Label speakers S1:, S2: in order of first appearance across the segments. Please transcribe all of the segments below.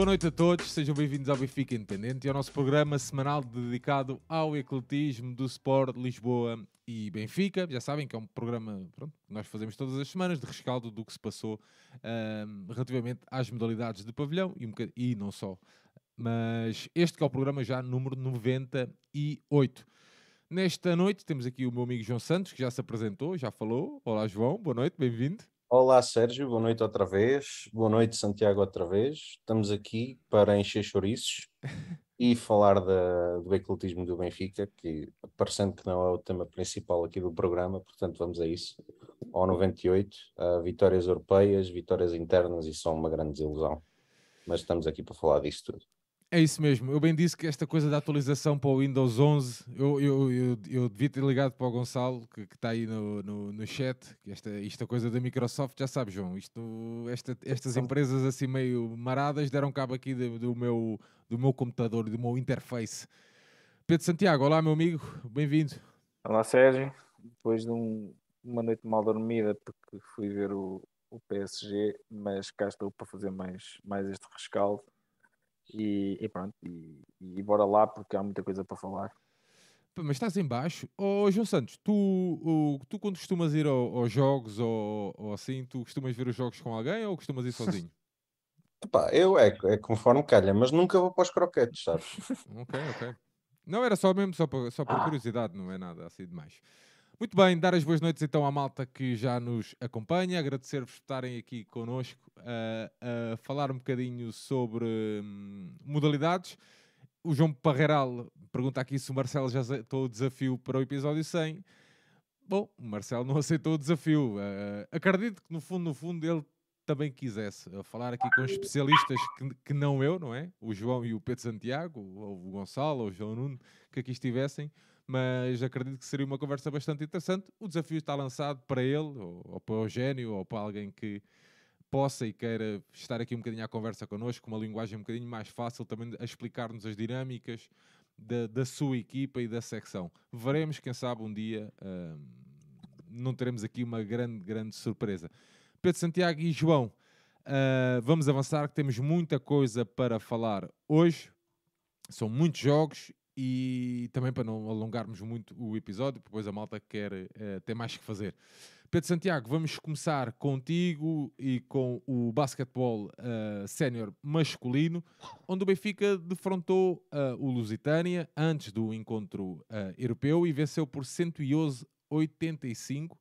S1: Boa noite a todos, sejam bem-vindos ao Benfica Independente e ao nosso programa semanal dedicado ao ecletismo do Sport Lisboa e Benfica. Já sabem que é um programa pronto, que nós fazemos todas as semanas de rescaldo do que se passou um, relativamente às modalidades de pavilhão e, um e não só. Mas este que é o programa já número 98. Nesta noite temos aqui o meu amigo João Santos, que já se apresentou, já falou. Olá João, boa noite, bem-vindo.
S2: Olá Sérgio, boa noite outra vez. Boa noite Santiago outra vez. Estamos aqui para encher chouriços e falar da, do ecletismo do Benfica, que parecendo que não é o tema principal aqui do programa, portanto vamos a isso. Ao 98, uh, vitórias europeias, vitórias internas e são uma grande desilusão. Mas estamos aqui para falar disso tudo.
S1: É isso mesmo. Eu bem disse que esta coisa da atualização para o Windows 11, eu, eu, eu, eu devia ter ligado para o Gonçalo, que, está aí no, no, no chat, que esta, esta coisa da Microsoft, já sabes, João, isto, esta, estas empresas assim meio maradas deram cabo aqui do, do, meu, do meu computador, do meu interface. Pedro Santiago, olá meu amigo, bem-vindo.
S3: Olá Sérgio, depois de um, uma noite mal dormida, porque fui ver o, o PSG, mas cá estou para fazer mais, mais este rescaldo e, e pronto, e, e, bora lá porque há muita coisa para falar.
S1: Mas estás em baixo. Oh, João Santos, tu, o, tu quando costumas ir ao, aos jogos ou, ou, assim, tu costumas ver os jogos com alguém ou costumas ir sozinho?
S2: Epá, eu é, é conforme calha, mas nunca vou para os croquetes, sabes?
S1: ok, ok. Não, era só mesmo, só por, só por ah. curiosidade, não é nada assim demais. Muito bem, dar as boas noites então à malta que já nos acompanha, agradecer-vos por estarem aqui connosco a, a falar um bocadinho sobre hum, modalidades. O João Parreiral pergunta aqui se o Marcelo já aceitou o desafio para o episódio 100. Bom, o Marcelo não aceitou o desafio. Uh, acredito que no fundo, no fundo, ele também quisesse falar aqui com especialistas que, que, não eu, não é? O João e o Pedro Santiago, ou o Gonçalo, ou o João Nuno, que aqui estivessem mas acredito que seria uma conversa bastante interessante. O desafio está lançado para ele, ou, ou para o Eugénio, ou para alguém que possa e queira estar aqui um bocadinho à conversa connosco, com uma linguagem um bocadinho mais fácil, também a explicar-nos as dinâmicas da, da, sua equipa e da secção. Veremos, quem sabe, um dia uh, não teremos aqui uma grande, grande surpresa. Pedro Santiago e João, uh, vamos avançar, que temos muita coisa para falar hoje. São muitos jogos e também para não alongarmos muito o episódio, depois a malta quer uh, ter mais que fazer. Pedro Santiago, vamos começar contigo e com o basquetebol uh, sénior masculino, onde o Benfica defrontou uh, o Lusitânia antes do encontro europeu e venceu por 111-85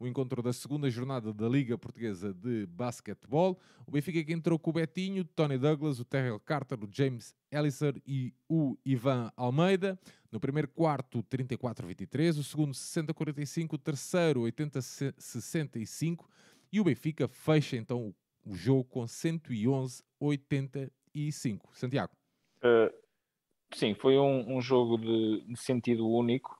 S1: o encontro da segunda jornada da Liga Portuguesa de Basquetebol. O Benfica que entrou com o Betinho, Tony Douglas, o Terrell Carter, o James Elliser e o Ivan Almeida. No primeiro quarto, 34-23, o segundo 60-45, o terceiro 80-65 e o Benfica fecha então o jogo com 111-85. Santiago.
S3: Uh, sim, foi um, um jogo de, de sentido único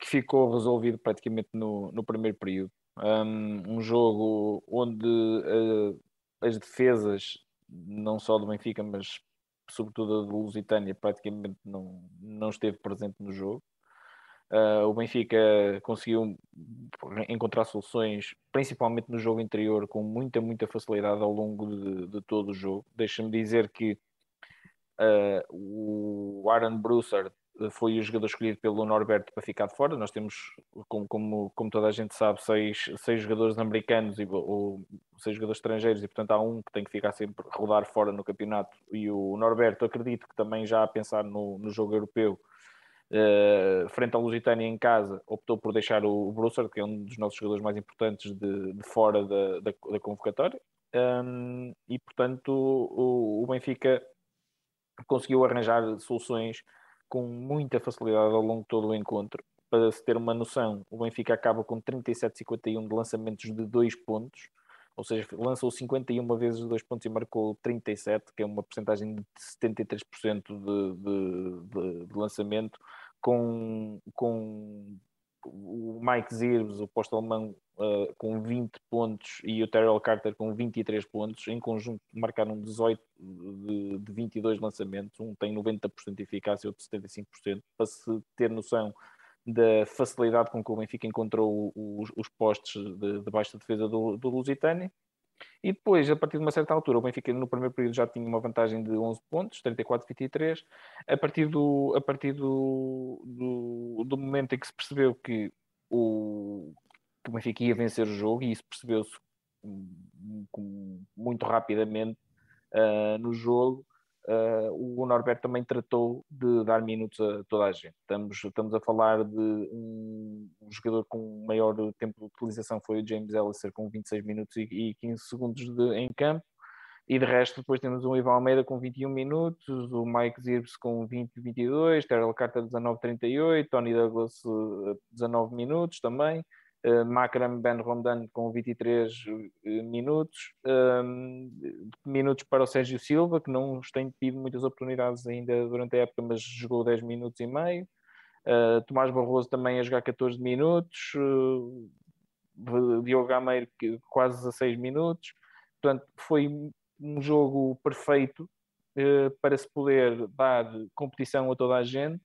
S3: que ficou resolvido praticamente no, no primeiro período. Um, um jogo onde uh, as defesas, não só do Benfica, mas sobretudo a do Lusitânia, praticamente não, não esteve presente no jogo. Uh, o Benfica conseguiu encontrar soluções, principalmente no jogo interior, com muita, muita facilidade ao longo de, de todo o jogo. Deixa-me dizer que uh, o Aaron Brusser foi o jogador escolhido pelo Norberto para ficar de fora. Nós temos, como, como, como toda a gente sabe, seis, seis jogadores americanos e, ou seis jogadores estrangeiros, e portanto há um que tem que ficar sempre rodar fora no campeonato. E o Norberto, acredito que também já a pensar no, no jogo europeu, uh, frente ao Lusitânia em casa, optou por deixar o, o Brusser, que é um dos nossos jogadores mais importantes, de, de fora da, da, da convocatória. Um, e portanto o, o Benfica conseguiu arranjar soluções com muita facilidade ao longo de todo o encontro. Para se ter uma noção, o Benfica acaba com 37-51 de lançamentos de 2 pontos, ou seja, lançou 51 vezes 2 pontos e marcou 37, que é uma porcentagem de 73% de, de, de, de lançamento, com, com o Mike Zirbs, o posto alemão, uh, com 20 pontos e o Terrell Carter com 23 pontos. Em conjunto, marcaram 18 de, de 22 lançamentos. Um tem 90% de eficácia, outro 75%. Para se ter noção da facilidade com que o Benfica encontrou os, os postes de, de baixa defesa do, do Lusitânia. E depois, a partir de uma certa altura, o Benfica no primeiro período já tinha uma vantagem de 11 pontos, 34-23. A partir, do, a partir do, do, do, momento em que se percebeu que o, que o Benfica ia vencer o jogo, e isso percebeu-se muito rapidamente uh, no jogo, uh, o Norberto também tratou de dar minutos a toda a gente. Estamos, estamos a falar de um, um jogador com maior tempo de utilização foi o James Ellison com 26 minutos e, e 15 segundos de, em campo. E de resto, depois temos o Ivan Almeida com 21 minutos, o Mike Zirbs com 20 22, Terrell Carter 19 38, Tony Douglas 19 minutos também. Uh, Makram Ben Romdan com 23 uh, eh, minutos, ehm, minutos para o Sérgio Silva, que não tem tido muitas oportunidades ainda durante a época, mas jogou 10 minutos e meio. Uh, Tomás Barroso também a jogar 14 minutos, Diogo Gameiro quase 16 minutos. Portanto, foi um jogo perfeito para se poder dar competição a toda a gente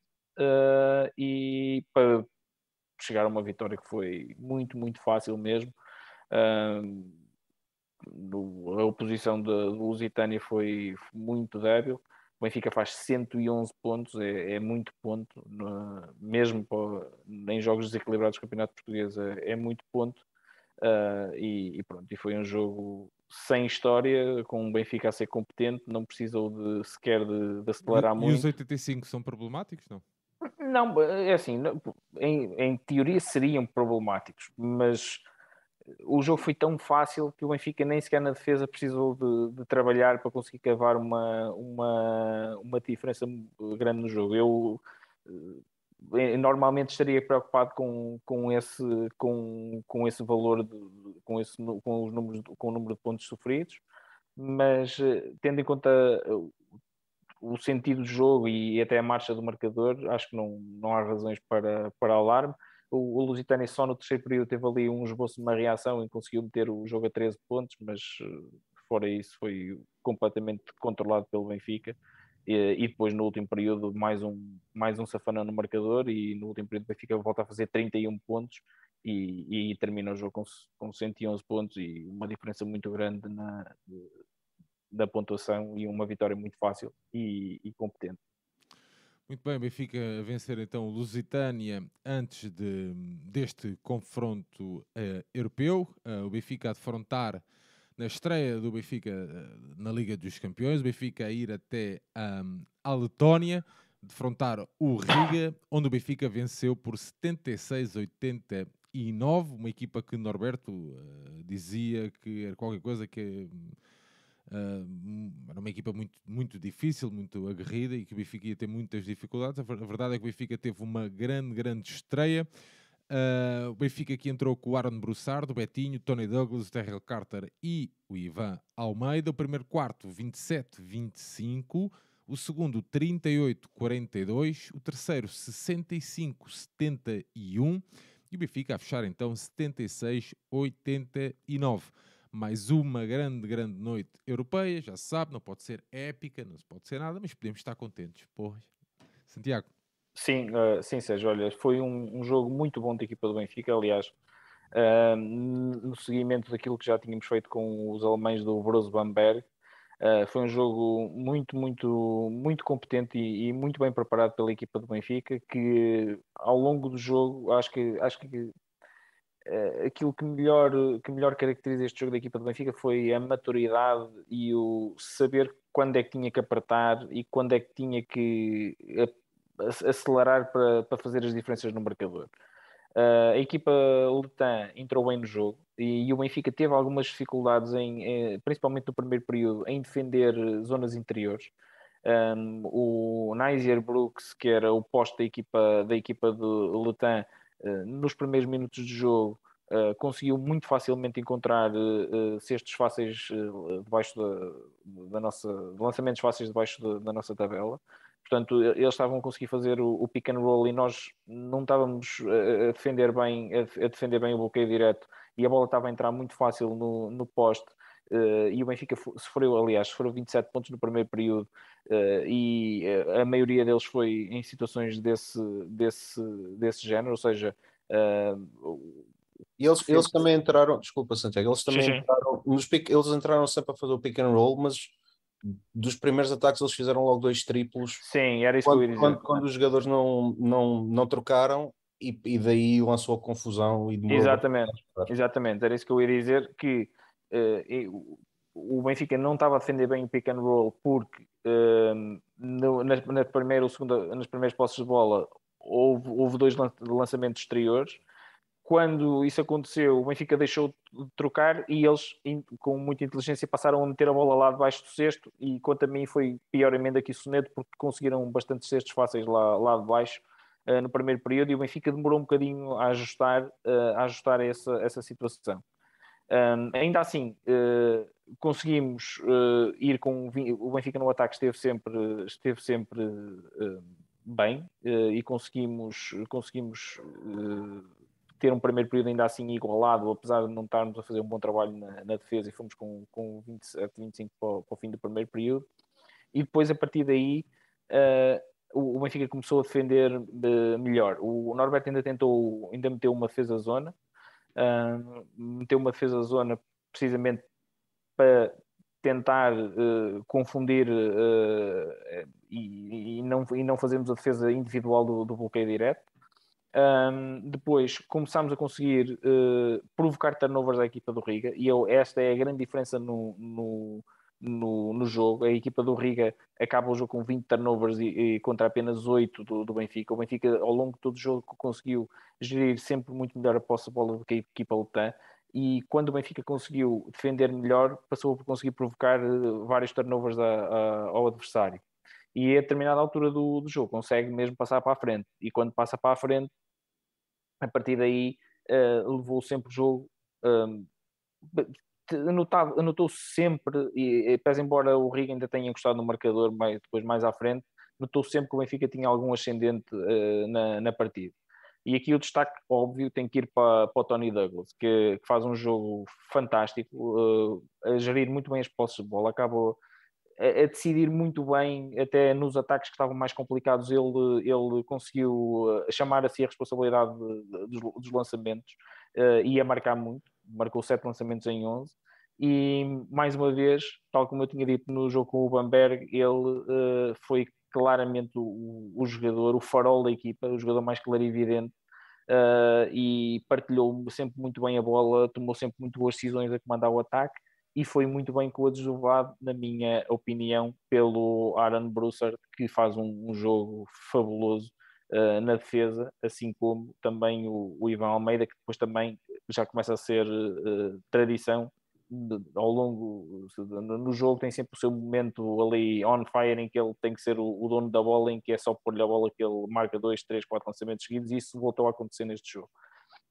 S3: e para chegar a uma vitória que foi muito, muito fácil mesmo. Uh, a oposição da Lusitânia foi muito débil. O Benfica faz 111 pontos, é, é muito ponto, no, mesmo para, em jogos desequilibrados do Campeonato Português, é, é muito ponto. Uh, e, e, pronto, e foi um jogo sem história, com o Benfica a ser competente, não precisou de, sequer de, de acelerar
S1: e,
S3: muito. E
S1: os 85 são problemáticos, não?
S3: Não, é assim, em, em teoria seriam problemáticos, mas o jogo foi tão fácil que o Benfica nem sequer na defesa precisou de, de, trabalhar para conseguir cavar uma, uma, uma diferença grande no jogo. Eu eh, normalmente estaria preocupado com, com, esse, com, com esse valor, de, com, esse, com, os números, com o número de pontos sofridos, mas eh, tendo em conta o sentido do jogo e até a marcha do marcador, acho que não, não há razões para, para alarme. O, o Lusitânia só no terceiro período teve ali um esboço de uma reação e conseguiu meter o jogo a 13 pontos, mas eh, fora isso foi completamente controlado pelo Benfica. E, e, depois no último período mais um, mais um safanão no marcador e no último período o Benfica volta a fazer 31 pontos e, e termina o jogo com, com 111 pontos e uma diferença muito grande na, da pontuação e uma vitória muito fácil e, e competente.
S1: Muito bem, Benfica a vencer então Lusitânia antes de, deste confronto uh, europeu. Uh, o Benfica a defrontar na estreia do Benfica uh, na Liga dos Campeões. O Benfica a ir até um, a Letónia, defrontar o Riga, onde o Benfica venceu por 76-89. Uma equipa que Norberto dizia que era qualquer coisa que Uh, era uma equipa muito, muito difícil, muito aguerrida e que o Benfica ia ter muitas dificuldades. A verdade é que o Benfica teve uma grande, grande estreia. Uh, o Benfica que entrou com o Aaron Broussard, Betinho, Tony Douglas, Terrell Carter e o Ivan Almeida. O primeiro quarto, 27-25. O segundo, 38-42. O terceiro, 65-71. E o Benfica a fechar então 76-89 mais uma grande, grande noite europeia. Já se sabe, não pode ser épica, não pode ser nada, mas podemos estar contentes. Porra. Santiago.
S3: Sim, uh, sim, Sérgio. Olha, foi um, um, jogo muito bom da equipa do Benfica. Aliás, uh, no seguimento daquilo que já tínhamos feito com os alemães do Broso Bamberg, uh, foi um jogo muito, muito, muito competente e, e, muito bem preparado pela equipa do Benfica. Que ao longo do jogo, acho que, acho que aquilo que melhor, que melhor caracteriza este jogo da equipa do Benfica foi a maturidade e o saber quando é que tinha que apertar e quando é que tinha que acelerar para, para fazer as diferenças no marcador. Uh, a equipa Letan entrou bem no jogo e, e, o Benfica teve algumas dificuldades, em, em, principalmente no primeiro período, em defender zonas interiores. Um, o Nizer Brooks, que era o posto da equipa, da equipa do Letan, eh, nos primeiros minutos de jogo uh, conseguiu muito facilmente encontrar uh, cestos fáceis debaixo da, da, nossa lançamentos fáceis debaixo da, da, nossa tabela. Portanto, eles estavam a conseguir fazer o, o pick and roll e nós não estávamos a, defender bem a, defender bem o bloqueio direto e a bola estava a entrar muito fácil no, no poste. Uh, e o Benfica sofreu, aliás, sofreu 27 pontos no primeiro período uh, e uh, a maioria deles foi em situações desse, desse, desse género, ou seja,
S2: E eles, eles também entraram, desculpa Santiago, eles também
S3: Sim, sim.
S2: entraram, nos pick, eles entraram sempre a fazer o pick and roll, mas dos primeiros ataques eles fizeram logo dois triplos
S3: Sim, era isso que eu ia
S2: quando,
S3: dizer.
S2: quando, quando os jogadores não, não, não trocaram e, e daí lançou a confusão e demorou
S3: Exatamente. Exatamente, era isso que eu ia dizer, que eu- o Benfica não estava a defender bem o pick and roll porque eh, no- na, na primeira ou segunda, nas primeiras posses de bola houve, houve dois lan- lançamentos exteriores. Quando isso aconteceu, o Benfica deixou de trocar e eles, com muita inteligência, passaram a meter a bola lá debaixo do cesto. E quanto a mim, foi pior emenda que o Soneto, porque conseguiram bastantes cestos fáceis lá, lá de baixo eh, no primeiro período. E o Benfica demorou um bocadinho a ajustar, eh, a ajustar essa, essa situação. Um, ainda assim, eh, conseguimos eh, ir com o Benfica no ataque esteve sempre, esteve sempre eh, bem e conseguimos, conseguimos ter um primeiro período ainda assim igualado, apesar de não estarmos a fazer um bom trabalho na, na defesa e fomos com, com 27, 25 para, o- para o fim do primeiro período. E depois, a partir daí, o, o Benfica começou a defender melhor. O Norberto ainda tentou, ainda meteu uma defesa zona, uh, meteu uma defesa zona precisamente para tentar uh, confundir uh, e, e, não, e não fazermos a defesa individual do, do bloqueio direto. Um, depois começámos a conseguir uh, provocar turnovers à equipa do Riga, e eu, esta é a grande diferença no, no, no, no, jogo. A equipa do Riga acaba o jogo com 20 turnovers e, e contra apenas 8 do, do, Benfica. O Benfica, ao longo de todo o jogo, conseguiu gerir sempre muito melhor a posse de bola do que a equipa Lutan. E quando o Benfica conseguiu defender melhor, passou a conseguir provocar uh, vários turnovers a, a, ao adversário. E a determinada altura do, do, jogo consegue mesmo passar para a frente. E quando passa para a frente, a partir daí uh, levou sempre o jogo. Um, anotou sempre, e, pese embora o Riga ainda tenha encostado no marcador mais, depois mais à frente, notou sempre que o Benfica tinha algum ascendente uh, na, na, partida. E aqui o destaque óbvio tem que ir para, para o Tony Douglas, que, que faz um jogo fantástico, uh, a gerir muito bem as posses de bola, acabou a, a, decidir muito bem, até nos ataques que estavam mais complicados, ele, ele conseguiu ah, chamar a si a responsabilidade de, de, dos lançamentos uh, e a marcar muito, marcou sete lançamentos em 11 e mais uma vez, tal como eu tinha dito no jogo com o Bamberg, ele uh, foi claramente o, o, jogador, o farol da equipa, o jogador mais clarividente uh, e partilhou sempre muito bem a bola, tomou sempre muito boas decisões a comandar o ataque e foi muito bem coadjuvado, na minha opinião, pelo Aaron Broussard, que faz um, um jogo fabuloso uh, na defesa, assim como também o, o, Ivan Almeida, que depois também já começa a ser uh, tradição de, ao longo no jogo tem sempre o seu momento ali on fire em que ele tem que ser o, o dono da bola em que é só pôr-lhe a bola que ele marca dois, três, quatro lançamentos seguidos e isso voltou a acontecer neste jogo.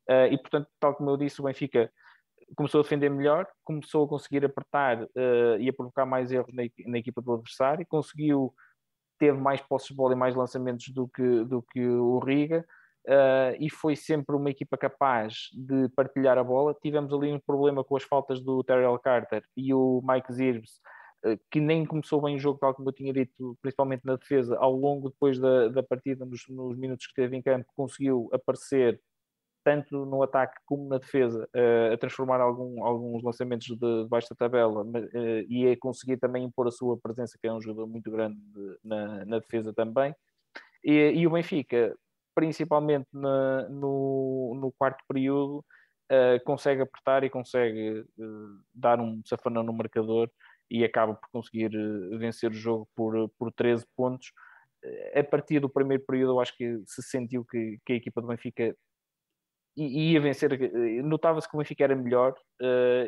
S3: Uh, e portanto tal como eu disse o Benfica começou a defender melhor começou a conseguir apertar uh, e a provocar mais erros na, na, equipa do adversário conseguiu teve mais posses de bola e mais lançamentos do que, do que o Riga Uh, e foi sempre uma equipa capaz de partilhar a bola. Tivemos ali um problema com as faltas do Terrell Carter e o Mike Zirbs, uh, que nem começou bem o jogo, tal como eu tinha dito, principalmente na defesa, ao longo depois da, da partida, nos, nos, minutos que teve em campo, conseguiu aparecer tanto no ataque como na defesa, uh, a transformar algum, alguns lançamentos de, de baixa tabela e a conseguir também impor a sua presença, que é um jogador muito grande na, na defesa também. E, e o Benfica, principalmente na, no, no, quarto período, uh, consegue apertar e consegue dar um safanão no marcador e acaba por conseguir vencer o jogo por, por 13 pontos. A partir do primeiro período, eu acho que se sentiu que, que a equipa do Benfica ia vencer. Notava-se que o Benfica era melhor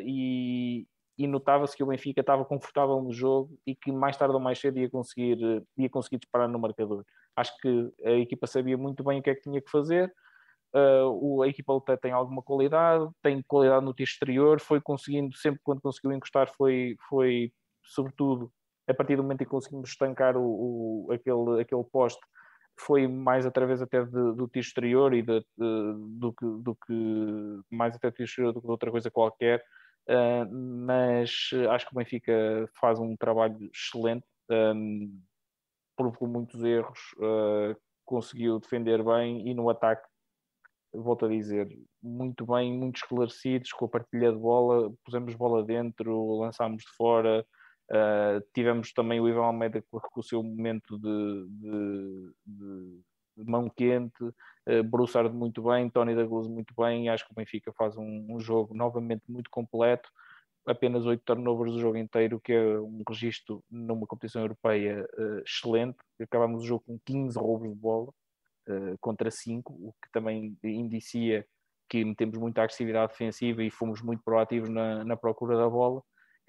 S3: e, e notava-se que o Benfica estava confortável no jogo e que mais tarde ou mais cedo ia conseguir, ia conseguir disparar no marcador. Acho que a equipa sabia muito bem o que é que tinha que fazer. Uh, a equipa tem alguma qualidade, tem qualidade no tiro exterior, foi conseguindo, sempre quando conseguiu encostar, foi, foi sobretudo a partir do momento em que conseguimos estancar o, o aquele, aquele poste, foi mais através até de, do tiro exterior e de, de, do, que, do que mais até do tiro exterior do que de outra coisa qualquer. Uh, mas acho que o Benfica faz um trabalho excelente, um, provocou muitos erros, uh, conseguiu defender bem e no ataque volto a dizer, muito bem, muito esclarecidos com a partilha de bola, pusemos bola dentro, lançámos de fora, uh, tivemos também o Ivan Almeida com o seu momento de, de, de, de mão quente, uh, Broussard muito bem, Tony Douglas muito bem, acho que o Benfica faz um, um jogo novamente muito completo, apenas oito turnovers do jogo inteiro, que é um registro numa competição europeia uh, excelente, acabamos o jogo com 15 roubos de bola, uh, contra 5, o que também indicia que metemos muita agressividade defensiva e fomos muito proativos na, na procura da bola.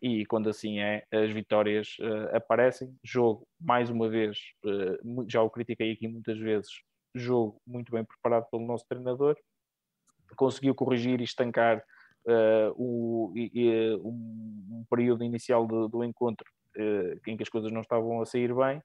S3: E quando assim é, as vitórias uh, aparecem. Jogo, mais uma vez, uh, já o critiquei aqui muitas vezes, jogo muito bem preparado pelo nosso treinador, conseguiu corrigir e estancar uh, o, um, um, período inicial do, do encontro em que as coisas não estavam a sair bem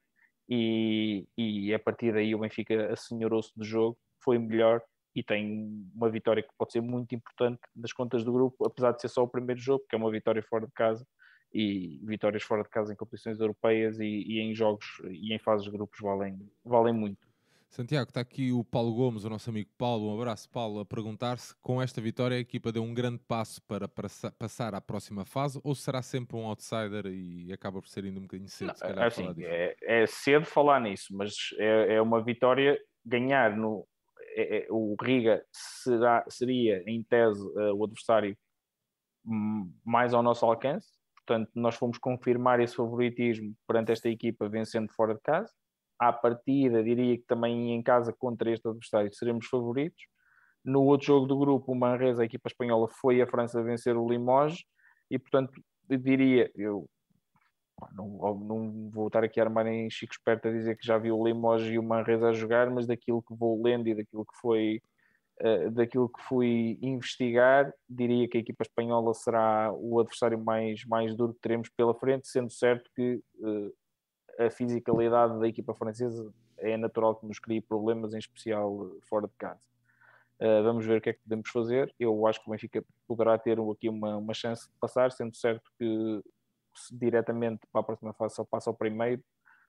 S3: e, e a partir daí o Benfica assenhorou-se do jogo, foi melhor e tem uma vitória que pode ser muito importante nas contas do grupo, apesar de ser só o primeiro jogo, que é uma vitória fora de casa e vitórias fora de casa em competições europeias e, e em jogos e em fases de grupos valem, valem muito.
S1: Santiago, está aqui o Paulo Gomes, o nosso amigo Paulo. Um abraço, Paulo, a perguntar-se: com esta vitória a equipa deu um grande passo para, para passar à próxima fase ou será sempre um outsider e acaba por ser ainda um bocadinho cedo?
S3: Não, calhar, assim, é, é, cedo falar nisso, mas é, é uma vitória ganhar no. É, é o Riga será, seria, em tese, uh, o adversário mais ao nosso alcance. Portanto, nós fomos confirmar esse favoritismo perante esta equipa vencendo fora de casa à partida, diria que também em casa contra este adversário seremos favoritos. No outro jogo do grupo, o Manresa, a equipa espanhola, foi a França vencer o Limoges e, portanto, diria, eu não, não, vou estar aqui a armar em Chico Esperto a dizer que já vi o Limoges e o Manresa a jogar, mas daquilo que vou lendo e daquilo que foi uh, daquilo que fui investigar, diria que a equipa espanhola será o adversário mais, mais duro que teremos pela frente, sendo certo que uh, a fisicalidade da equipa francesa é natural que nos crie problemas, em especial fora de casa. Uh, vamos ver o que é que podemos fazer. Eu acho que o Benfica poderá ter aqui uma, uma chance de passar, sendo certo que diretamente para a próxima fase só passa o primeiro.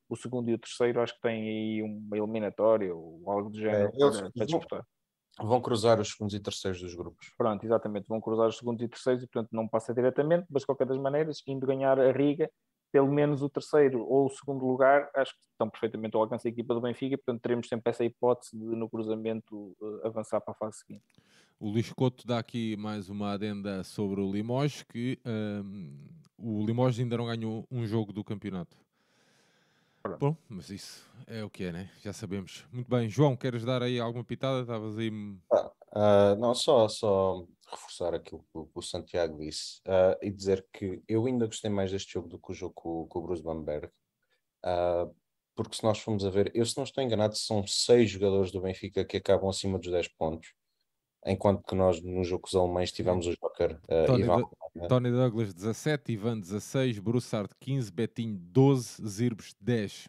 S3: O segundo e o terceiro acho que têm aí uma eliminatória ou algo do género é, para, para disputar.
S2: Vão cruzar os segundos e terceiros dos grupos.
S3: Pronto, exatamente. Vão cruzar os segundos e terceiros e, portanto, não passa diretamente, mas de qualquer das maneiras, indo ganhar a Riga, pelo menos o terceiro ou o segundo lugar, acho que estão perfeitamente ao alcance da equipa do Benfica, portanto teremos sempre essa hipótese de no cruzamento uh, avançar para a fase seguinte.
S1: O Luís Couto dá aqui mais uma adenda sobre o Limoges, que um, o Limoges ainda não ganhou um jogo do campeonato. Pronto. Bom, mas isso é o que é, né? Já sabemos. Muito bem, João, queres dar aí alguma pitada? Estavas aí.
S2: Ah, uh, não, só, só reforçar aquilo que o, o Santiago disse uh, e dizer que eu ainda gostei mais deste jogo do que o jogo com, com o Bruce Bamberg. Uh, porque se nós formos a ver, eu se não estou enganado, são seis jogadores do Benfica que acabam acima dos 10 pontos, enquanto que nós no jogo com os alemães tivemos o Joker uh,
S1: Tony, Ivan, né? Tony Douglas 17, Ivan 16, Broussard 15, Betinho 12, Zirbes 10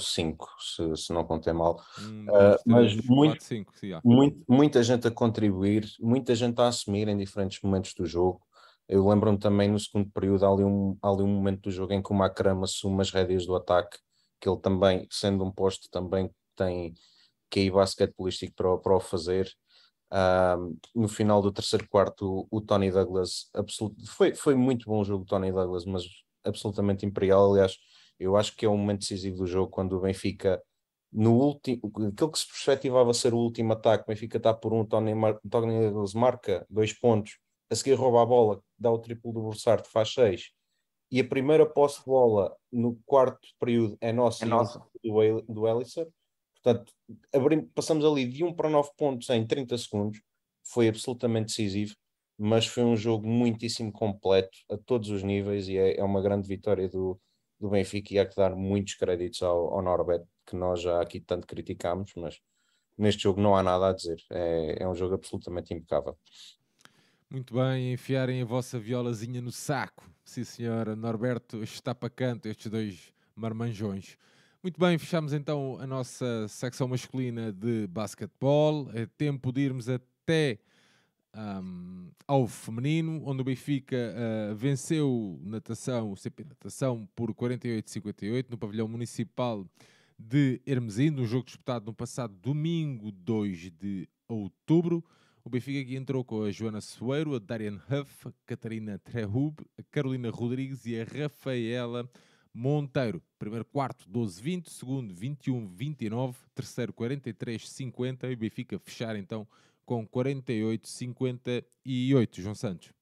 S2: 5, se, se não contei mal. Hum, uh, mas muito, 4, 5, sim, muito, muita gente a contribuir, muita gente a assumir em diferentes momentos do jogo. Eu lembro-me também no segundo período, há ali, um, há ali um momento do jogo em que o Macram assume as rédeas do ataque, que ele também, sendo um posto, também tem QI basquetebolístico para, para o fazer. No final do terceiro quarto, o, o Tony Douglas, absolut, foi, foi muito bom o jogo do Tony Douglas, mas absolutamente imperial. Aliás, eu acho que é um momento decisivo do jogo quando o Benfica, no último, aquilo que se perspectivava ser o último ataque, o Benfica está por um, Tony, Tony marca dois pontos, a seguir rouba a bola, dá o triplo do Bursart, faz seis, e a primeira posse de bola no quarto período é nossa, é nossa. do, do Ellisor. Portanto, abrim, passamos ali de 1 para 9 pontos em 30 segundos, foi absolutamente decisivo, mas foi um jogo muitíssimo completo a todos os níveis e é, é uma grande vitória do, do Benfica e há que dar muitos créditos ao, ao Norbert, que nós já aqui tanto criticámos, mas neste jogo não há nada a dizer. É, é um jogo absolutamente impecável.
S1: Muito bem, enfiarem a vossa violazinha no saco. Sim, senhora. Norberto está para canto, estes dois marmanjões. Muito bem, fechamos então a nossa secção masculina de basquetebol. É tempo de irmos até um, ao feminino, onde o Benfica uh, venceu natação, o CP Natação por 48-58 no pavilhão municipal de Hermesinde, um jogo disputado no passado domingo 2 de outubro. O Benfica aqui entrou com a Joana Soeiro, a Darian Huff, a Catarina Trehub, a Carolina Rodrigues e a Rafaela Monteiro. Primeiro quarto 12-20, segundo 21-29, terceiro 43-50 e Benfica fechar então com 48-58. João Santos.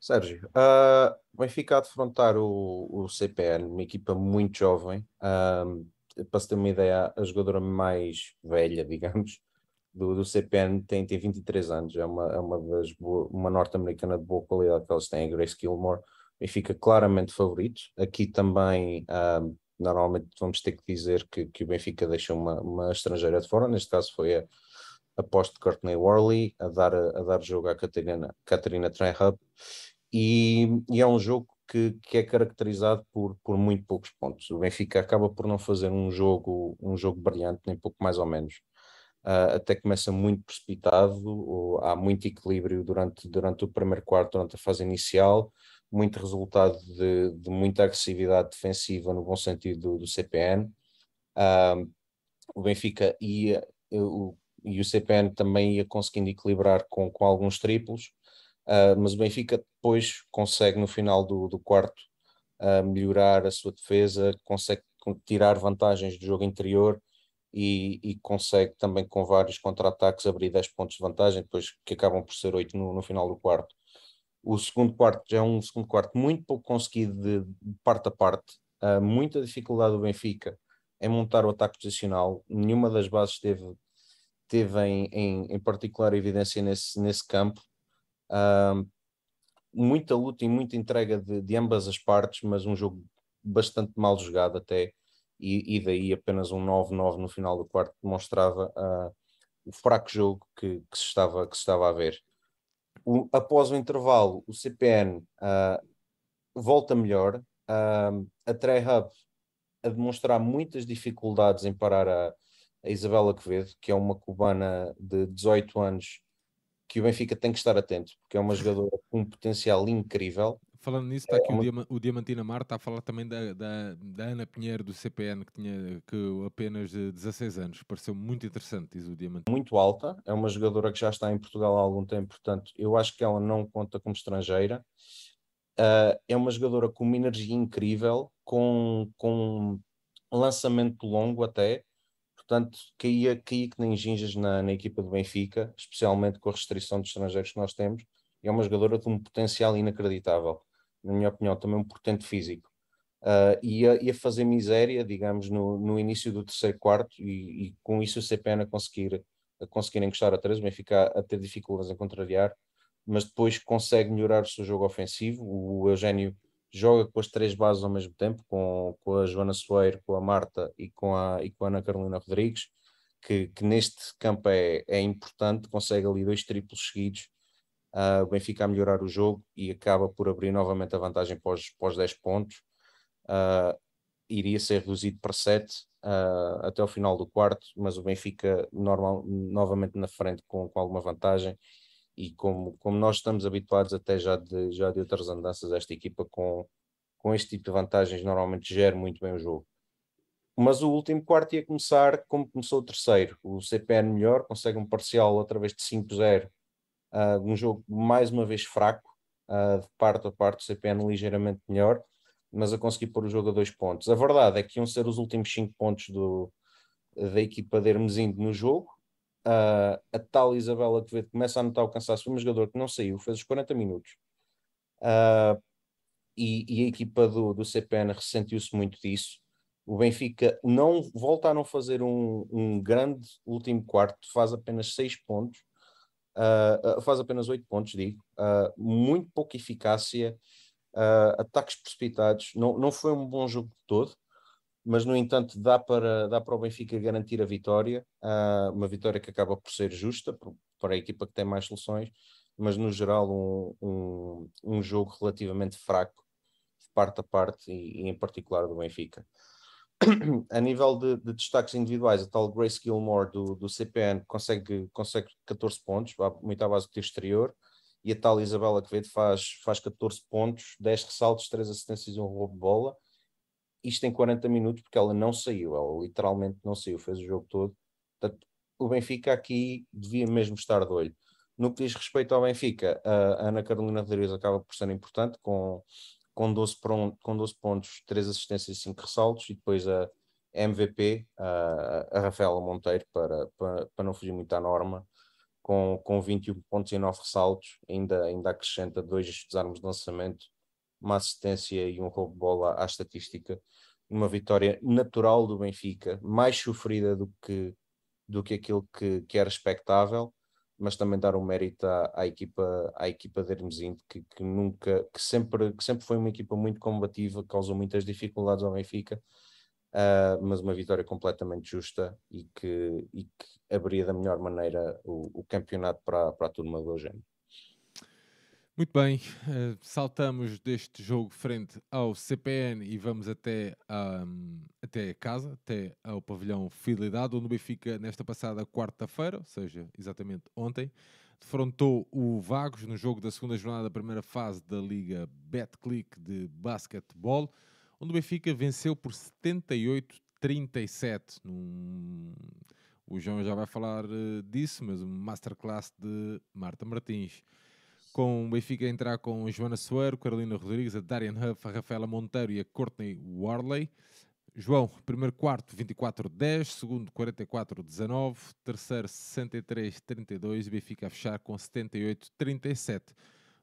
S2: Sérgio, uh, Benfica a defrontar o, o CPN, uma equipa muito jovem. Uh, para se ter uma ideia, a jogadora mais velha, digamos, do, do CPN tem, tem 23 anos. É uma, é uma, uma norte-americana de boa qualidade que eles têm, a Grace Gilmore. Benfica claramente favorito. Aqui também, uh, normalmente vamos ter que dizer que, que o Benfica deixa uma, uma estrangeira de fora. Neste caso foi a aposto de Courtney Worley a dar, a dar jogo à Catarina, Catarina Trehub e, e, é um jogo que, que é caracterizado por, por muito poucos pontos. O Benfica acaba por não fazer um jogo, um jogo brilhante, nem pouco mais ou menos. Uh, até começa muito precipitado, há muito equilíbrio durante, durante o primeiro quarto, durante a fase inicial, muito resultado de, de muita agressividade defensiva no bom sentido do, do CPN. O Benfica ia, o, e o CPN também ia conseguindo equilibrar com, com alguns triplos, uh, mas o Benfica depois consegue no final do, do quarto uh, melhorar a sua defesa, consegue tirar vantagens do jogo interior e, e consegue também com vários contra-ataques abrir 10 pontos de vantagem, depois que acabam por ser 8 no, no final do quarto. O segundo quarto já é um segundo quarto muito pouco conseguido de, de parte a parte, uh, muita dificuldade do Benfica em montar o ataque posicional, nenhuma das bases teve teve em, em, em particular evidência nesse, nesse campo. Uh, muita luta e muita entrega de, de, ambas as partes, mas um jogo bastante mal jogado até, e, e daí apenas um 9-9 no final do quarto demonstrava uh, o fraco jogo que, que, se estava, que se estava a ver. O, após o intervalo, o CPN uh, ah, volta melhor, uh, a Trehub a demonstrar muitas dificuldades em parar a, a Isabela Quevedo, que é uma cubana de 18 anos, que o Benfica tem que estar atento, porque é uma jogadora com um potencial incrível.
S1: Falando nisso, está é aqui uma... o, Diamantina Mar, está a falar também da, da, da, Ana Pinheiro do CPN, que tinha que apenas 16 anos. Pareceu muito interessante, diz o Diamantina.
S2: Muito alta, é uma jogadora que já está em Portugal há algum tempo, portanto, eu acho que ela não conta como estrangeira. Uh, é uma jogadora com uma energia incrível, com, com um lançamento longo até, portanto caía, caía que nem gingas na, na equipa do Benfica, especialmente com a restrição de estrangeiros que nós temos, é uma jogadora de um potencial inacreditável, na minha opinião, também um portento físico. Uh, ia, ia fazer miséria, digamos, no, no início do terceiro quarto, e, e com isso o CPN a conseguir, a conseguir encostar a três, o Benfica a, a ter dificuldades em contrariar, mas depois consegue melhorar o seu jogo ofensivo. O Eugênio joga com as três bases ao mesmo tempo, com, com a Joana Soeiro, com a Marta e com a, e com a Ana Carolina Rodrigues, que, que neste campo é, é importante, consegue ali dois triplos seguidos, uh, o Benfica a melhorar o jogo e acaba por abrir novamente a vantagem pós, pós 10 pontos. Uh, iria ser reduzido para 7 uh, ah, até o final do quarto, mas o Benfica normal, novamente na frente com, com alguma vantagem e como, como nós estamos habituados até já de, já de outras andanças, esta equipa com, com este tipo de vantagens normalmente gera muito bem o jogo. Mas o último quarto ia começar como começou o terceiro. O CPN melhor, consegue um parcial outra vez de 5-0, uh, um jogo mais uma vez fraco, uh, de parte a parte, o CPN ligeiramente melhor, mas a conseguir pôr o jogo a dois pontos. A verdade é que iam ser os últimos cinco pontos do, da equipa de Hermesinde no jogo, Uh, a tal Isabela Quevedo começa a notar o cansaço. Foi um jogador que não saiu, fez os 40 minutos. Uh, e, e, a equipa do, do CPN ressentiu-se muito disso. O Benfica não volta a não fazer um, um grande último quarto, faz apenas 6 pontos, uh, faz apenas 8 pontos, digo, muito pouca eficácia, ataques precipitados. Não, não foi um bom jogo de todo mas no entanto dá para, dá para o Benfica garantir a vitória, uh, uma vitória que acaba por ser justa para a equipa que tem mais soluções, mas no geral um, um, um jogo relativamente fraco, de parte a parte, e, e em particular do Benfica. A nível de, de, destaques individuais, a tal Grace Gilmore do, do CPN consegue, consegue 14 pontos, muito à base do exterior, e a tal Isabela Quevedo faz, faz 14 pontos, 10 ressaltos, 3 assistências e um roubo de bola isto em 40 minutos, porque ela não saiu, ela literalmente não saiu, fez o jogo todo. Portanto, o Benfica aqui devia mesmo estar de olho. No que diz respeito ao Benfica, a Ana Carolina Rodrigues acaba por ser importante, com, com, 12, com 12 pontos, 3 assistências e 5 ressaltos, e depois a MVP, a, a Rafaela Monteiro, para, para, para não fugir muito à norma, com, com 21 pontos e 9 ressaltos, ainda, ainda acrescenta dois desarmes de lançamento, uma assistência e um roubo de bola à estatística. Uma vitória natural do Benfica, mais sofrida do que, do que aquilo que, que era expectável, mas também dar o um mérito à, à, equipa, à equipa de Hermesinde, que, que, nunca, que sempre, que sempre foi uma equipa muito combativa, causou muitas dificuldades ao Benfica, uh, mas uma vitória completamente justa e que, e que abriria da melhor maneira o, o campeonato para, para a turma do Eugênio.
S1: Muito bem, uh, saltamos deste jogo frente ao CPN e vamos até, um, até casa, até ao pavilhão Fidelidade, onde o Benfica, nesta passada quarta-feira, ou seja, exatamente ontem, defrontou o Vagos no jogo da segunda jornada da primeira fase da Liga Betclic de basquetebol, onde o Benfica venceu por 78-37. Num... O João já vai falar uh, disso, mas um masterclass de Marta Martins com o Benfica a entrar com a Joana Soeiro, Carolina Rodrigues, a Darian Huff, a Rafaela Monteiro e a Courtney Warley. João, primeiro quarto 24-10, segundo 44-19, terceiro 63-32 e Benfica a fechar com 78-37.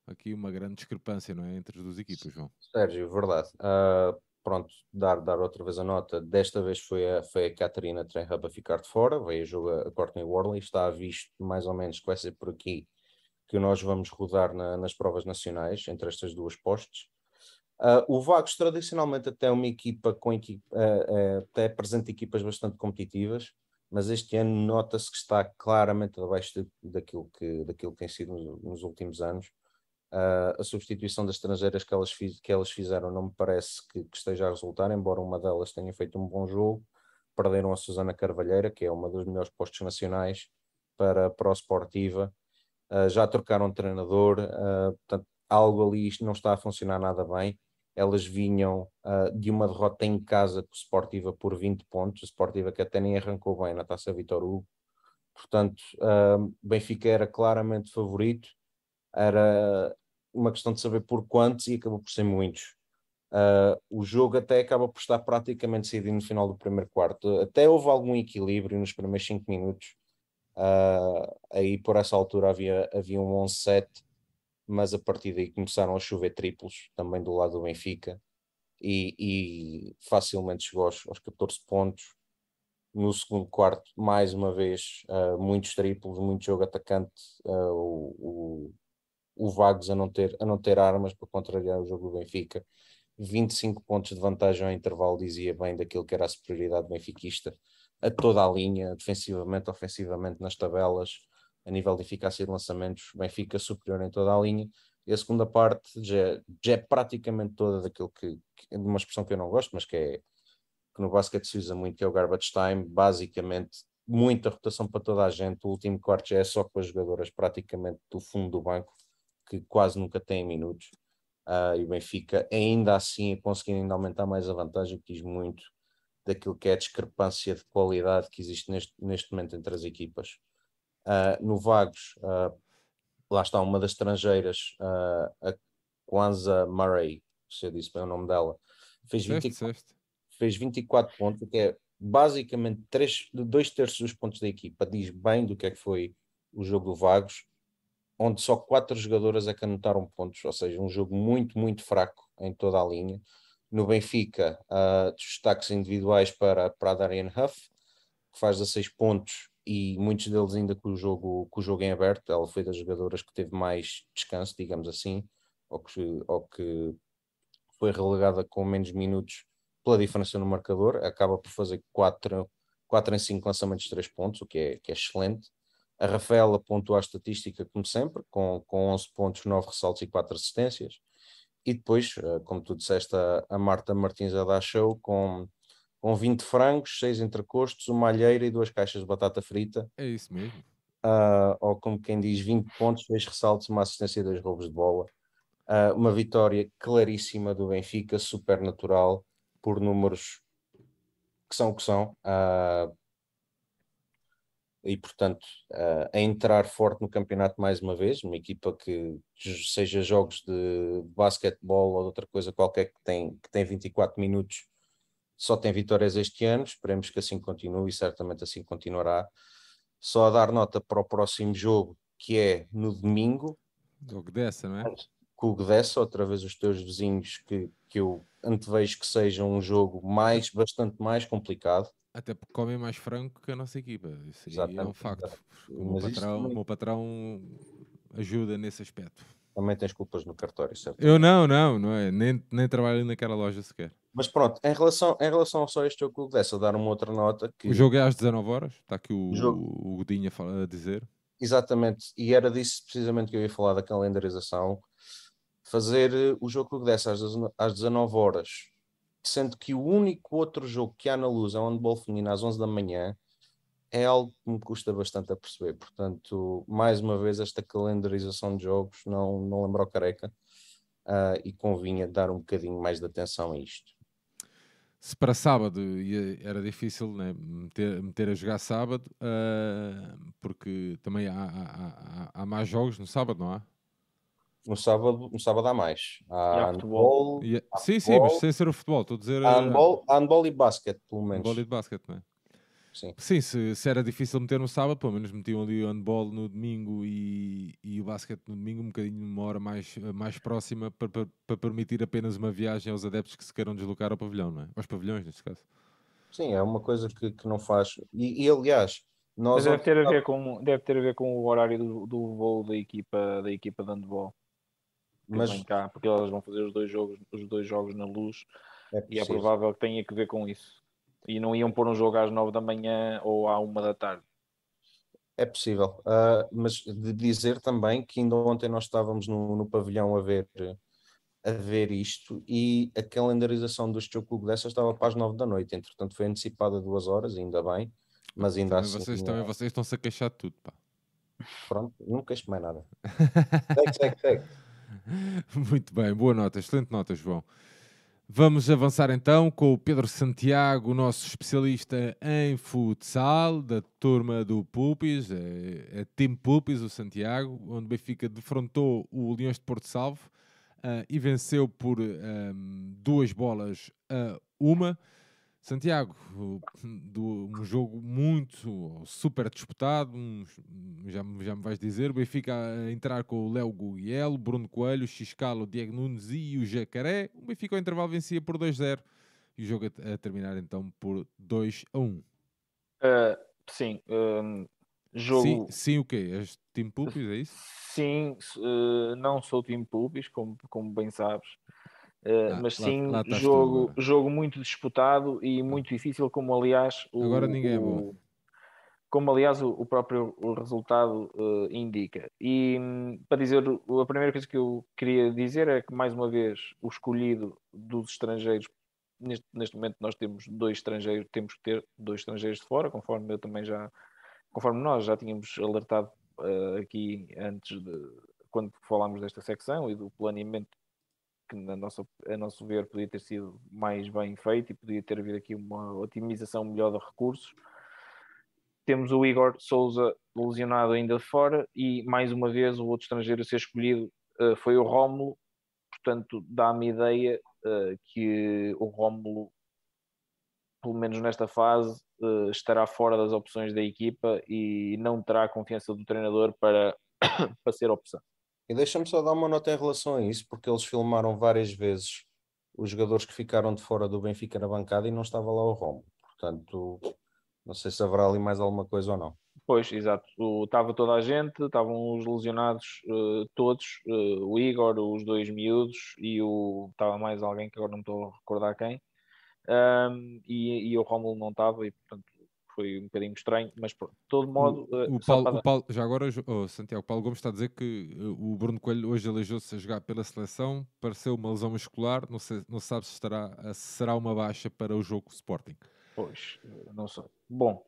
S1: Aqui uma grande discrepância, não é? Entre as duas equipas, João.
S2: Sérgio, verdade. Uh, pronto, dar, dar outra vez a nota. Desta vez foi a, foi a Catarina Trenhub a ficar de fora, veio a jogar a Courtney Warley. Está visto mais ou menos que vai ser por aqui que nós vamos rodar na, nas provas nacionais, entre estas duas postes. Uh, o Vagos, tradicionalmente, até é uma equipa com equipa, uh, uh, até apresenta equipas bastante competitivas, mas este ano nota-se que está claramente abaixo de, daquilo, que, daquilo que tem sido nos, nos últimos anos. a substituição das estrangeiras que elas, fiz, que elas fizeram não me parece que, que, esteja a resultar, embora uma delas tenha feito um bom jogo. Perderam a Susana Carvalheira, que é uma dos melhores postos nacionais para, para o Sportiva uh, já trocaram de treinador, uh, portanto, algo ali não está a funcionar nada bem. Elas vinham uh, de uma derrota em casa com o Sportiva por 20 pontos, o Sportiva que até nem arrancou bem na taça Vitor Hugo. Portanto, uh, Benfica era claramente favorito, era uma questão de saber por quantos e acabou por ser muitos. Uh, o jogo até acaba por estar praticamente decidido no final do primeiro quarto. Até houve algum equilíbrio nos primeiros 5 minutos, Uh, aí por essa altura havia, havia um 11-7, mas a partir daí começaram a chover triplos também do lado do Benfica e, e facilmente chegou aos, aos 14 pontos. No segundo quarto, mais uma vez, uh, muitos triplos, muito jogo atacante, uh, o, o, o Vagos a não, ter, a não ter armas para contrariar o jogo do Benfica. 25 pontos de vantagem ao intervalo dizia bem daquilo que era a superioridade benfiquista a toda a linha, defensivamente, ofensivamente, nas tabelas, a nível de eficácia de lançamentos, Benfica superior em toda a linha. E a segunda parte já, já é praticamente toda daquilo que, que, uma expressão que eu não gosto, mas que é que no basquete se usa muito, que é o garbage time, basicamente muita rotação para toda a gente. O último quarto já é só com as jogadoras praticamente do fundo do banco, que quase nunca têm minutos. Uh, e o Benfica, ainda assim, conseguindo ainda aumentar mais a vantagem, quis muito daquilo que é a discrepância de qualidade que existe neste, neste momento entre as equipas. Uh, no Vagos, uh, lá está uma das estrangeiras, uh, a Kwanza Murray, se eu disse bem o nome dela, fez, 20, fez 24 pontos, que é basicamente três, dois terços dos pontos da equipa. Diz bem do que é que foi o jogo do Vagos, onde só quatro jogadoras é que anotaram pontos, ou seja, um jogo muito, muito fraco em toda a linha. No Benfica, uh, destaques individuais para, para a Darian Huff, que faz 16 pontos e muitos deles ainda com o jogo, com o jogo em aberto. Ela foi das jogadoras que teve mais descanso, digamos assim, ou que, ou que foi relegada com menos minutos pela diferença no marcador. Acaba por fazer 4, 4 em 5 lançamentos de 3 pontos, o que é, que é excelente. A Rafaela pontuou a estatística, como sempre, com, com 11 pontos, 9 ressaltos e 4 assistências. E depois, eh, como tu disseste, a, Marta Martins a dar show com, com 20 frangos, 6 entrecostos, uma alheira e duas caixas de batata frita.
S1: É isso mesmo.
S2: Uh, ou como quem diz, 20 pontos, 2 ressaltos, uma assistência e dois roubos de bola. Uh, uma vitória claríssima do Benfica, super natural, por números que são o que são. Uh, e, portanto, uh, a entrar forte no campeonato mais uma vez, uma equipa que seja jogos de basquetebol ou de outra coisa qualquer que tem, que tem 24 minutos, só tem vitórias este ano, esperemos que assim continue e certamente assim continuará. Só a dar nota para o próximo jogo, que é no domingo.
S1: Jogo dessa, não é?
S2: Com o Gdessa, outra vez os teus vizinhos, que, que eu antevejo que seja um jogo mais, bastante mais complicado.
S1: Até porque comem mais frango que a nossa equipa. Isso é um facto. O meu, patrão, também... o meu patrão ajuda nesse aspecto.
S2: Também tens culpas no cartório, certo?
S1: Eu não, não, não é. Nem, nem trabalho naquela loja sequer.
S2: Mas pronto, em relação, em relação só a este jogo dessa, dar uma outra nota. Que...
S1: O jogo é às 19 horas, está aqui o, o, o Godinho a, a dizer.
S2: Exatamente, e era disso precisamente que eu ia falar da calendarização. Fazer eh, o jogo dessa às, às 19 horas sendo que o único outro jogo que há na luz é o handball feminino às 11 da manhã, é algo que me custa bastante a perceber. Portanto, mais uma vez, esta calendarização de jogos não, não lembra o careca uh, e convinha dar um bocadinho mais de atenção a isto.
S1: Se para sábado era difícil né, meter, meter a jogar sábado, uh, porque também há, há, há, há mais jogos no sábado, não há?
S2: No sábado, no sábado há mais. Há handball,
S1: e, há sim, sim, mas sem ser o futebol, estou a dizer.
S2: Há handball, há handball e basquete, pelo menos.
S1: Handball e basquete, não é? Sim, sim se, se, era difícil meter no sábado, pelo menos metiam ali o handball no domingo e, e o basquete no domingo, um bocadinho uma hora mais, mais próxima para, para, para, permitir apenas uma viagem aos adeptos que se queiram deslocar ao pavilhão, não é? Aos pavilhões, neste caso.
S2: Sim, é uma coisa que, que não faz. E, e aliás, nós.
S3: deve ter, a ver com, deve ter a ver com o horário do, do voo da equipa, da equipa de handball mas vem cá, porque elas vão fazer os dois jogos, os dois jogos na luz é e é provável que tenha que ver com isso. E não iam pôr um jogo às nove da manhã ou à uma da tarde.
S2: É possível, uh, mas de dizer também que ainda ontem nós estávamos no, no pavilhão a ver, a ver isto e a calendarização do jogo dessa estava para as nove da noite, entretanto foi antecipada duas horas, ainda bem, mas ainda
S1: também assim. Vocês, também vocês estão-se a queixar de tudo, pá.
S2: Pronto, não queixo mais nada. segue, segue, segue.
S1: Muito bem, boa nota, excelente nota, João. Vamos avançar então com o Pedro Santiago, nosso especialista em futsal, da turma do Pupis, é, é Team Pupis, o Santiago, onde o Benfica defrontou o Leões de Porto Salvo uh, e venceu por um, ehm, duas bolas a uma. Santiago, do, um jogo muito, super disputado, um, já, já me vais dizer, o Benfica a entrar com o Léo Gugliel, Bruno Coelho, o Xiscalo, o Diego Nunes e o Jacaré. O Benfica ao intervalo vencia por 2-0 e o jogo a, a, terminar então por 2 1. Uh,
S3: sim, um, jogo...
S1: Sim, sim, o quê? És Team Pupis, é isso?
S3: Sim, uh, não sou Team Pupis, como, como bem sabes. Uh, ah, mas sim, lá, lá jogo, jogo muito disputado e muito difícil, como aliás
S1: o, agora ninguém é bom.
S3: como aliás o, o próprio o resultado uh, indica. E para dizer, a primeira coisa que eu queria dizer é que mais uma vez o escolhido dos estrangeiros, neste, neste momento nós temos dois estrangeiros, temos que ter dois estrangeiros de fora, conforme eu também já, conforme nós já tínhamos alertado uh, aqui antes de quando falámos desta secção e do planeamento que na nossa, a nosso ver podia ter sido mais bem feito e podia ter havido aqui uma otimização melhor de recursos. Temos o Igor Souza lesionado ainda de fora e mais uma vez o outro estrangeiro a ser escolhido uh, foi o Rómulo, portanto dá-me ideia uh, que o Rómulo, pelo menos nesta fase, uh, estará fora das opções da equipa e não terá a confiança do treinador para, para ser opção.
S2: E deixa-me só dar uma nota em relação a isso, porque eles filmaram várias vezes os jogadores que ficaram de fora do Benfica na bancada e não estava lá o Romo. Portanto, não sei se haverá ali mais alguma coisa ou não.
S3: Pois, exato. Estava toda a gente, estavam os lesionados uh, todos, uh, o Igor, os dois miúdos e o estava mais alguém que agora não estou a recordar quem. Um, e, e o Romulo não estava e portanto foi um bocadinho estranho, mas pronto, de todo modo.
S1: O, eh, o, Paulo, para... o Paulo, já agora, oh, Santiago, Paulo Gomes está a dizer que eh, o Bruno Coelho hoje aleijou-se a jogar pela seleção, pareceu uma lesão muscular, não, sei, não sabe se, estará, se será uma baixa para o jogo Sporting.
S3: Pois, não sei. Bom,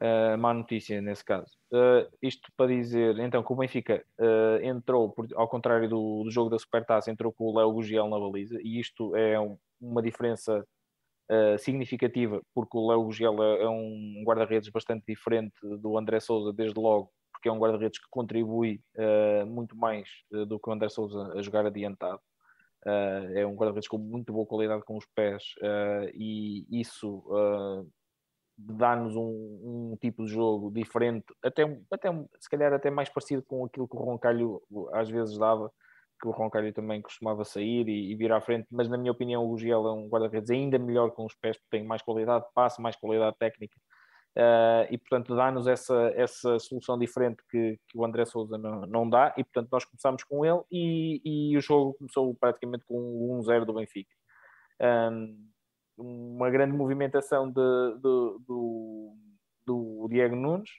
S3: Uh, má notícia nesse caso. Uh, isto para dizer, então, que o Benfica uh, entrou, por, ao contrário do, do, jogo da Supertaça, entrou com o Léo Gugiel na baliza, e isto é um, uma diferença significativa, porque o Léo Gugiel é, é um guarda-redes bastante diferente do André Souza, desde logo, porque é um guarda-redes que contribui muito mais do que o André Souza a jogar adiantado. é um guarda-redes com muito boa qualidade com os pés, e isso dá-nos um, um, tipo de jogo diferente, até, até se calhar até mais parecido com aquilo que o Roncalho às vezes dava, que o Roncalho também costumava sair e, e vir à frente, mas na minha opinião o Giel é um guarda-redes ainda melhor com os pés, porque tem mais qualidade de passe, mais qualidade técnica, uh, e portanto dá-nos essa, essa solução diferente que, que o André Souza não, não dá, e portanto nós começamos com ele e, e o jogo começou praticamente com um 1-0 do Benfica. Um, uma grande movimentação de, de, do, do Diego Nunes,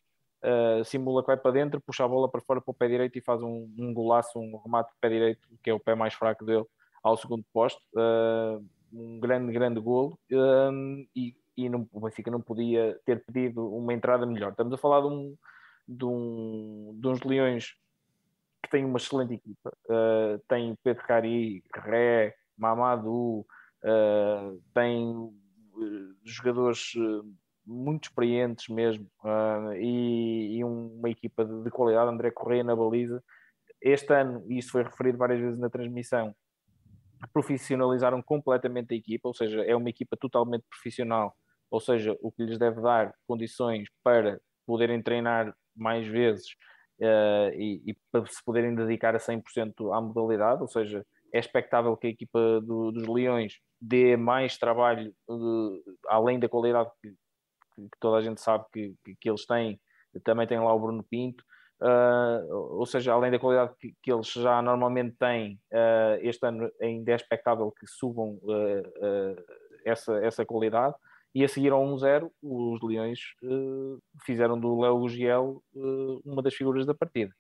S3: uh, simula que vai para dentro, puxa a bola para fora para o pé direito e faz um, um golaço, um remate de pé direito, que é o pé mais fraco dele, ao segundo posto. Uh, um grande, grande golo. Um, e e não, o Benfica não podia ter pedido uma entrada melhor. Estamos a falar de, um, de, um, de uns Leões que têm uma excelente equipa. Uh, tem Pedro Cari, Ré, Mamadou, uh, tem uh, jogadores muito experientes mesmo e, e, uma equipa de, de, qualidade. André Correia na baliza. Este ano, e isso foi referido várias vezes na transmissão, profissionalizaram completamente a equipa, ou seja, é uma equipa totalmente profissional, ou seja, o que lhes deve dar condições para poderem treinar mais vezes uh, e, e, para se poderem dedicar a 100% à modalidade, ou seja, é expectável que a equipa do, dos Leões dê mais trabalho, uh, além da qualidade que, que, toda a gente sabe que, que, eles têm, também tem lá o Bruno Pinto, Uh, ou seja, além da qualidade que, que eles já normalmente têm, uh, este ano ainda é expectável que subam uh, essa, essa qualidade. E a seguir ao 1-0, os Leões fizeram do Léo Giel uma das figuras da partida.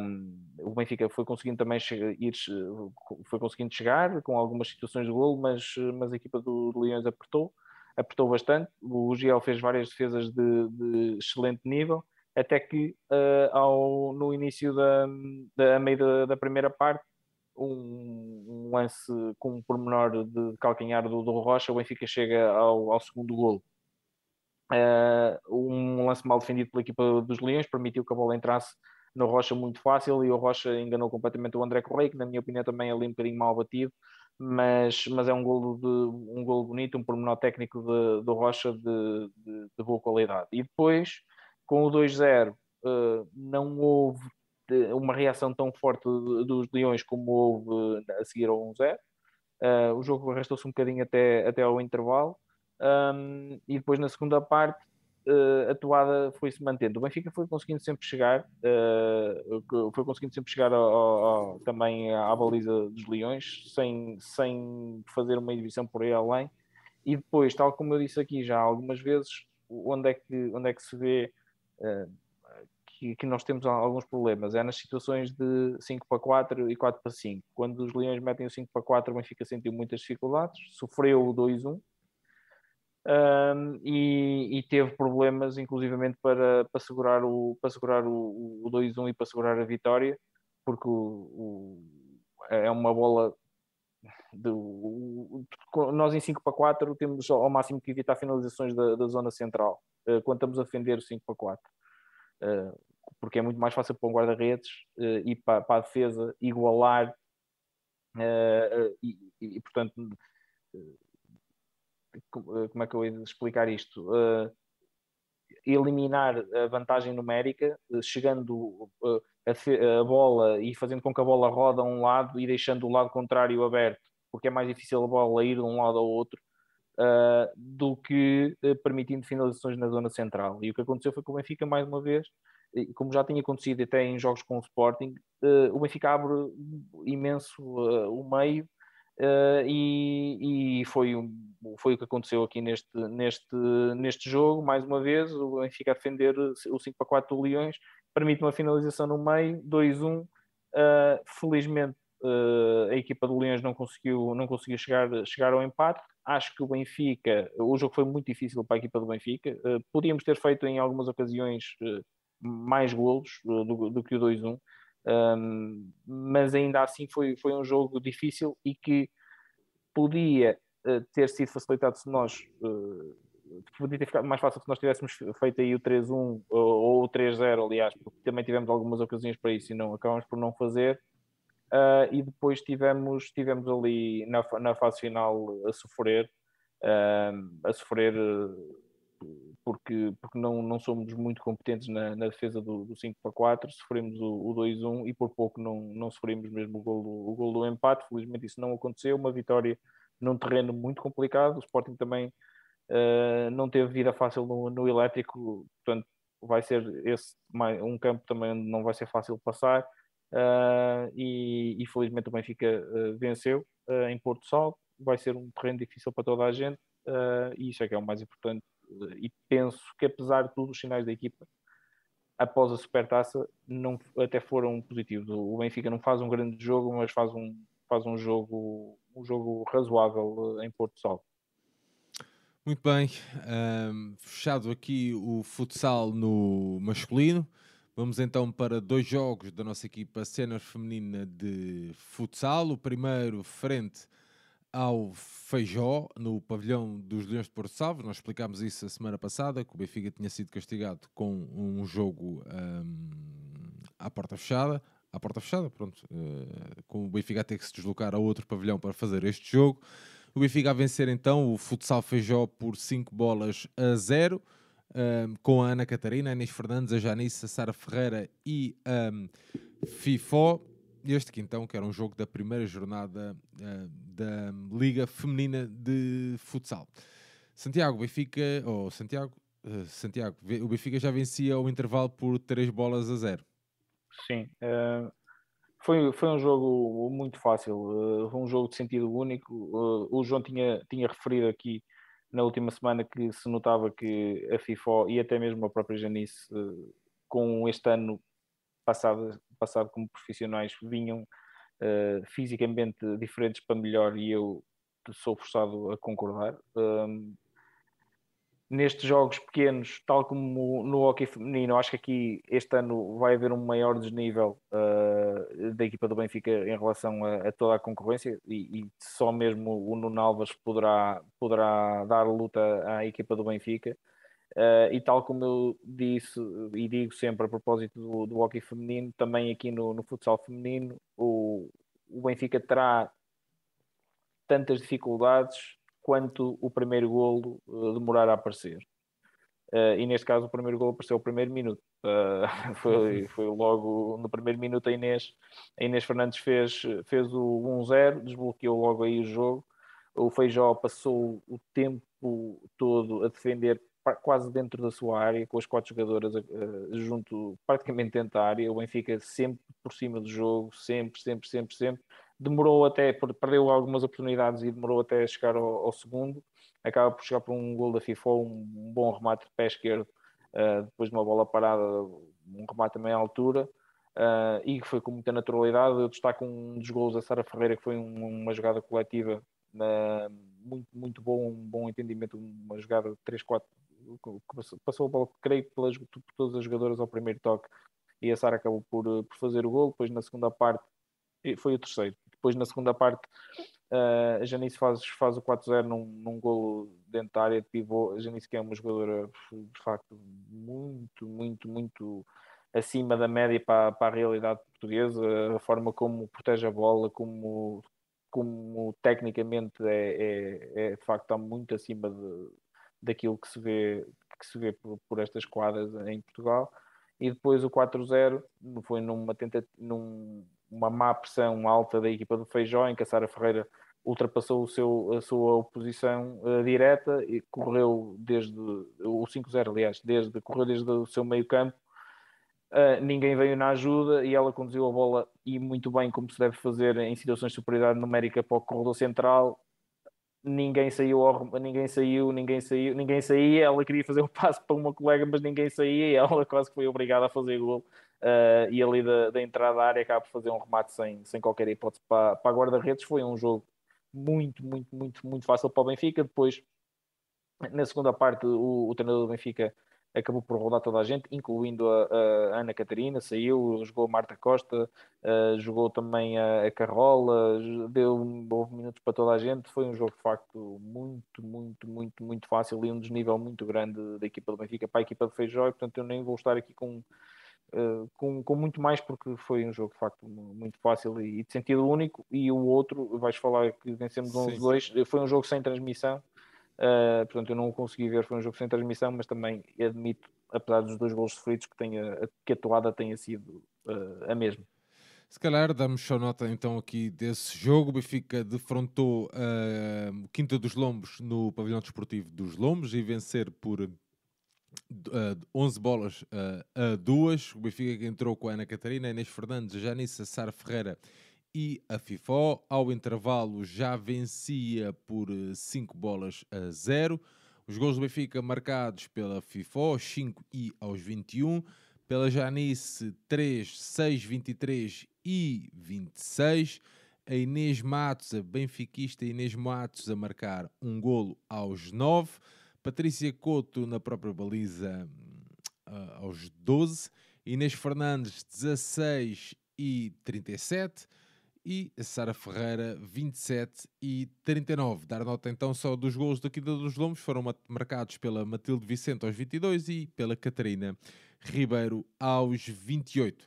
S3: Um, o Benfica foi conseguindo também ir, foi conseguindo chegar com algumas situações de golo, mas, mas a equipa do Leões apertou, apertou bastante. O Giel fez várias defesas de, de excelente nível até que uh, ao, no início da, da meio da, da primeira parte, um, um, lance com um pormenor de calcanhar do, do Rocha, o Benfica chega ao, ao segundo golo. Uh, um lance mal defendido pela equipa dos Leões permitiu que a bola entrasse no Rocha muito fácil e o Rocha enganou completamente o André Correia, que na minha opinião também é ali um bocadinho mal batido, mas, mas é um golo, de, um golo bonito, um pormenor técnico do Rocha de, de, de boa qualidade. E depois com o 2-0 uh, eh, não houve uma reação tão forte dos Leões como houve a seguir ao 1-0. Uh, eh, o jogo arrastou-se um bocadinho até, até ao intervalo um, e depois na segunda parte uh, a toada foi-se mantendo. O Benfica foi conseguindo sempre chegar, uh, foi conseguindo sempre chegar ao, ao, também à baliza dos Leões sem, sem fazer uma divisão por aí além. E depois, tal como eu disse aqui já algumas vezes, onde é que, onde é que se vê que, que, nós temos alguns problemas. É nas situações de 5 para 4 e 4 para 5. Quando os Leões metem o 5 para 4, o Benfica sentiu muitas dificuldades, sofreu o 2-1 um, e, e, teve problemas, inclusivamente, para, para segurar o, para segurar o, o 2-1 e para segurar a vitória, porque o, o, é uma bola. De, nós em 5 para 4 temos ao máximo que evitar finalizações da, da zona central uh, quando estamos a defender o 5 para 4. Uh, porque é muito mais fácil para um guarda-redes uh, e para, para, a defesa igualar e, e, portanto como é que eu ia explicar isto? eliminar a vantagem numérica, chegando a, a, bola e fazendo com que a bola roda a um lado e deixando o lado contrário aberto, porque é mais difícil a bola ir de um lado ao outro uh, do que uh, permitindo finalizações na zona central. E o que aconteceu foi que o Benfica, mais uma vez, como já tinha acontecido até em jogos com o Sporting, uh, o Benfica abre imenso o meio e, e, foi, foi o que aconteceu aqui neste, neste, neste jogo, mais uma vez, o Benfica a defender o 5 para 4 do Leões, permite uma finalização no meio, 2-1, felizmente Uh, a equipa do Leões não conseguiu, não conseguiu chegar, chegar ao empate. Acho que o Benfica, o jogo foi muito difícil para a equipa do Benfica. Uh, podíamos ter feito em algumas ocasiões uh, mais golos uh, do, do, que o 2-1, um, mas ainda assim foi, foi um jogo difícil e que podia ter sido facilitado se nós. podia ter ficado mais fácil se nós tivéssemos feito aí o 3-1 ou o 3-0, aliás, porque também tivemos algumas ocasiões para isso e não acabamos por não fazer. Uh, e depois tivemos, tivemos ali na, na fase final a sofrer, uh, a sofrer porque, porque não, não somos muito competentes na, na defesa do, do 5 para 4, sofremos o, o 2-1 e por pouco não, não sofremos mesmo o gol, o gol do empate, felizmente isso não aconteceu, uma vitória num terreno muito complicado, o Sporting também uh, não teve vida fácil no, no elétrico, portanto vai ser esse um campo também onde não vai ser fácil passar, uh, e, e, felizmente o Benfica uh, venceu em Porto Sol. Vai ser um terreno difícil para toda a gente e isso é que é o mais importante. E penso que, apesar de tudo, os sinais da equipa após a supertaça não, até foram positivos. O Benfica não faz um grande jogo, mas faz um, faz um jogo um jogo razoável em Porto Sol.
S1: Muito bem, um, fechado aqui o futsal no masculino. Vamos então para dois jogos da nossa equipa sénior feminina de futsal. O primeiro frente ao Feijó, no pavilhão dos Leões de Porto Salvo. Nós explicámos isso a semana passada, que o Benfica tinha sido castigado com um jogo um, à porta fechada. À porta fechada, pronto. Uh, com o Benfica a ter que se deslocar a outro pavilhão para fazer este jogo. O Benfica a vencer então o futsal Feijó por 5 bolas a 0 um, com a Ana Catarina, a Inês Fernandes, a Janice, a Sara Ferreira e a um, FIFO. Este que então que era um jogo da primeira jornada uh, da Liga Feminina de Futsal. Santiago, Benfica, ou oh, Santiago, uh, Santiago, o Benfica já vencia o intervalo por 3 bolas a 0.
S3: Sim, uh, foi, foi um jogo muito fácil, um jogo de sentido único. o João tinha, tinha referido aqui na última semana que se notava que a FIFA e até mesmo a própria Janice, com este ano passado, passado como profissionais, vinham uh, fisicamente diferentes para melhor e eu sou forçado a concordar. Um, nestes jogos pequenos, tal como no hockey feminino, acho que aqui este ano vai haver um maior desnível uh, da equipa do Benfica em relação a, a toda a concorrência e, e, só mesmo o Nuno Alves poderá, poderá dar luta à equipa do Benfica. Uh, e tal como eu disse e digo sempre a propósito do, do hockey feminino, também aqui no, no futsal feminino, o, o Benfica terá tantas dificuldades quanto o primeiro golo uh, demorar a aparecer. Uh, e neste caso o primeiro golo apareceu no primeiro minuto. Uh, foi, foi logo no primeiro minuto a Inês, a Inês Fernandes fez, fez o 1-0, desbloqueou logo aí o jogo. O Feijó passou o tempo todo a defender quase dentro da sua área, com as quatro jogadoras uh, junto, praticamente dentro da área. O Benfica sempre por cima do jogo, sempre, sempre, sempre, sempre demorou até, perdeu algumas oportunidades e demorou até chegar ao, ao segundo. Acaba por chegar por um gol da FIFA, um, bom remate de pé esquerdo, uh, depois de uma bola parada, um remate também à altura. Uh, e foi com muita naturalidade. Eu destaco um dos gols da Sara Ferreira, que foi um, uma jogada coletiva uh, muito, muito bom, um bom entendimento, uma jogada de 3-4, passou a bola, creio, pelas, por todas as jogadoras ao primeiro toque, e a Sara acabou por, por fazer o gol. Depois, na segunda parte, foi o terceiro. Depois, na segunda parte, uh, a Janice faz, faz o 4-0 num, num golo dentro da área de pivô. A Janice que é uma jogadora, de facto, muito, muito, muito acima da média para, para a realidade portuguesa. A forma como protege a bola, como, como tecnicamente é, é, é de facto está muito acima de, daquilo que se vê, que se vê por, por estas quadras em Portugal. E depois o 4-0 foi numa tentativa, num, uma má pressão alta da equipa do Feijó, em que a Sara Ferreira ultrapassou o seu, a sua oposição uh, direta e correu desde o 5-0, aliás, desde, correu desde o seu meio campo. Uh, ninguém veio na ajuda e ela conduziu a bola e muito bem como se deve fazer em situações de superioridade numérica para o corredor central ninguém saiu, ninguém saiu, ninguém saiu, ninguém saía, ela queria fazer o passo para uma colega, mas ninguém saía e ela quase foi obrigada a fazer gol uh, e ali da, da, entrada da área acaba por fazer um remate sem, sem qualquer hipótese para, para a guarda-redes. Foi um jogo muito, muito, muito, muito fácil para o Benfica. Depois, na segunda parte, o, o treinador do Benfica acabou por rodar toda a gente, incluindo a, a Ana Catarina, saiu, jogou a Marta Costa, uh, jogou também a, a Carola, deu houve minutos para toda a gente. Foi um jogo de facto muito, muito, muito, muito fácil e um desnível muito grande da equipa do Benfica para a equipa de Feijó, e portanto eu nem vou estar aqui com. Uh, com, com muito mais porque foi um jogo de facto muito fácil e, e de sentido único e o outro, vais falar que vencemos 11-2, foi um jogo sem transmissão Uh, portanto, eu não o consegui ver, foi um jogo sem transmissão, mas também admito, apesar dos dois gols sofridos, que, tenha, que a toada tenha sido uh, a mesma.
S1: Se calhar damos só nota então aqui desse jogo. O Benfica defrontou uh, o Quinta dos Lombos no pavilhão desportivo dos Lombos e vencer por uh, 11 bolas uh, a 2. O Benfica entrou com a Ana Catarina, Inês Fernandes, Janice Sara Ferreira e a FIFO. Ao intervalo já vencia por 5 eh, bolas a 0. Os gols do Benfica marcados pela FIFO, 5 e aos 21. Pela Janice, 3, 6, 23 e 26. A Inês Matos, a benfiquista Inês Matos, a marcar um golo aos 9. Patrícia Couto na própria baliza uh, aos 12. Inês Fernandes, 16 e 37 e Sara Ferreira 27 e 39. Dar nota então só dos gols da Quinta dos Lombos foram marcados pela Matilde Vicente aos 22 e pela Catarina Ribeiro aos 28.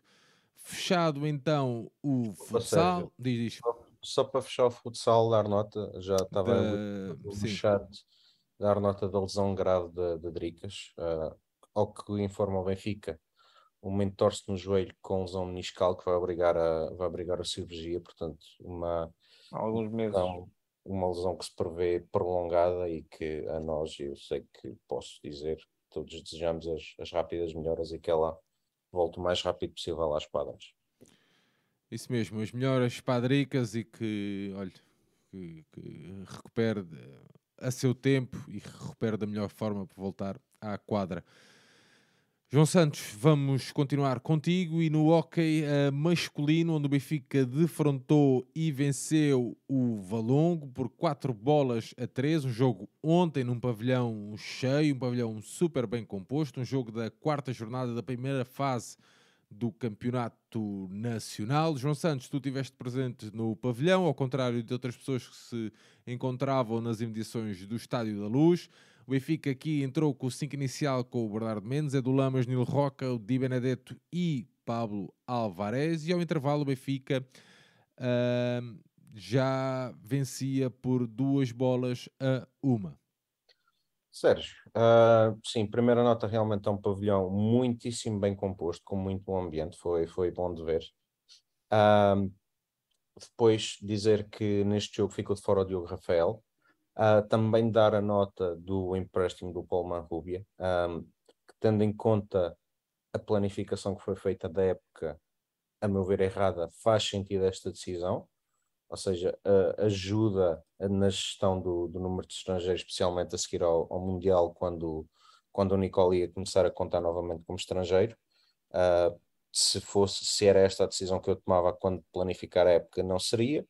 S1: Fechado então o futsal, diz, diz.
S2: Só, só, para fechar o futsal, dar nota, já estava no chat, dar nota da lesão grave de Dricas, uh, ao que informa o Benfica o momento torce no joelho com lesão meniscal que vai obrigar a, vai obrigar a cirurgia, portanto, uma,
S3: alguns meses.
S2: Lesão, uma lesão que se prevê prolongada e que a nós, eu sei que posso dizer, todos desejamos as, as rápidas melhoras e que ela volte o mais rápido possível às quadras.
S1: Isso mesmo, as melhoras padricas e que, olha, que, que recupere a seu tempo e recupere da melhor forma para voltar à quadra. João Santos, vamos continuar contigo e no hockey uh, masculino, onde o Benfica defrontou e venceu o Valongo por 4 bolas a 3, um jogo ontem num pavilhão cheio, um pavilhão super bem composto, um jogo da quarta jornada da primeira fase do Campeonato Nacional. João Santos, tu estiveste presente no pavilhão, ao contrário de outras pessoas que se encontravam nas emissões do Estádio da Luz. O Benfica aqui entrou com o 5 inicial com o Bernardo Mendes, Edu Lamas, Nilo Roca, o Di Benedetto e Pablo Alvarez. E ao intervalo o Benfica uh, já vencia por duas bolas a uma.
S2: Sérgio, uh, sim, primeira nota realmente é um pavilhão muitíssimo bem composto, com muito bom ambiente, foi, foi bom de ver. Uh, depois dizer que neste jogo ficou de fora o Diogo Rafael, Uh, também dar a nota do empréstimo do Paul Manrubia, um, que tendo em conta a planificação que foi feita da época, a meu ver errada, faz sentido esta decisão, ou seja, uh, ajuda na gestão do, do, número de estrangeiros, especialmente a seguir ao, ao, Mundial, quando, quando o Nicole ia começar a contar novamente como estrangeiro. Uh, se fosse, se era esta a decisão que eu tomava quando planificar a época, não seria.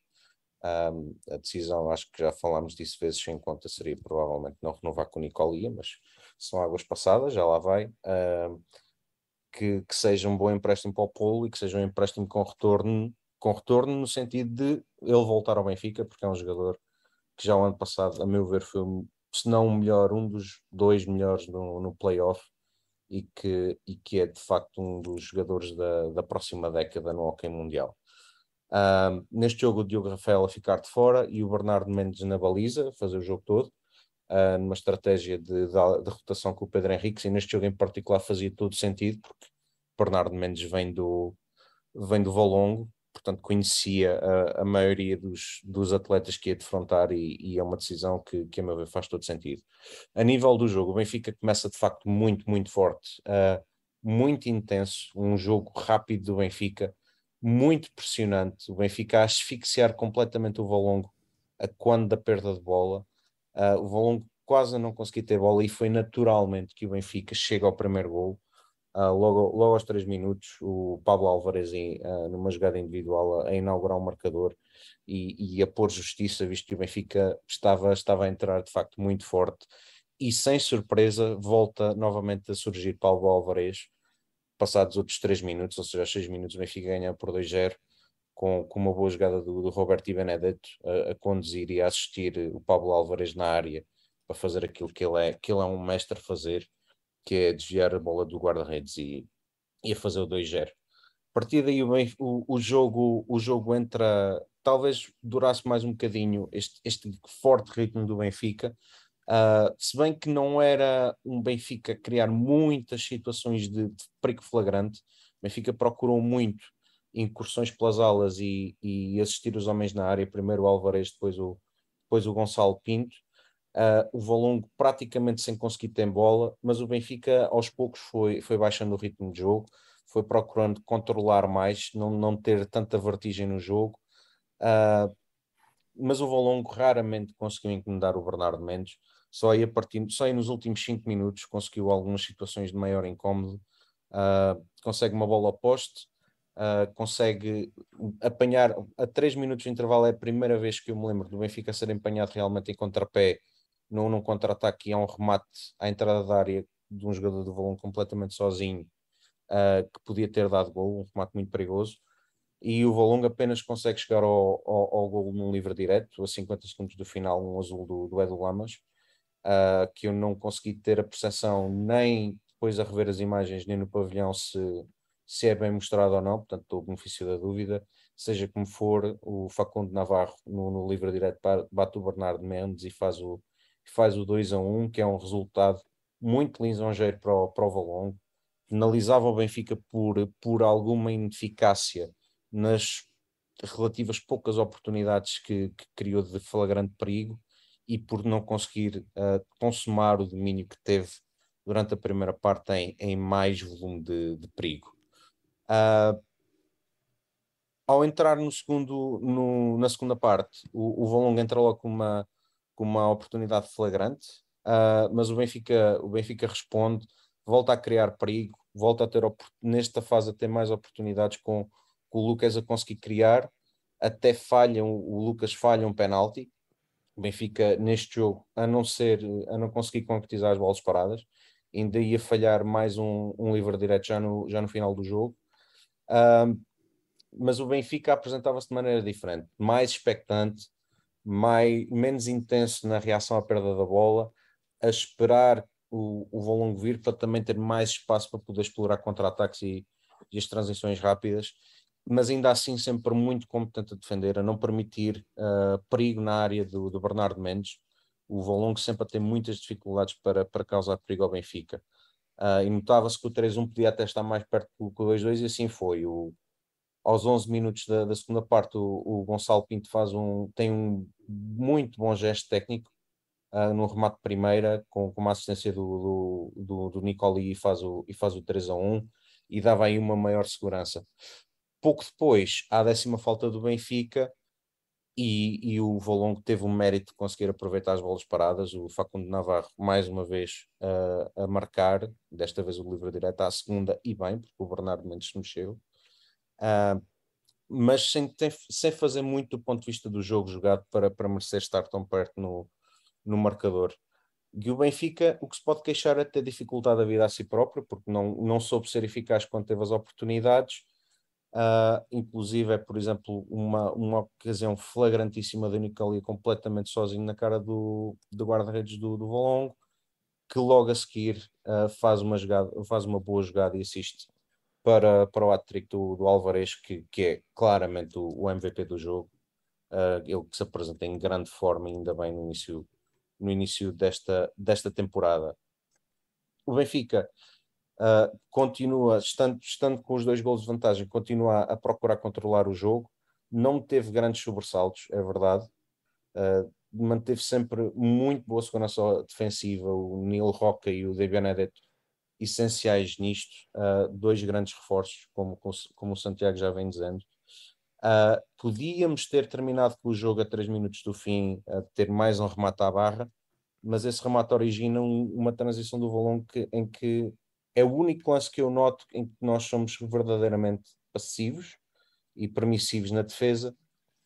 S2: Um, a decisão, acho que já falámos disso vezes sem conta, seria provavelmente não renovar com o Nicolia, mas são águas passadas, já lá vai. Um, que, que, seja um bom empréstimo para o Polo e que seja um empréstimo com retorno, com retorno no sentido de ele voltar ao Benfica, porque é um jogador que já o ano passado, a meu ver, foi, se não o melhor, um dos dois melhores no, no playoff e que, e que é de facto um dos jogadores da, da próxima década no Hockey Mundial. Um, neste jogo, o Diogo Rafael a ficar de fora e o Bernardo Mendes na baliza, fazer o jogo todo, uh, numa estratégia de, de, de, rotação com o Pedro Henrique. E neste jogo em particular fazia todo sentido, porque Bernardo Mendes vem do, vem do Valongo, portanto conhecia a, a maioria dos, dos atletas que ia defrontar e, e, é uma decisão que, que, a meu ver, faz todo sentido. A nível do jogo, o Benfica começa de facto muito, muito forte, uh, muito intenso, um jogo rápido do Benfica, muito pressionante. O Benfica a asfixiar completamente o Valongo a quando da perda de bola. Uh, o Valongo quase não conseguiu ter bola e foi naturalmente que o Benfica chega ao primeiro gol. Uh, logo, logo aos 3 minutos, o Pablo Alvarez, uh, numa jogada individual, a, inaugurar um marcador e, e, a pôr justiça, visto que o Benfica estava, estava a entrar de facto muito forte. E sem surpresa, volta novamente a surgir Pablo Alvarez, passados outros 3 minutos, ou seja, aos 6 minutos, o Benfica ganha por 2-0, com, com uma boa jogada do, do Roberto e Benedetto a, a conduzir e a assistir o Pablo Alvarez na área para fazer aquilo que ele é, que ele é um mestre a fazer que é desviar a bola do guarda-redes e, e a fazer o 2-0. A partir daí o, o, jogo, o jogo entra, talvez durasse mais um bocadinho este, este forte ritmo do Benfica, uh, se bem que não era um Benfica criar muitas situações de, de perigo flagrante, o Benfica procurou muito incursões pelas alas e, e assistir os homens na área, primeiro o Alvarez, depois o, depois o Gonçalo Pinto, Uh, o Valongo praticamente sem conseguir ter bola, mas o Benfica aos poucos foi, foi baixando o ritmo de jogo, foi procurando controlar mais, não, não ter tanta vertigem no jogo. Uh, mas o Valongo raramente conseguiu incomodar o Bernardo Mendes, só aí, a partir, só aí nos últimos 5 minutos conseguiu algumas situações de maior incómodo, uh, consegue uma bola ao poste, uh, consegue apanhar a 3 minutos de intervalo, é a primeira vez que eu me lembro do Benfica ser empanhado realmente em contrapé num, num contra-ataque e é um remate à entrada da área de um jogador do Valon completamente sozinho, uh, que podia ter dado gol, um remate muito perigoso. E o Valong apenas consegue chegar ao, ao, ao gol num livre direto, a 50 segundos do final, um azul do, do Edu Lamas, uh, que eu não consegui ter a percepção nem depois a rever as imagens, nem no pavilhão se, se é bem mostrado ou não, portanto estou benefício da dúvida. Seja como for, o Facundo Navarro no, no livre direto bate o Bernardo Mendes e faz o, faz o 2 a 1, que é um resultado muito lisonjeiro para o, para o Valongo. Penalizava o Benfica por, por alguma ineficácia nas relativas poucas oportunidades que, que criou de flagrante perigo e por não conseguir uh, consumar o domínio que teve durante a primeira parte em, em mais volume de, de perigo. Uh, ao entrar no segundo, no, na segunda parte, o, o Valongo entra logo com uma, com uma oportunidade flagrante, uh, mas o Benfica, o Benfica responde, volta a criar perigo, volta a ter nesta fase a ter mais oportunidades com, com o Lucas a conseguir criar, até falha, o Lucas falha um penalti, o Benfica neste jogo, a não ser, a não conseguir concretizar as bolas paradas, ainda ia falhar mais um, um livre direto já no, já no final do jogo. Mas o Benfica apresentava-se de maneira diferente, mais expectante, mais, menos intenso na reação à perda da bola, a esperar o, o Volongo vir para também ter mais espaço para poder explorar contra-ataques e, e, as transições rápidas, mas ainda assim sempre muito competente a defender, a não permitir uh, perigo na área do, do Bernardo Mendes. O Volongo sempre a ter muitas dificuldades para, para causar perigo ao Benfica. Uh, e notava-se que o 3-1 podia até estar mais perto que o 2-2 e assim foi. O, aos 11 minutos da, da segunda parte, o, o, Gonçalo Pinto faz um, tem um muito bom gesto técnico uh, no remate de primeira, com, com uma assistência do, do, do, do Nicoli e faz, o, e faz o 3 a 1 e dava aí uma maior segurança. Pouco depois, a décima falta do Benfica e, e o Volongo teve o mérito de conseguir aproveitar as bolas paradas. O Facundo Navarro, mais uma vez, uh, a marcar, desta vez o livre direto à segunda e bem, porque o Bernardo Mendes mexeu. Uh, mas sem, sem fazer muito do ponto de vista do jogo jogado para, para merecer estar tão perto no, no marcador. E o Benfica, o que se pode queixar é ter dificuldade a vida a si próprio, porque não, não soube ser eficaz quando teve as oportunidades. Uh, inclusive, é, por exemplo, uma, uma ocasião flagrantíssima do Nicoli completamente sozinho na cara do, do guarda-redes do, do Volongo, que logo a seguir uh, faz, uma jogada, faz uma boa jogada e assiste para, para o hat-trick do, do Alvarez, que, que é claramente o, o MVP do jogo. Uh, ele que se apresenta em grande forma, ainda bem no início, no início desta, desta temporada. O Benfica uh, continua, estando, estando com os dois gols de vantagem, continua a, procurar controlar o jogo. Não teve grandes sobressaltos, é verdade. Uh, manteve sempre muito boa segurança defensiva. O Neil Roca e o De Benedetto essenciais nisto, uh, dois grandes reforços, como, como o Santiago já vem dizendo. Uh, podíamos ter terminado com o jogo a 3 minutos do fim, a ter mais um remate à barra, mas esse remate origina um, uma transição do Valongo que, em que é o único lance que eu noto em que nós somos verdadeiramente passivos e permissivos na defesa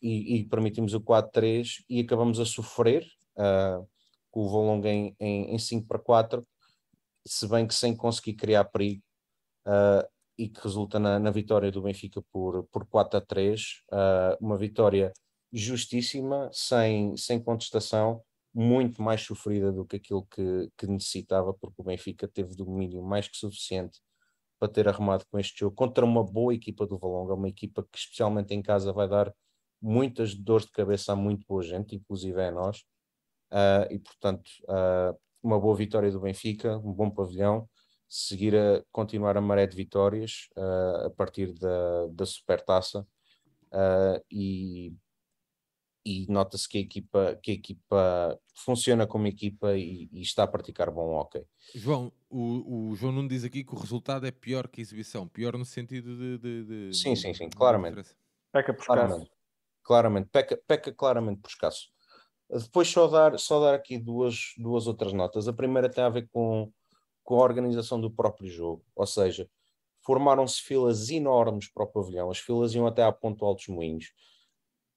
S2: e, e permitimos o 4-3 e acabamos a sofrer uh, com o Volonga em, em, em 5 para 4, se bem que sem conseguir criar perigo uh, e que resulta na, na, vitória do Benfica por, por 4 a 3, uh, uma vitória justíssima, sem, sem contestação, muito mais sofrida do que aquilo que, que necessitava, porque o Benfica teve domínio mais que suficiente para ter arrumado com este jogo contra uma boa equipa do Valonga, uma equipa que especialmente em casa vai dar muitas dores de cabeça a muito boa gente, inclusive a nós, uh, e portanto uh, uma boa vitória do Benfica, um bom pavilhão, seguir a continuar a maré de vitórias uh, a partir da, da supertaça e e nota-se que a equipa, que a equipa funciona como equipa e, e está a praticar bom hockey.
S1: João, o, o João Nuno diz aqui que o resultado é pior que a exibição, pior no sentido de. de, de
S2: sim, sim, sim, claramente.
S3: Peca por
S2: claramente, claramente, peca, peca claramente por escasso. Depois só dar, só dar aqui duas, duas outras notas. A primeira tem a ver com, com a organização do próprio jogo, ou seja, formaram-se filas enormes para o pavilhão, as filas iam até à Ponto Altos Moinhos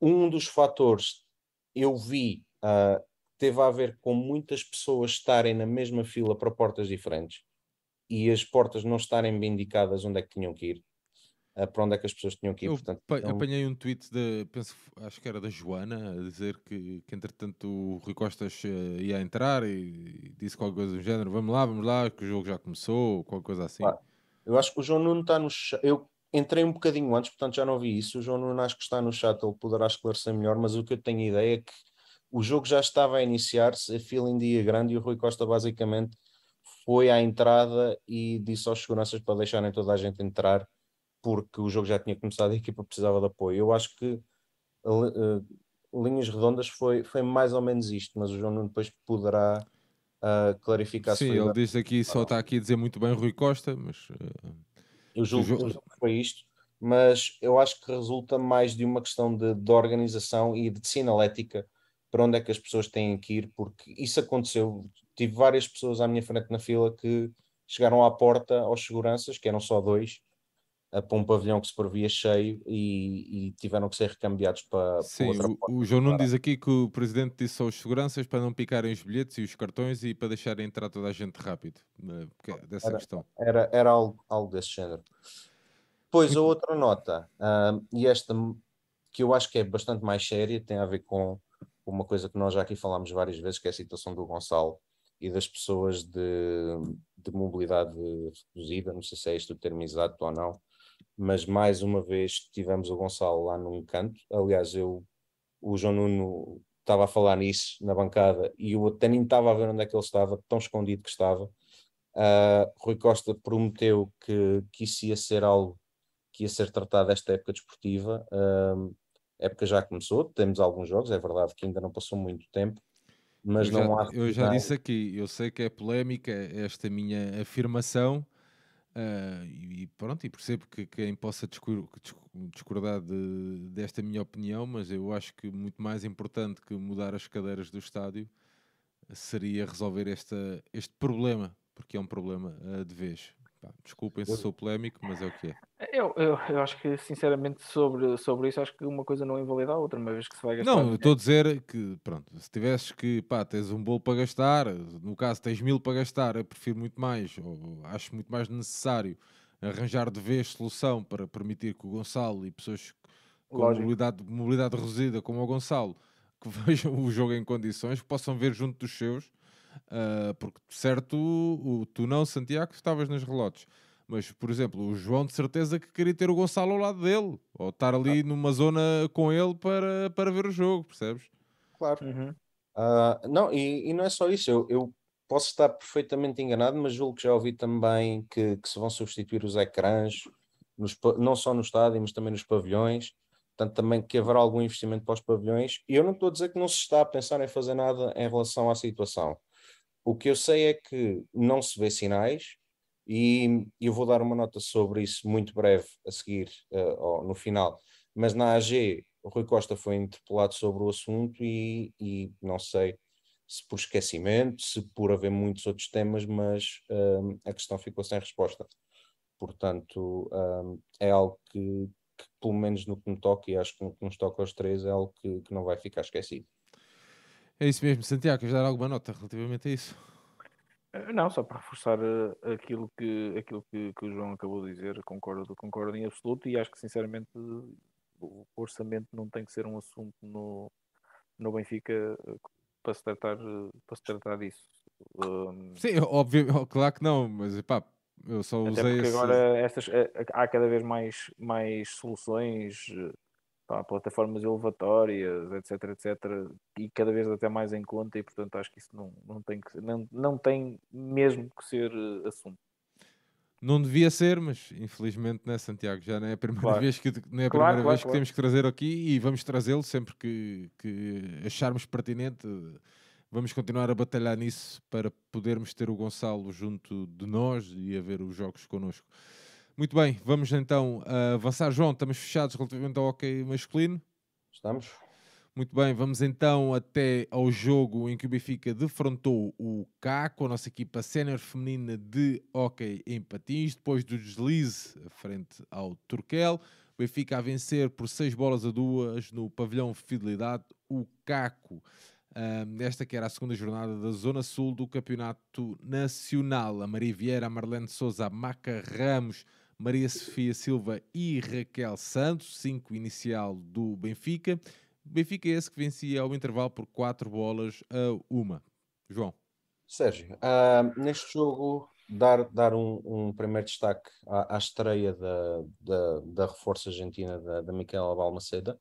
S2: um dos fatores eu vi uh, teve a ver com muitas pessoas estarem na mesma fila para portas diferentes e as portas não estarem bem indicadas onde é que tinham que ir, uh, para onde é que as pessoas tinham que ir.
S1: Eu
S2: portanto,
S1: então... apanhei um tweet, de, penso, acho que era da Joana, a dizer que, que entretanto o Rui Costas uh, ia entrar e, e, disse qualquer coisa do género: vamos lá, vamos lá, que o jogo já começou, qualquer coisa assim.
S2: eu acho que o João Nuno está no. Eu entrei um bocadinho antes, portanto já não vi isso. O João Nuno acho que está no chat, ele poderá esclarecer melhor, mas o que eu tenho ideia é que o jogo já estava a iniciar-se, a fila em dia grande, e o Rui Costa basicamente foi à entrada e disse aos seguranças para deixarem toda a gente entrar, porque o jogo já tinha começado e a equipa precisava de apoio. Eu acho que uh, linhas redondas foi, foi mais ou menos isto, mas o João Nuno depois poderá uh, clarificar
S1: Sim, ele diz aqui, só está aqui a dizer muito bem Rui Costa, mas uh,
S2: eu julgo, eu julgo que foi isto, mas eu acho que resulta mais de uma questão de, de organização e de sinalética para onde é que as pessoas têm que ir, porque isso aconteceu. Tive várias pessoas à minha frente na fila que chegaram à porta aos seguranças, que eram só dois, para um pavilhão que se previa cheio e, e, tiveram que ser recambiados para,
S1: Sim,
S2: para outra
S1: o, porta. O João Nuno diz aqui que o presidente disse aos seguranças para não picarem os bilhetes e os cartões e para deixarem entrar toda a gente rápido, é dessa
S2: era,
S1: questão.
S2: Era, era algo, algo desse género. Pois a outra nota, uh, e esta que eu acho que é bastante mais séria, tem a ver com uma coisa que nós já aqui falámos várias vezes, que é a situação do Gonçalo e das pessoas de, de mobilidade reduzida, não sei se é este o termo exato ou não, mas mais uma vez tivemos o Gonçalo lá num canto. Aliás, eu, o João Nuno estava a falar nisso na bancada e eu até nem estava a ver onde é que ele estava, tão escondido que estava. Uh, Rui Costa prometeu que, que isso ia ser algo que ia ser tratado esta época desportiva. Uh, época já começou, temos alguns jogos, é verdade que ainda não passou muito tempo, mas
S1: eu
S2: não
S1: já,
S2: há.
S1: Eu já disse aqui, eu sei que é polémica esta minha afirmação, Uh, e, pronto, e percebo que quem possa discordar de, desta minha opinião, mas eu acho que muito mais importante que mudar as cadeiras do estádio seria resolver esta, este problema, porque é um problema uh, de vez. Desculpem se sou polémico, mas é o que é.
S3: Eu, eu, eu, acho que, sinceramente, sobre, sobre isso, acho que uma coisa não invalida a outra, uma vez que se vai gastar.
S1: Não, estou a dizer que, pronto, se tivesses que, pá, tens um bolo para gastar, no caso tens mil para gastar, eu prefiro muito mais, ou acho muito mais necessário arranjar de vez solução para permitir que o Gonçalo e pessoas com mobilidade, mobilidade reduzida, como o Gonçalo, que vejam o jogo em condições, que possam ver junto dos seus Uh, porque, certo, o, tu não, Santiago, estavas nas relotes. Mas, por exemplo, o João de certeza que queria ter o Gonçalo ao lado dele. Ou estar ali ah. numa zona com ele para, para ver o jogo, percebes?
S2: Claro. Uhum. Uh, não, e, e, não é só isso. Eu, eu, posso estar perfeitamente enganado, mas julgo que já ouvi também que, que se vão substituir os ecrãs, nos, não só no estádio, mas também nos pavilhões. Portanto, também que haverá algum investimento para os pavilhões. E eu não estou a dizer que não se está a pensar em fazer nada em relação à situação. O que eu sei é que não se vê sinais, e eu vou dar uma nota sobre isso muito breve a seguir, uh, no final. Mas na AG, o Rui Costa foi interpelado sobre o assunto e, e não sei se por esquecimento, se por haver muitos outros temas, mas um, a questão ficou sem resposta. Portanto, um, é algo que, que, pelo menos no que me toca, e acho que no que nos toca aos três, é algo que, que não vai ficar esquecido.
S1: É isso mesmo, Santiago, queres dar alguma nota relativamente a isso?
S3: Eh, não, só para reforçar uh, aquilo, que, aquilo que, que, o João acabou de dizer, concordo, concordo em absoluto e acho que sinceramente o orçamento não tem que ser um assunto no, no Benfica uh, para se tratar, para se tratar disso.
S1: Um... Sim, óbvio, claro que não, mas pá, eu só usei. Até porque
S3: esse... agora estas, há cada vez mais, mais soluções pá, plataformas elevatórias, etc, etc, e cada vez até mais em conta, e portanto acho que isso não, não, tem, que, não, não tem mesmo que ser uh, assunto.
S1: Não devia ser, mas infelizmente, né, Santiago? Já não é a primeira claro. vez, que, não é a primeira claro, vez claro, que temos que trazer aqui e vamos trazê-lo sempre que, que acharmos pertinente. Vamos continuar a batalhar nisso para podermos ter o Gonçalo junto de nós e a ver os jogos connosco. Muito bem, vamos então uh, avançar. João, estamos fechados relativamente ao hockey masculino?
S2: Estamos.
S1: Muito bem, vamos então até ao jogo em que o Benfica defrontou o CACO, a nossa equipa sénior feminina de hockey em patins, depois do deslize frente ao Turquel. O Benfica a vencer por 6 bolas a duas no pavilhão Fidelidade, o CACO. Um, esta que era a segunda jornada da Zona Sul do Campeonato Nacional. A Maria Vieira, a Marlene Souza, a Maca Ramos, Maria Sofia Silva e Raquel Santos, 5 inicial do Benfica. Benfica é esse que vencia ao intervalo por 4 bolas a uma. João.
S2: Sérgio, uh, neste jogo, dar, dar um, um primeiro destaque à, à estreia da, da, da, reforço argentina da, da Micaela Balmaceda,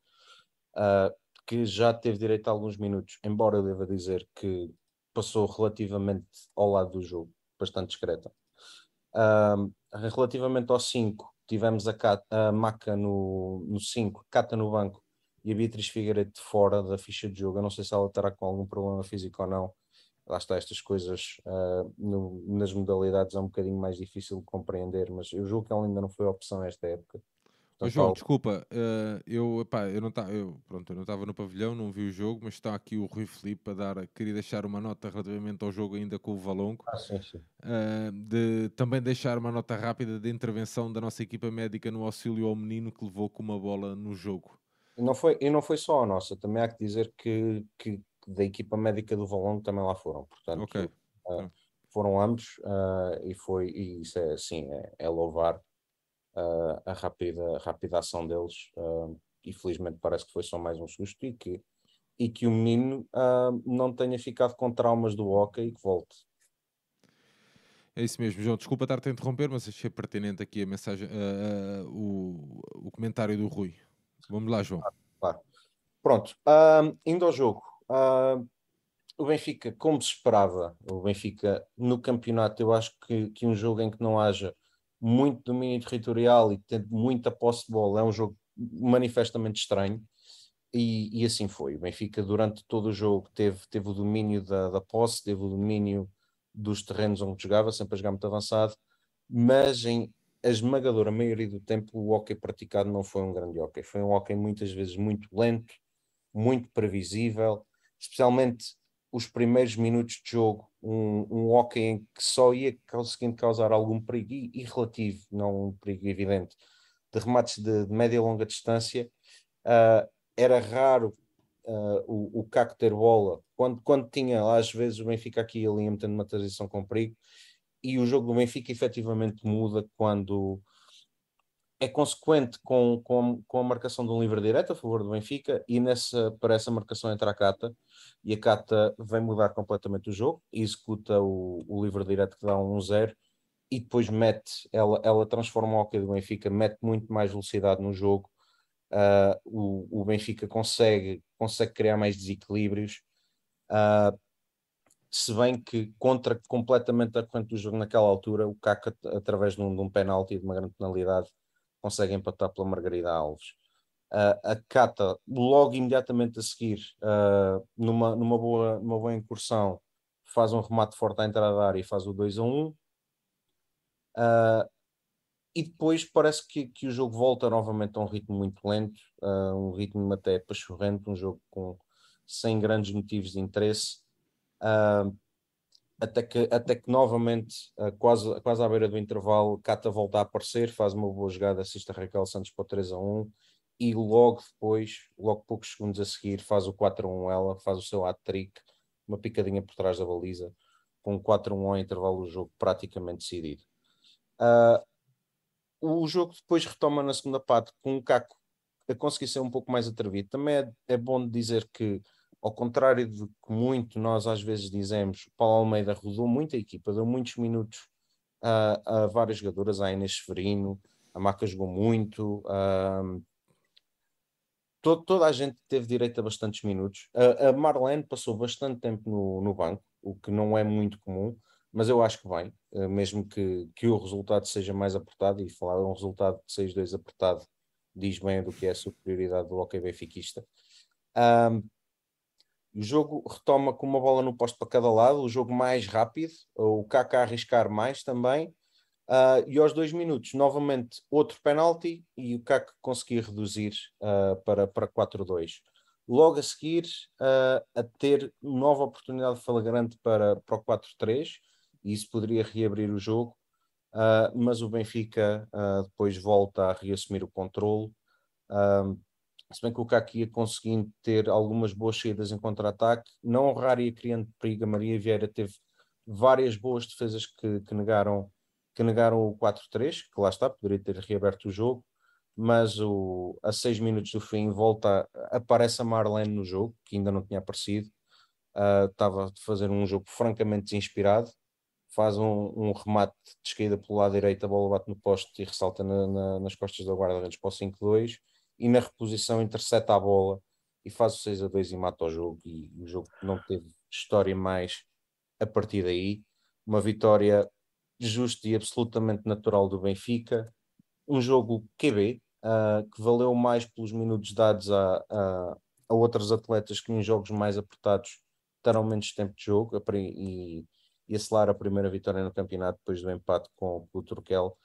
S2: uh, que já teve direito a alguns minutos, embora eu deva dizer que passou relativamente ao lado do jogo, bastante discreta. Uh, relativamente ao 5, tivemos a, a Maca no 5, Cata no banco e a Beatriz Figueiredo de fora da ficha de jogo. Eu não sei se ela terá com algum problema físico ou não. Lá está, estas coisas uh, no, nas modalidades é um bocadinho mais difícil de compreender, mas eu julgo que ela ainda não foi opção esta época.
S1: Ô, João, desculpa, uh, eu, epá, eu não estava eu, pronto, eu não estava no pavilhão, não vi o jogo, mas está aqui o Rui Felipe a dar, queria deixar uma nota relativamente ao jogo ainda com o Valongo,
S2: ah, sim, sim.
S1: Uh, de também deixar uma nota rápida de intervenção da nossa equipa médica no auxílio ao menino que levou com uma bola no jogo.
S2: E não foi, e não foi só a nossa, também há que dizer que, que da equipa médica do Valongo também lá foram, portanto okay. uh, foram ambos e foi, e isso é sim, é, é louvar uh, a, rápida, a rápida ação deles. Uh, e felizmente parece que foi só mais um susto e que, e que o menino uh, não tenha ficado com traumas do hockey e que volte.
S1: É isso mesmo, João. Desculpa estar-te a interromper, mas achei pertinente aqui a mensagem, uh, o, o comentário do Rui. Vamos lá, João. Claro.
S2: Pronto, indo ao jogo. o Benfica, como se esperava, o Benfica no campeonato, eu acho que, que um jogo em que não haja muito domínio territorial e tendo muita posse de bola, é um jogo manifestamente estranho. E, e, assim foi. O Benfica, durante todo o jogo, teve, teve o domínio da, da posse, teve o domínio dos terrenos onde jogava, sempre a jogar muito avançado, mas em a esmagadora maioria do tempo o hockey praticado não foi um grande hockey. Foi um hockey muitas vezes muito lento, muito previsível, especialmente os primeiros minutos de jogo um, um hockey em que só ia conseguindo causar algum perigo e, e relativo, não um perigo evidente, de remates de, de média e longa distância, uh, era raro uh, o, o Caco ter bola, quando, quando tinha, às vezes o Benfica aqui e ali metendo uma transição com perigo, e o jogo do Benfica efetivamente muda quando é consequente com, com, com a marcação de um livre direto a favor do Benfica e nessa, para essa marcação entra a Cata e a Cata vem mudar completamente o jogo e executa o, o livre direto que dá um 1-0 e depois mete, ela, ela transforma o hockey do Benfica, mete muito mais velocidade no jogo, uh, o, o Benfica consegue, consegue criar mais desequilíbrios, uh, se bem que contra completamente a corrente do jogo naquela altura, o Caca, através de um, de um penalti e de uma grande penalidade, consegue empatar pela Margarida Alves. Uh, a Cata, logo imediatamente a seguir, uh, numa, numa, boa, numa boa incursão, faz um remate forte à entrada da área e faz o 2 a 1. Uh, ah, e depois parece que, que o jogo volta novamente a um ritmo muito lento, um ritmo até pachorrento, um jogo com, sem grandes motivos de interesse. Uh, até que, até que novamente, uh, quase, quase à beira do intervalo, Cata volta a aparecer, faz uma boa jogada, assiste a Raquel Santos para o 3 a 1 e logo depois, logo poucos segundos a seguir, faz o 4 a 1 ela, faz o seu hat-trick, uma picadinha por trás da baliza, com 4 a 1 ao intervalo do jogo praticamente decidido. Uh, o jogo depois retoma na segunda parte com o Caco a conseguir ser um pouco mais atrevido. Também é, é bom dizer que ao contrário de que muito nós às vezes dizemos, Paulo Almeida rodou muito a equipa, deu muitos minutos a, a várias jogadoras, a Inês Severino, a Maca jogou muito, todo, toda a gente teve direito a bastantes minutos. A, a Marlene passou bastante tempo no, no, banco, o que não é muito comum, mas eu acho que bem, eh, mesmo que, que o resultado seja mais apertado, e falar um resultado de 6-2 apertado diz bem do que é a superioridade do hockey benfiquista. Um, o jogo retoma com uma bola no posto para cada lado, o jogo mais rápido, o KK arriscar mais também. Uh, e aos dois minutos, novamente, outro penalti e o KK conseguir reduzir uh, para, para 4-2. Logo a seguir, uh, a ter nova oportunidade flagrante para, para o 4-3, e isso poderia reabrir o jogo, mas o Benfica depois volta a reassumir o controle se bem que o Kaki ia conseguindo ter algumas boas saídas em contra-ataque, não raro ia criando perigo. A Maria Vieira teve várias boas defesas que, que negaram, que negaram o 4-3, que lá está, poderia ter reaberto o jogo, mas o, a seis minutos do fim volta, aparece a Marlene no jogo, que ainda não tinha aparecido, uh, estava a fazer um jogo francamente desinspirado, faz um, um, remate de esquerda pelo lado direito, a bola bate no poste e ressalta na, na, nas costas da guarda-redes para o 5-2 e na reposição intercepta a bola e faz o 6 a 2 e mata o jogo e o jogo não teve história mais a partir daí. Uma vitória justa e absolutamente natural do Benfica. Um jogo QB uh, que valeu mais pelos minutos dados a, a, a, outros atletas que em jogos mais apertados terão menos tempo de jogo. E, e a primeira vitória no campeonato depois do empate com, com o Turquel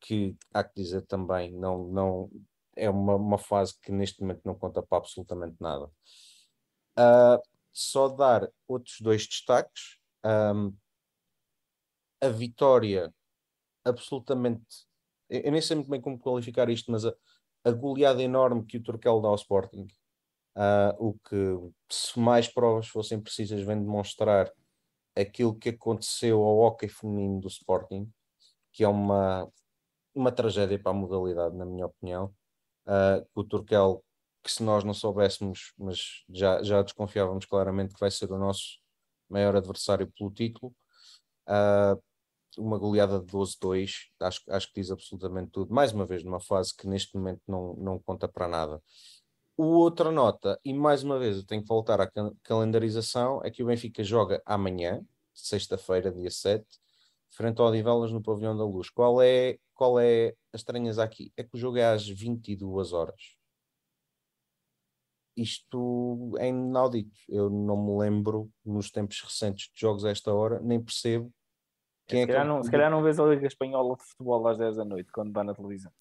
S2: que há que dizer também não, não é uma, uma fase que neste momento não conta para absolutamente nada. Uh, só dar outros dois destaques. Um, a vitória absolutamente. Eu nem sei muito bem como qualificar isto, mas a, a goleada enorme que o Turquel dá ao Sporting, uh, o que, se mais provas fossem precisas, vem demonstrar aquilo que aconteceu ao hockey feminino do Sporting, que é uma, uma tragédia para a modalidade, na minha opinião uh, o Turkel, que se nós não soubéssemos, mas já, já desconfiávamos claramente que vai ser o nosso maior adversário pelo título. Uh, uma goleada de 12-2, acho, acho que diz absolutamente tudo. Mais uma vez, numa fase que neste momento não, não conta para nada. O outra nota, e mais uma vez eu tenho que voltar à calendarização, é que o Benfica joga amanhã, sexta-feira, dia 7, frente ao Odivelas no Pavilhão da Luz. Qual é, qual é as estranhas aqui? É que o jogo é às 22 horas. Isto é inaudito. Eu não me lembro nos tempos recentes de jogos a esta hora, nem percebo
S3: quem é,
S2: se,
S3: calhar é não, se calhar não vês a Liga Espanhola de Futebol às 10 da noite, quando dá na televisão.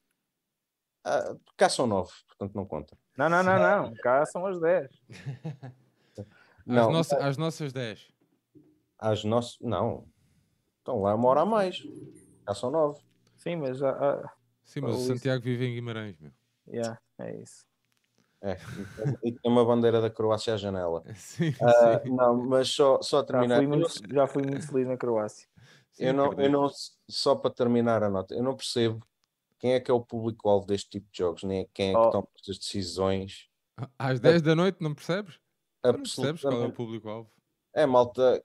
S2: Ah, cá são 9, portanto não conta.
S3: Não, não, não, não. Cá são as 10.
S1: não, às, nossas, às nossas 10.
S2: Às nossas. Não. Então lá é uma hora a mais. Já são nove.
S3: Sim, mas já.
S1: Sim, mas o Santiago vive em Guimarães, meu.
S3: Yeah, é isso.
S2: É, e tem uma bandeira da Croácia à janela.
S1: Sim, uh,
S2: sim. Não, mas só, só terminar.
S3: Já fui, muito, já fui muito feliz na Croácia.
S2: Sim, eu, não, eu não, só para terminar a nota, eu não percebo quem é que é o público-alvo deste tipo de jogos, nem quem é que oh. toma estas decisões.
S1: Às 10 da noite, não percebes? Não percebes qual é o público-alvo?
S2: É malta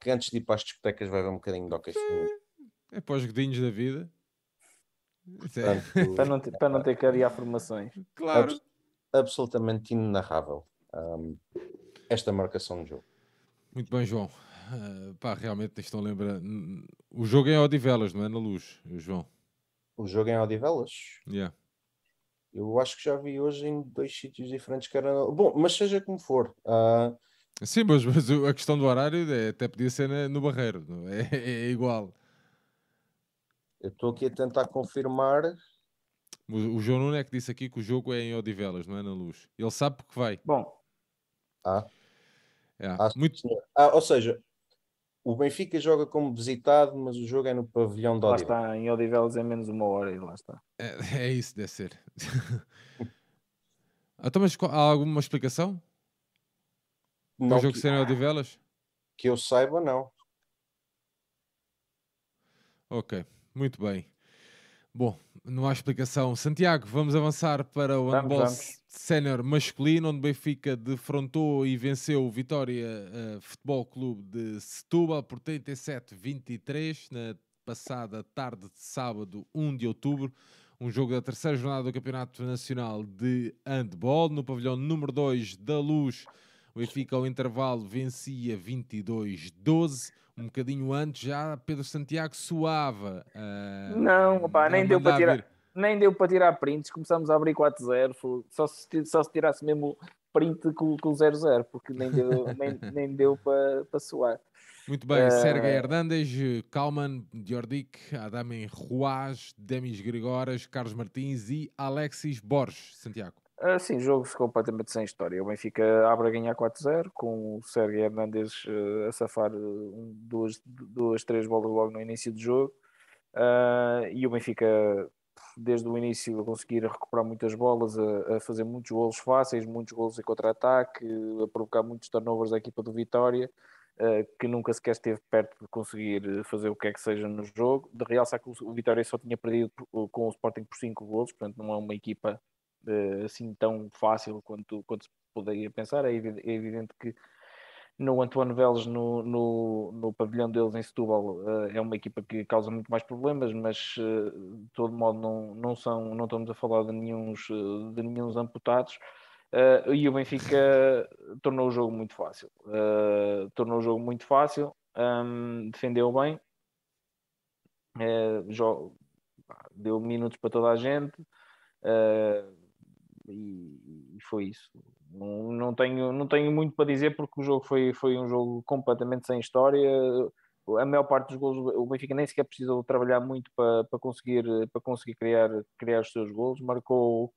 S2: que antes de ir para as discotecas vai ver um bocadinho de hockey
S1: É, é para os godinhos da vida.
S3: É. para, não ter, para não ter que adiar formações.
S1: Claro.
S2: Abs absolutamente inenarrável um, esta marcação de jogo.
S1: Muito bem, João. Uh, pá, realmente estão a lembrar. O jogo é em Odivelas, não é na luz, João?
S2: O jogo é em Odivelas?
S1: Yeah.
S2: Eu acho que já vi hoje em dois sítios diferentes que era. Bom, mas seja como for. Uh,
S1: Sim, mas, mas, a questão do horário é, até podia ser no Barreiro, é, é, igual.
S2: Eu estou aqui a tentar confirmar.
S1: O, o João Nuno é que disse aqui que o jogo é em Odivelas, não é na luz. Ele sabe porque vai.
S3: Bom.
S2: Ah.
S1: É,
S2: Ah,
S1: muito.
S2: Ah, ou seja, o Benfica joga como visitado, mas o jogo é no pavilhão de
S3: Lá
S2: Odivelas.
S3: está, em Odivelas é menos uma hora e lá está.
S1: é, é isso, deve ser. então, mas há alguma explicação?
S2: Não
S1: o jogo
S2: que,
S1: em Odivelas?
S2: que eu saiba, não.
S1: Ok, muito bem. Bom, não há explicação. Santiago, vamos avançar para o handball sénior masculino, onde Benfica defrontou e venceu o Vitória eh, Futebol Clube de Setúbal por 37-23 na passada tarde de sábado, 1 de outubro. Um jogo da terceira jornada do Campeonato Nacional de Handball. No pavilhão número 2 da Luz, o Benfica ao intervalo vencia 22-12. Um bocadinho antes já Pedro Santiago suava. ah,
S3: Não, opá,
S1: a
S3: nem deu para tirar.
S1: vir.
S3: Nem deu para tirar prints, começamos a abrir 4-0. foi- Só se, só se tirasse mesmo print com, o 0-0, porque nem deu, nem, nem deu para, para suar.
S1: Muito bem,
S3: Eh,
S1: Sergei Hernandes, Kalman, Diordic, Adamem Ruaz, Demis Grigoras, Carlos Martins e Alexis Borges. Santiago.
S3: Ah, sim, jogo completamente sem história. O Benfica abre a ganhar 4-0, com o Sérgio Hernandes eh, a safar eh, um, duas, duas, três bolas logo no início do jogo. Ah, e o Benfica, desde o início, a conseguir recuperar muitas bolas, a, a fazer muitos golos fáceis, muitos golos em contra-ataque, a provocar muitos turnovers da equipa do Vitória. que nunca sequer esteve perto de conseguir fazer o que é que seja no jogo. De realçar que o Vitória só tinha perdido com o Sporting por 5 golos, portanto não é uma equipa assim tão fácil quanto, quanto se poderia pensar. É evidente, é evidente que no Antoine Veles, no, no, no pavilhão deles em Setúbal, eh, é uma equipa que causa muito mais problemas, mas eh, de todo modo não, não, são, não estamos a falar de nenhuns, eh, de nenhuns amputados. Eh, e o Benfica tornou o jogo muito fácil. Eh, tornou o jogo muito fácil, ahm, defendeu bem, eh, jo- deu minutos para toda a gente. eh, e, e foi isso. Não, não, tenho, não tenho muito para dizer porque o jogo foi, foi um jogo completamente sem história. A maior parte dos golos, o Benfica nem sequer precisou trabalhar muito para, para conseguir, para conseguir criar, criar os seus golos. Marcou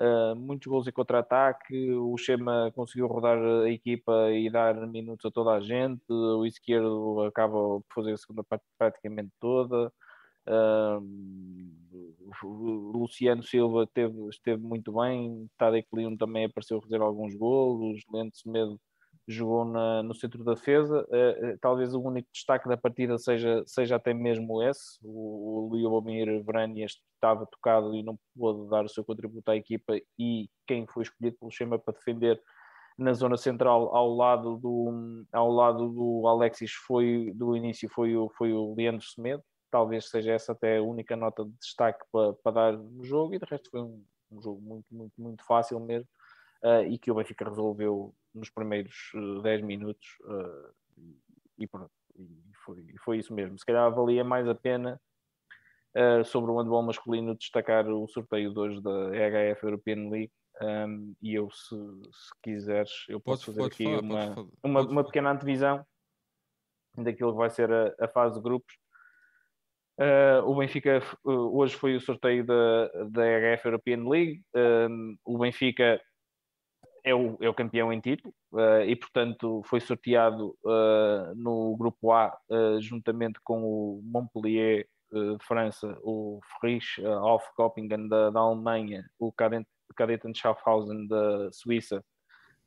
S3: uh, muitos golos em contra-ataque. O Chema conseguiu rodar a equipa e dar minutos a toda a gente. O esquerdo acaba por fazer a segunda parte praticamente toda. Luciano Silva teve, esteve muito bem, Tadek Leon também apareceu a fazer alguns golos, Lente Semedo jogou na, no centro da defesa, uh, talvez o único destaque da partida seja, seja até mesmo esse, o, o Liobomir Vrania estava tocado e não pôde dar o seu contributo à equipa. E quem foi escolhido pelo Chema para defender na zona central ao lado do, ao lado do Alexis foi, do início foi o, foi o Leandro Semedo, talvez seja essa até a única nota de destaque para, para dar no jogo, e de resto foi um, um jogo muito, muito, muito fácil mesmo, uh, e que o Benfica resolveu nos primeiros uh, 10 minutos, uh, e pronto, e foi, foi isso mesmo. Se calhar valia mais a pena uh, sobre o handball masculino destacar o sorteio de hoje da EHF European League, um, e eu, se, se quiseres, eu posso
S1: Podes-
S3: fazer
S1: podes
S3: aqui
S1: falar,
S3: uma, uma, uma pequena antevisão daquilo que vai ser a, a fase de grupos. Uh, o Benfica uh, hoje foi o sorteio da, da EHF European League. Um, o Benfica é o, é o campeão em título uh, e, portanto, foi sorteado uh, no grupo A uh, juntamente com o Montpellier uh, de França, o Frisch uh, Hofkoppingen da, da Alemanha, o Cadetten Schaffhausen da Suíça,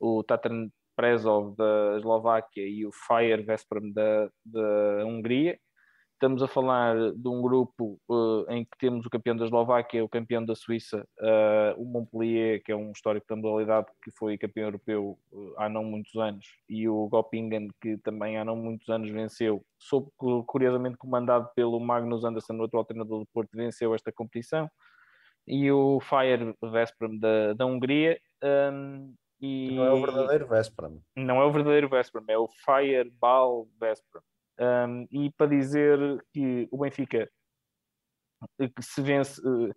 S3: o Tatran Prezov da Eslováquia e o Fire Veszprem da, da Hungria. Estamos a falar de um grupo uh, em que temos o campeão da Eslováquia, o campeão da Suíça, uh, o Montpellier, que é um histórico da modalidade que foi campeão europeu uh, há não muitos anos, e o Göppingen, que também há não muitos anos venceu, sob, curiosamente comandado pelo Magnus Andersson, o atual treinador do Porto, venceu esta competição, e o Fire Veszprem da, da Hungria. Um, e...
S2: Não é o verdadeiro Véspera.
S3: Não é o verdadeiro Veszprem, é o Fireball Veszprem. Um, e para dizer que o Benfica que se vence uh,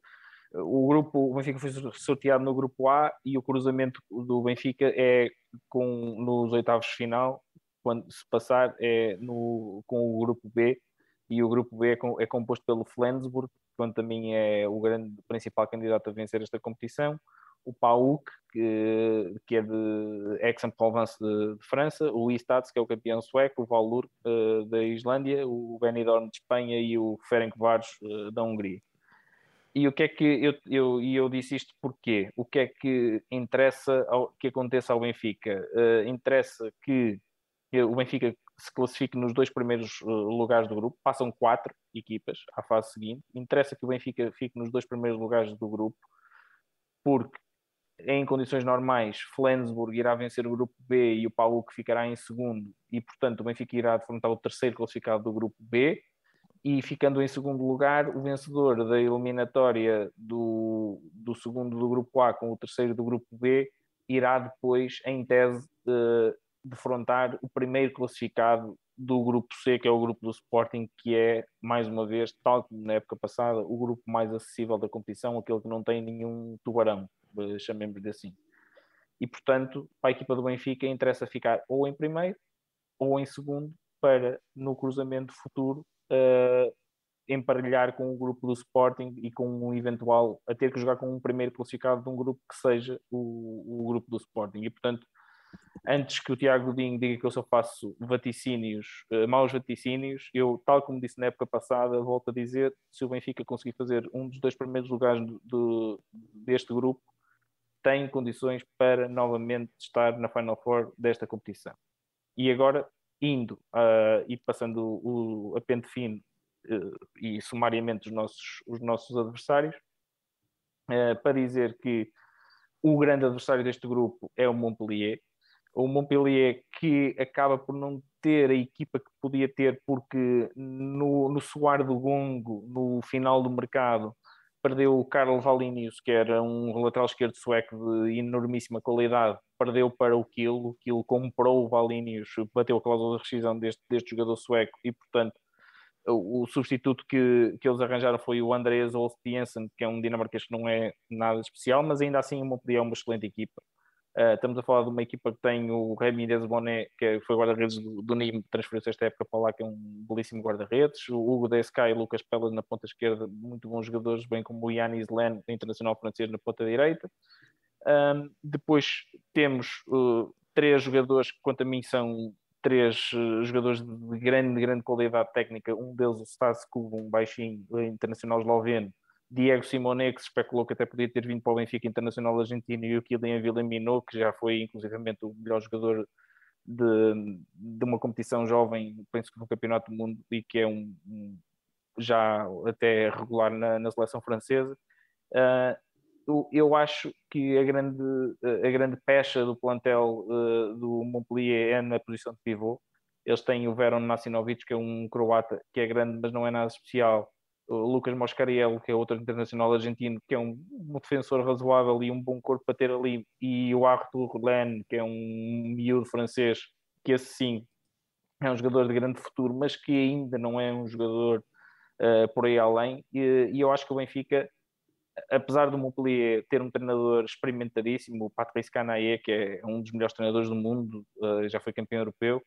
S3: o grupo, o Benfica foi sorteado no grupo A e o cruzamento do Benfica é com nos oitavos de final, quando se passar é no, com o grupo B. E o grupo B é, com, é composto pelo Flensburg, que também é o grande principal candidato a vencer esta competição, o PAOK, que, que é de Aix-en-Provence de, de, França, o Istats, que é o campeão sueco, o Valur uh, da Islândia, o Benidorm de Espanha e o Ferencváros uh, da Hungria. E o que é que eu, eu, eu disse isto porquê? O que é que interessa ao, que aconteça ao Benfica? Uh, interessa que o Benfica se classifique nos dois primeiros lugares do grupo, passam quatro equipas à fase seguinte. Interessa que o Benfica fique nos dois primeiros lugares do grupo, porque em condições normais, Flensburg irá vencer o grupo B e o Paulo ficará em segundo, e portanto o Benfica irá defrontar o terceiro classificado do grupo B. E ficando em segundo lugar, o vencedor da eliminatória do, do segundo do grupo A com o terceiro do grupo B irá depois, em tese, de, defrontar o primeiro classificado do grupo C, que é o grupo do Sporting, que é, mais uma vez, tal como na época passada, o grupo mais acessível da competição, aquele que não tem nenhum tubarão, eh, chamemos-lhe assim. E, portanto, para a equipa do Benfica interessa ficar ou em primeiro ou em segundo para, no cruzamento futuro, uh, emparelhar com o grupo do Sporting e com um eventual, a ter que jogar com um primeiro classificado de um grupo que seja o, o grupo do Sporting. E, portanto, antes que o Tiago Godinho diga que eu só faço vaticínios, uh, maus vaticínios, eu, tal como disse na época passada, volto a dizer, se o Benfica conseguir fazer um dos dois primeiros lugares do, do, deste grupo, tem condições para novamente estar na Final Four desta competição. E agora, indo uh, e passando o, a pente fino uh, e sumariamente os nossos, os nossos adversários, uh, para dizer que o grande adversário deste grupo é o Montpellier. O Montpellier que acaba por não ter a equipa que podia ter, porque no, no soar do gongo, no final do mercado, perdeu o Carl Valinius, que era um lateral esquerdo sueco de enormíssima qualidade, perdeu para o Kiel, o Kiel comprou o Valinius, bateu a cláusula de rescisão deste, deste jogador sueco e, portanto, o, o substituto que, que eles arranjaram foi o Andreas Olstiensen, que é um dinamarquês que não é nada especial, mas ainda assim o Montpellier é uma excelente equipa. Uh, estamos a falar de uma equipa que tem o Ramirez Bonet, que foi guarda-redes do, do Nîmes, transferiu-se esta época para lá, que é um belíssimo guarda-redes. O Hugo Desca e Lucas Pella na ponta esquerda, muito bons jogadores, bem como o Yannis Len, internacional francês, na ponta direita. Um, depois temos uh, três jogadores que, quanto a mim, são três uh, jogadores de grande, grande qualidade técnica. Um deles, o Stas um baixinho internacional esloveno, Diego Simone, que se especulou que até podia ter vindo para o Benfica Internacional Argentino, e o Kylian Villamino, que já foi inclusivamente o melhor jogador de, de uma competição jovem, penso que no Campeonato do Mundo, e que é um, um já até regular na, na seleção francesa. Uh, eu acho que a grande, a grande pecha do plantel uh, do Montpellier é na posição de pivô. Eles têm o Veron Nasinovic, que é um croata que é grande, mas não é nada especial Lucas Moscariello, que é outro internacional argentino, que é um, um, defensor razoável e um bom corpo para ter ali, e o Arthur Len, que é um miúdo francês, que esse sim é um jogador de grande futuro, mas que ainda não é um jogador uh, por aí além, e, e, eu acho que o Benfica, apesar do Montpellier ter um treinador experimentadíssimo, o Patrice Canaé, que é um dos melhores treinadores do mundo, uh, já foi campeão europeu,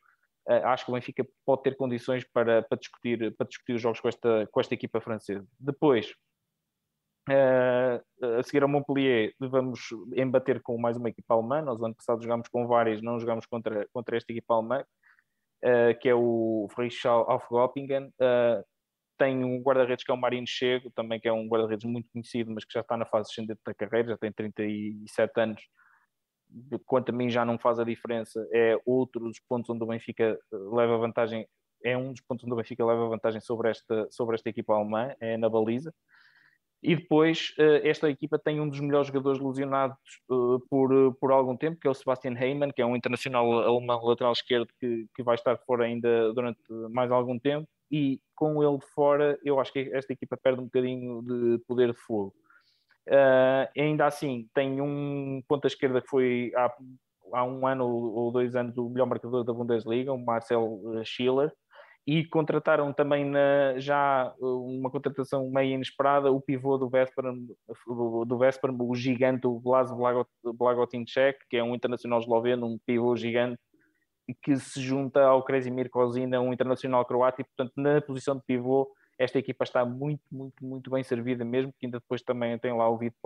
S3: acho que o Benfica pode ter condições para, para, discutir, para discutir os jogos com esta, com esta equipa francesa. Depois, uh, a seguir ao Montpellier, vamos embater com mais uma equipa alemã. Nós, ano passado, jogámos com várias, não jogámos contra, contra esta equipa alemã, uh, que é o Frischau Aufgopingen. tem um guarda-redes que é o Marino Chego, também que é um guarda-redes muito conhecido, mas que já está na fase ascendente da carreira, já tem 37 anos quanto a mim já não faz a diferença, é outro dos pontos onde o Benfica eh, leva vantagem, é um dos pontos onde o Benfica leva vantagem sobre esta, sobre esta equipa alemã, é na baliza. E depois, eh, esta equipa tem um dos melhores jogadores lesionados eh, por, por algum tempo, que é o Sebastian Heymann, que é um internacional alemão lateral esquerdo que, que vai estar fora ainda durante mais algum tempo. E com ele fora, eu acho que esta equipa perde um bocadinho de poder de fogo. Uh, ainda assim, tem um ponta esquerda que foi há, há um ano ou dois anos o melhor marcador da Bundesliga, o Marcel Schiller, e contrataram também na, já uma contratação meio inesperada o pivô do Vesperam, do Vesperam o gigante, o Blas Blagotinček, que é um internacional esloveno, um pivô gigante, que se junta ao Kresimir Kozina, um internacional croata, e portanto na posição de pivô esta equipa está muito, muito, muito bem servida mesmo, que ainda depois também tem lá o Vito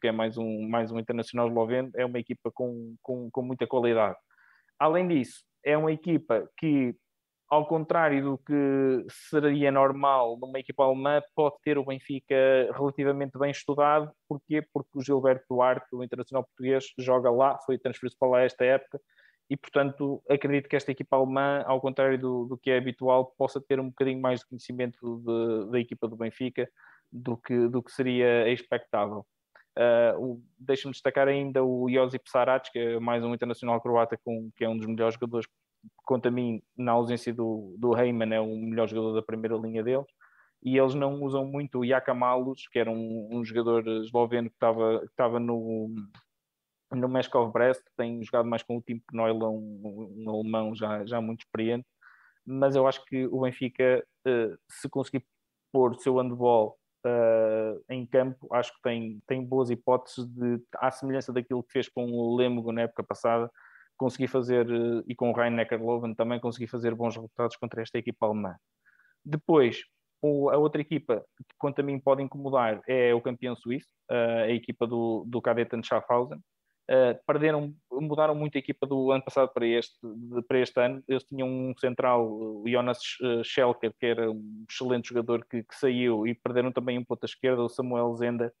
S3: que é mais um, mais um internacional esloveno, é uma equipa com, com, com muita qualidade. Além disso, é uma equipa que, ao contrário do que seria normal numa equipa alemã, pode ter o Benfica relativamente bem estudado. Porquê? Porque o Gilberto Duarte, o internacional português, joga lá, foi transferido para lá esta época, e portanto acredito que esta equipa alemã, ao contrário do, do que é habitual, possa ter um bocadinho mais de conhecimento de, da equipa do Benfica do que, do que seria expectável. Uh, Deixa-me destacar ainda o Josip Sarac, que é mais um internacional croata, com, que é um dos melhores jogadores, quanto a mim, na ausência do, do Heyman, é o melhor jogador da primeira linha deles. E eles não usam muito o Jakamalus, que era um, um jogador esloveno que estava, que estava no, no Meskov Brest, tem jogado mais com o Tim Knoila, um, um, alemão já, já muito experiente. Mas eu acho que o Benfica, uh, se conseguir pôr o seu handball uh, em campo, acho que tem, tem boas hipóteses de, à semelhança daquilo que fez com o Lemgo na época passada, conseguir fazer, uh, e com o Rhein Neckarloven também, conseguir fazer bons resultados contra esta equipa alemã. Depois, a outra equipa que, quanto a mim, pode incomodar é o campeão suíço, a equipa do, do Kadetten Schaffhausen, Uh, perderam, mudaram muito a equipa do ano passado para este, para este ano. Eles tinham um central, o Jonas eh, Schelker, que era um excelente jogador que, que saiu, e perderam também um ponta esquerda, o Samuel Zenda,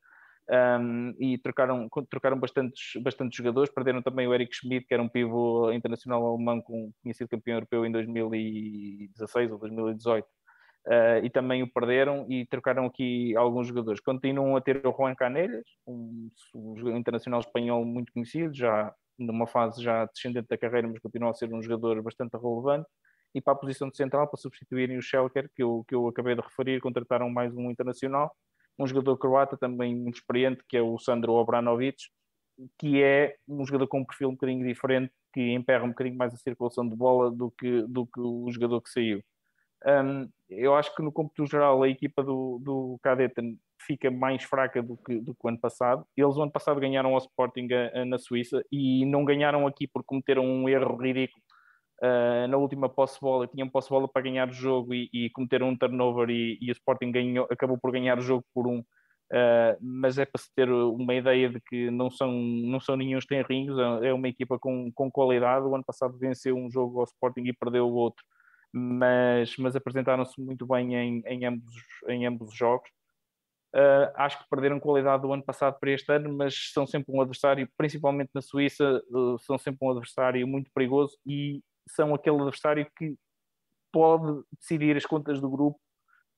S3: um, e trocaram, trocaram bastantes, bastantes jogadores. Perderam também o Eric Schmidt, que era um pivô internacional alemão, com, tinha sido campeão europeu em 2016 ou 2018 uh, e também o perderam e trocaram aqui alguns jogadores. Continuam a ter o Juan Canelhas, um, um internacional espanhol muito conhecido, já numa fase já descendente da carreira, mas continua a ser um jogador bastante relevante. E para a posição de central, para substituírem o Schelker, que eu, que eu acabei de referir, contrataram mais um internacional, um jogador croata também muito experiente, que é o Sandro Obranovic, que é um jogador com um perfil um bocadinho diferente, que emperra um bocadinho mais a circulação de bola do que, do que o jogador que saiu. Um, eu acho que no cômputo geral a equipa do, do fica mais fraca do que, do que o ano passado. Eles o ano passado ganharam ao Sporting a, a, na Suíça e não ganharam aqui por cometeram um erro ridículo uh, na última posse-bola. Tinham posse-bola para ganhar o jogo e, e cometeram um turnover e, e, o Sporting ganhou, acabou por ganhar o jogo por um. Uh, mas é para se ter uma ideia de que não são, não são nenhum tenrinhos, é uma equipa com, com qualidade. O ano passado venceu um jogo ao Sporting e perdeu o outro mas, mas apresentaram-se muito bem em, em, ambos, em ambos os jogos. Uh, acho que perderam qualidade do ano passado para este ano, mas são sempre um adversário, principalmente na Suíça, uh, são sempre um adversário muito perigoso e são aquele adversário que pode decidir as contas do grupo,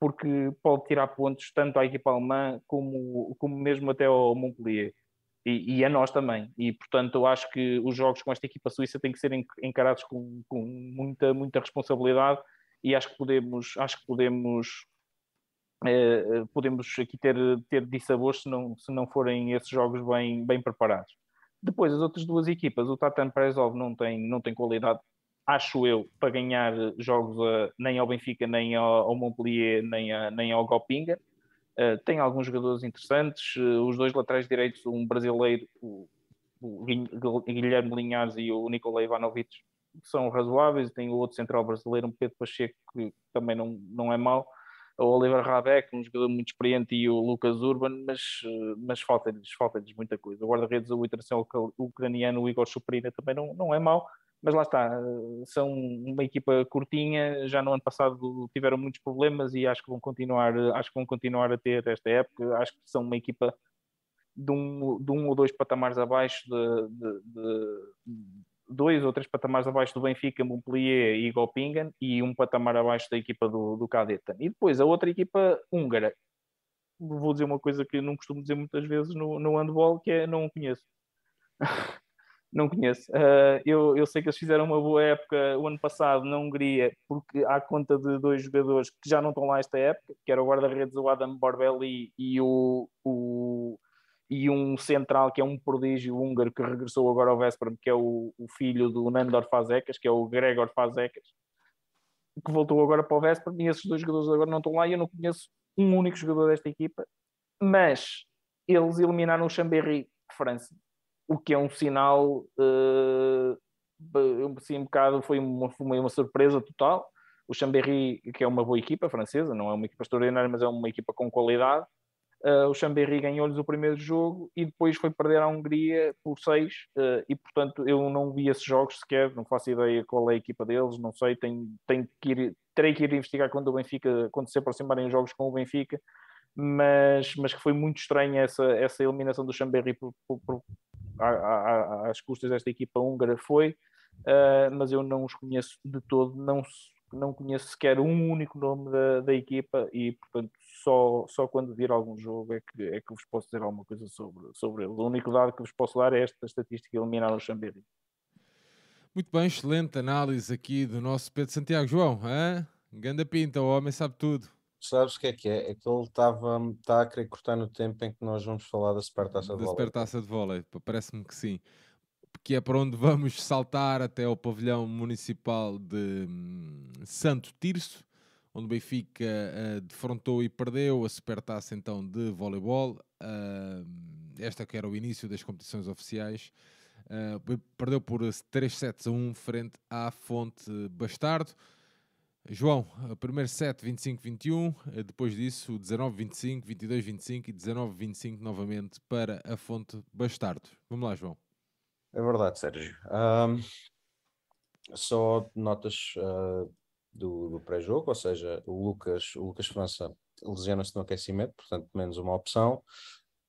S3: porque pode tirar pontos tanto à equipa alemã como, como mesmo até ao Montpellier e, e, a nós também. E, portanto, eu acho que os jogos com esta equipa suíça têm que ser encarados com, com muita, muita responsabilidade e acho que podemos, acho que podemos, eh, podemos aqui ter, ter dissabores se não, se não forem esses jogos bem, bem preparados. Depois, as outras duas equipas, o Tatan Prezov não tem, não tem qualidade, acho eu, para ganhar jogos a, nem ao Benfica, nem ao, ao Montpellier, nem, a, nem ao Gopinga. Uh, tem alguns jogadores interessantes, uh, os dois laterais direitos, um brasileiro, o, Guilherme Linhares e o Nicolai Ivanovic, são razoáveis, tem o outro central brasileiro, um Pedro Pacheco, que também não, não é mau, o Oliver Rabeck, um jogador muito experiente, e o Lucas Urban, mas, uh, mas falta-lhes falta muita coisa. O guarda-redes, o internacional ucraniano, o Igor Chuprina, também não, não é mau, mas lá está, são uma equipa curtinha, já no ano passado tiveram muitos problemas e acho que vão continuar, acho que vão continuar a ter esta época, acho que são uma equipa de um, de um ou dois patamares abaixo de, de, de dois ou três patamares abaixo do Benfica, Montpellier e Gopingen e um patamar abaixo da equipa do, do. E depois a outra equipa húngara, vou dizer uma coisa que não costumo dizer muitas vezes no, no handball, que é não conheço. Não conheço. Uh, eu, eu sei que eles fizeram uma boa época o ano passado na Hungria, porque há conta de dois jogadores que já não estão lá esta época, que era o guarda-redes o Adam Borbelli e, o, o, e um central que é um prodígio húngaro que regressou agora ao Vesperam, que é o, o filho do Nandor Fazekas, que é o Gregor Fazekas, que voltou agora para o Vesperam, e esses dois jogadores agora não estão lá e eu não conheço um único jogador desta equipa, mas eles eliminaram o Chambéry de França o que é um sinal, uh, assim, um bocado, foi uma, foi uma surpresa total, o Chambéry, que é uma boa equipa francesa, não é uma equipa extraordinária, mas é uma equipa com qualidade. Uh, o Chambéry ganhou-lhes o primeiro jogo e depois foi perder à Hungria por 6 uh, e portanto eu não vi esses jogos sequer, não faço ideia qual é a equipa deles, não sei, tenho, tenho que ir, terei que ir investigar quando o Benfica, quando se aproximarem jogos com o Benfica, mas, mas que foi muito estranha essa, essa eliminação do Chambéry por, por, às custas desta equipa húngara foi, uh, mas eu não os conheço de todo, não não conheço sequer um único nome da, da equipa e, portanto, só, só quando vir algum jogo é que, é que vos posso dizer alguma coisa sobre, sobre eles. O único dado que vos posso dar é esta estatística eliminar o Chambéry.
S1: Muito bem, excelente análise aqui do nosso Pedro Santiago. João, hein? ganda pinta, o homem sabe tudo.
S2: Sabes o que é que é? É que ele estava tá a querer cortar no tempo em que nós vamos falar da Supertaça de Vôlei. Da
S1: Supertaça de Vôlei, parece-me que sim que é para onde vamos saltar até ao pavilhão municipal de hum, Santo Tirso, onde o Benfica uh, defrontou e perdeu a supertaça então de voleibol. Uh, esta que era o início das competições oficiais. Uh, perdeu por 3 sets a 1 frente à Fonte Bastardo. João, primeiro set 25-21, depois disso 19-25, 22-25 e 19-25 novamente para a Fonte Bastardo. Vamos lá, João.
S2: É verdade, Sérgio. Um, só notas uh, do, do pré-jogo, ou seja, o Lucas, o Lucas França lesiona-se no aquecimento, portanto, menos uma opção.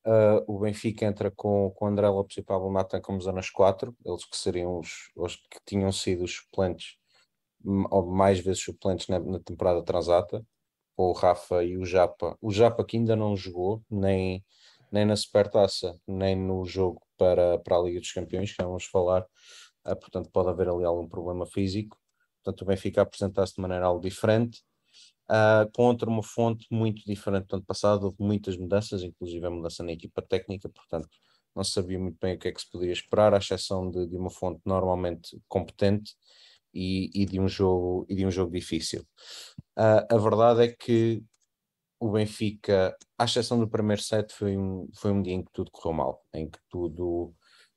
S2: Uh, o Benfica entra com, com André Lopes e Pablo Natan como zonas 4, eles que seriam os, os que tinham sido os suplentes, ou mais vezes suplentes na, na temporada transata, o Rafa e o Japa. O Japa que ainda não jogou, nem, nem na Supertaça, nem no jogo para, para a Liga dos Campeões, que vamos falar, uh, portanto pode haver ali algum problema físico, portanto o Benfica apresentar-se de maneira algo diferente, uh, contra uma fonte muito diferente do ano passado, houve muitas mudanças, inclusive a mudança na equipa técnica, portanto não sabia muito bem o que é que se podia esperar, à exceção de, de uma fonte normalmente competente e, e, de um jogo, e de um jogo difícil. Uh, a verdade é que o Benfica, à exceção do primeiro set, foi um, foi um dia em que tudo correu mal, em que tudo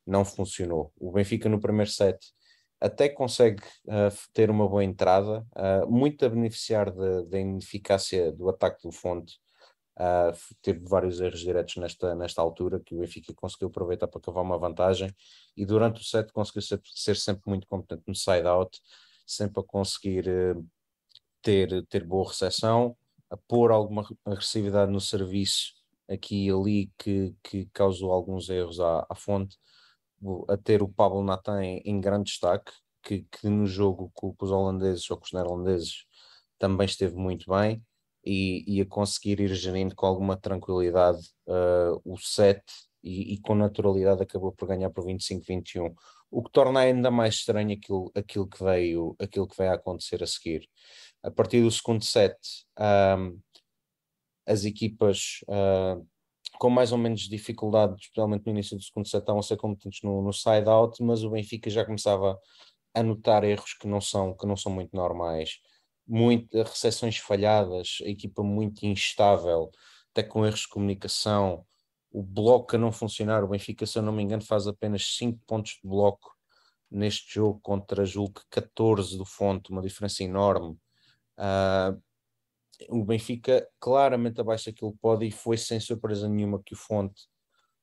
S2: não funcionou. O Benfica no primeiro set até consegue uh, ter uma boa entrada, uh, muito a beneficiar da ineficácia do ataque do Fonte. Uh, teve vários erros diretos nesta, nesta altura que o Benfica conseguiu aproveitar para cavar uma vantagem e durante o set conseguiu ser, ser sempre muito competente no side-out, sempre a conseguir ter, ter boa recepção, a pôr alguma agressividade no serviço aqui e ali que, que causou alguns erros à, à fonte, a ter o Pablo Natan em, em grande destaque, que, que no jogo com, com, os holandeses ou com os neerlandeses também esteve muito bem e, e a conseguir ir gerindo com alguma tranquilidade uh, o set e, e, com naturalidade acabou por ganhar por 25-21, o que torna ainda mais estranho aquilo, aquilo, que veio, aquilo que veio a acontecer a seguir a partir do segundo set, um, as equipas uh, com mais ou menos dificuldade, especialmente no início do segundo set, estavam a ser competentes no, no side-out, mas o Benfica já começava a notar erros que não são, que não são muito normais. Muitas recepções falhadas, a equipa muito instável, até com erros de comunicação, o bloco a não funcionar. O Benfica, se eu não me engano, faz apenas 5 pontos de bloco neste jogo contra Julgo 14 do Fonte, uma diferença enorme. Uh, o Benfica claramente abaixo daquilo que pode e foi sem surpresa nenhuma que o Fonte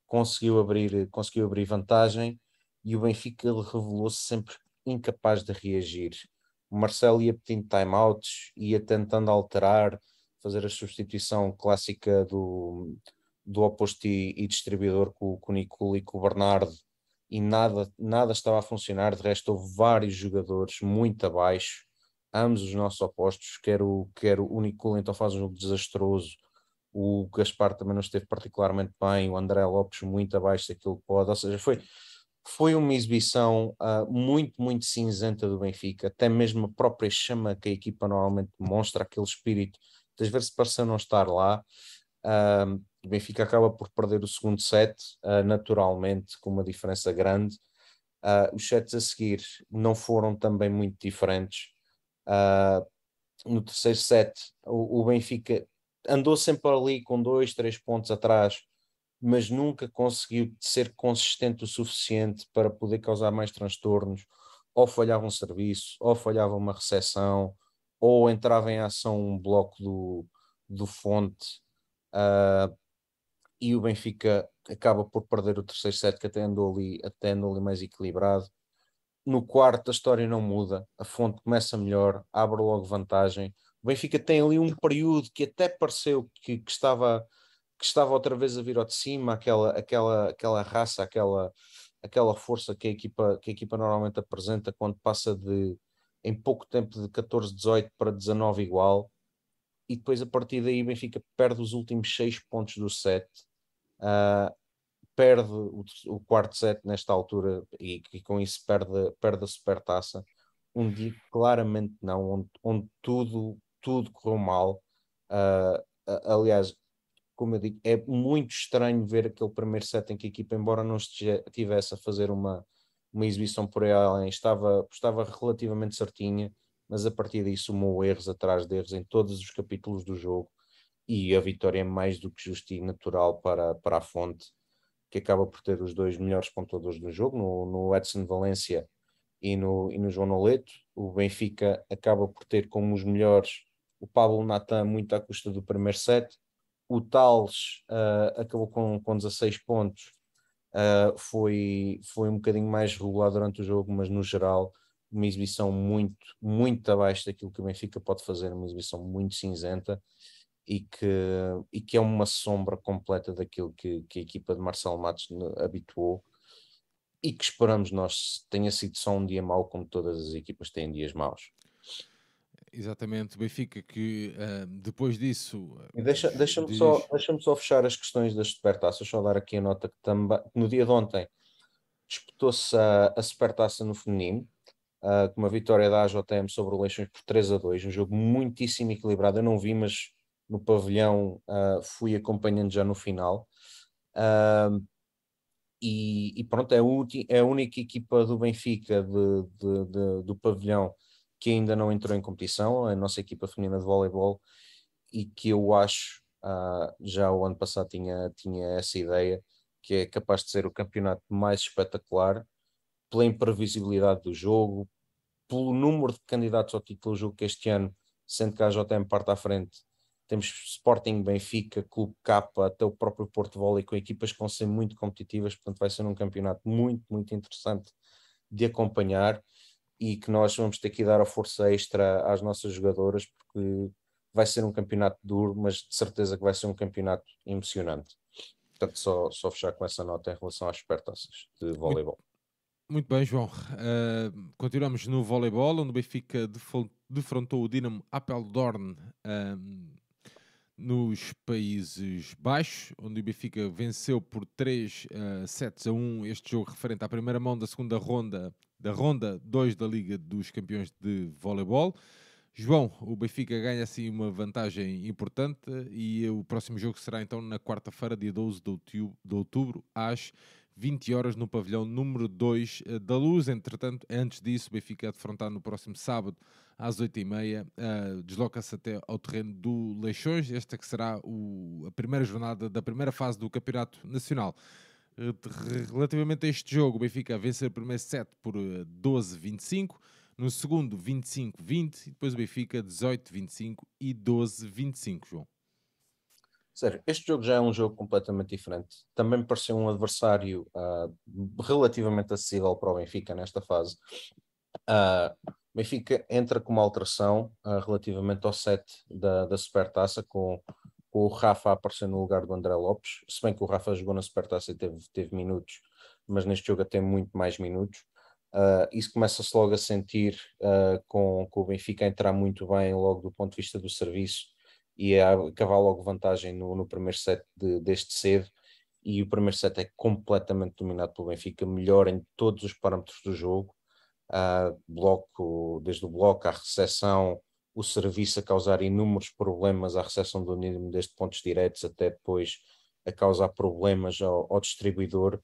S2: conseguiu abrir, conseguiu abrir vantagem e o Benfica revelou-se sempre incapaz de reagir. O Marcelo ia pedindo timeouts, ia tentando alterar, fazer a substituição clássica do, do oposto e, e distribuidor com, com o Nicolo e com o Bernardo e nada, nada estava a funcionar. De resto, houve vários jogadores muito abaixo ambos os nossos opostos, quer o, quer o Nicola então faz um jogo desastroso, o Gaspar também não esteve particularmente bem, o André Lopes muito abaixo daquilo que pode, ou seja, foi, foi uma exibição uh, muito, muito cinzenta do Benfica, até mesmo a própria chama que a equipa normalmente demonstra, aquele espírito, às vezes pareceu não estar lá, uh, o Benfica acaba por perder o segundo set, uh, naturalmente, com uma diferença grande, os sets a seguir não foram também muito diferentes, no terceiro set, o, o, Benfica andou sempre ali com dois, três pontos atrás, mas nunca conseguiu ser consistente o suficiente para poder causar mais transtornos. Ou falhava um serviço, ou falhava uma recepção, ou entrava em ação um bloco do, do Fonte uh, e o Benfica acaba por perder o terceiro set que até andou ali, até andou ali mais equilibrado. No quarto a história não muda, a Fonte começa melhor, abre logo vantagem. O Benfica tem ali um período que até pareceu que, que estava que estava outra vez a vir ao de cima, aquela, aquela, aquela raça, aquela, aquela força que a, equipa, que a equipa normalmente apresenta quando passa de em pouco tempo de 14, 18 para 19 igual, e depois a partir daí Benfica perde os últimos 6 pontos do set, uh, perde o, o, quarto set nesta altura e, e, com isso perde, perde a supertaça. Um dia claramente não, onde, onde tudo, tudo correu mal. Uh, aliás, como eu digo, é muito estranho ver aquele primeiro set em que a equipa, embora não estivesse a fazer uma, uma exibição por aí além, estava, estava relativamente certinha, mas a partir disso sumou erros atrás de erros em todos os capítulos do jogo e a vitória é mais do que justa e natural para, para a fonte, que acaba por ter os dois melhores pontuadores do jogo, no, no Edson Valência e no, e no João Noleto. O Benfica acaba por ter como os melhores o Pablo Natan muito à custa do primeiro set o Tales uh, acabou com, com 16 pontos, uh, foi, foi um bocadinho mais regular durante o jogo, mas no geral, uma exibição muito, muito abaixo daquilo que o Benfica pode fazer, uma exibição muito cinzenta e que, e que é uma sombra completa daquilo que, que a equipa de Marcelo Matos habituou e que esperamos nós tenha sido só um dia mau, como todas as equipas têm dias maus.
S1: Exatamente, Benfica que uh, depois disso.
S2: deixa, deixa-me diz... só, deixa só fechar as questões das supertaças, só dar aqui a nota que também no dia de ontem disputou-se a, a supertaça no feminino, uh, com uma vitória da AJM sobre o Leixões por 3 a 2, um jogo muitíssimo equilibrado. Eu não vi, mas no pavilhão uh, fui acompanhando já no final. E, e, pronto, é, é a única equipa do Benfica de, de, de, do pavilhão que ainda não entrou em competição, a nossa equipa feminina de voleibol, e que eu acho, uh, já o ano passado tinha, tinha essa ideia, que é capaz de ser o campeonato mais espetacular, pela imprevisibilidade do jogo, pelo número de candidatos ao título do jogo que este ano, sendo que a JM parte à frente, temos Sporting, Benfica, Clube K, até o próprio Porto Volley, com equipas que vão ser muito competitivas, portanto vai ser um campeonato muito, muito interessante de acompanhar e que nós vamos ter que dar a força extra às nossas jogadoras porque vai ser um campeonato duro, mas de certeza que vai ser um campeonato emocionante. Portanto, só, só fechar com essa nota em relação às supertaças de voleibol.
S1: Muito, bem, João. Uh, continuamos no voleibol, onde o Benfica defrontou o Dinamo Apeldoorn uh, nos Países Baixos, onde o Benfica venceu por 3 uh, sets a 1 este jogo referente à primeira mão da segunda ronda da ronda 2 da Liga dos Campeões de Voleibol. João, o Benfica ganha assim uma vantagem importante e o próximo jogo será então na quarta-feira, dia 12 de outubro, às 20 horas no pavilhão número 2 eh, da Luz. Entretanto, antes disso, o Benfica é defrontado no próximo sábado às 8h30. Uh, Desloca-se até ao terreno do Leixões. Esta que será o, a primeira jornada da primeira fase do Campeonato Nacional. Uh, relativamente a este jogo, o Benfica a vencer o primeiro set por 12-25. Uh, no segundo, 25-20. E depois o Benfica 18-25 e 12-25, João.
S2: Sério, este jogo já é um jogo completamente diferente. Também me pareceu um adversário uh, relativamente acessível para o Benfica nesta fase. Uh, Benfica entra com uma alteração uh, relativamente ao set da, da Supertaça, com o Rafa a aparecer no lugar do André Lopes. Se bem que o Rafa jogou na Supertaça e teve, teve minutos, mas neste jogo tem muito mais minutos. Uh, isso começa-se logo a sentir uh, com, com o Benfica entrar muito bem logo do ponto de vista do serviço e a acabar logo vantagem no, no primeiro set de, deste cedo. E o primeiro set é completamente dominado pelo Benfica, melhor em todos os parâmetros do jogo. Uh, bloco, desde o bloco à recepção, o serviço a causar inúmeros problemas à recepção do mínimo desde pontos diretos até depois a causar problemas ao, ao distribuidor.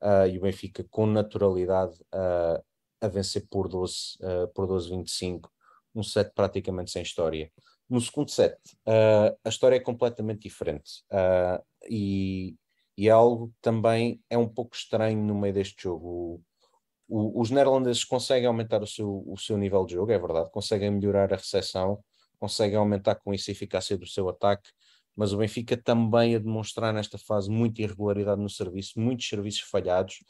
S2: Uh, e o Benfica com naturalidade uh, a vencer por 12, uh, por 12-25, um set praticamente sem história. No segundo set, a história é completamente diferente e, e é algo também é um pouco estranho no meio deste jogo. Os neerlandeses conseguem aumentar o seu, o seu nível de jogo, é verdade, conseguem melhorar a recepção, conseguem aumentar com isso a eficácia do seu ataque, mas o Benfica também a demonstrar nesta fase muita irregularidade no serviço, muitos serviços falhados,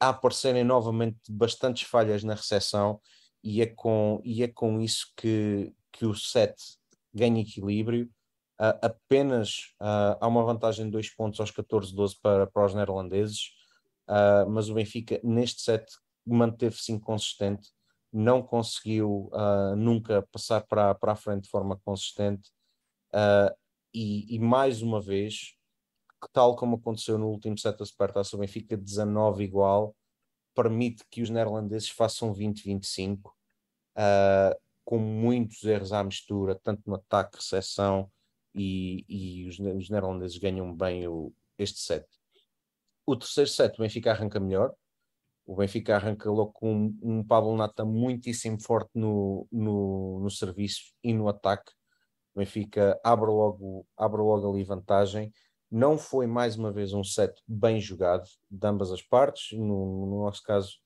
S2: a aparecerem novamente bastantes falhas na recepção, e é com, e é com isso que, que o set ganha equilíbrio. Uh, apenas uh, há uma vantagem de dois pontos aos 14-12 para, para os neerlandeses, uh, mas o Benfica neste set manteve-se inconsistente, não conseguiu nunca passar para, para a frente de forma consistente. E, e, mais uma vez, tal como aconteceu no último set da Supertaça, o Benfica 19 igual, permite que os neerlandeses façam 20-25, uh, com muitos erros à mistura, tanto no ataque, recepção, e, e os, os, neerlandeses ganham bem o, este set. O terceiro set, o Benfica arranca melhor. O Benfica arranca logo com um, um Pablo Nata muitíssimo forte no, no, no serviço e no ataque. O Benfica abre logo, abre logo ali vantagem. Não foi mais uma vez um set bem jogado de ambas as partes. No, no nosso caso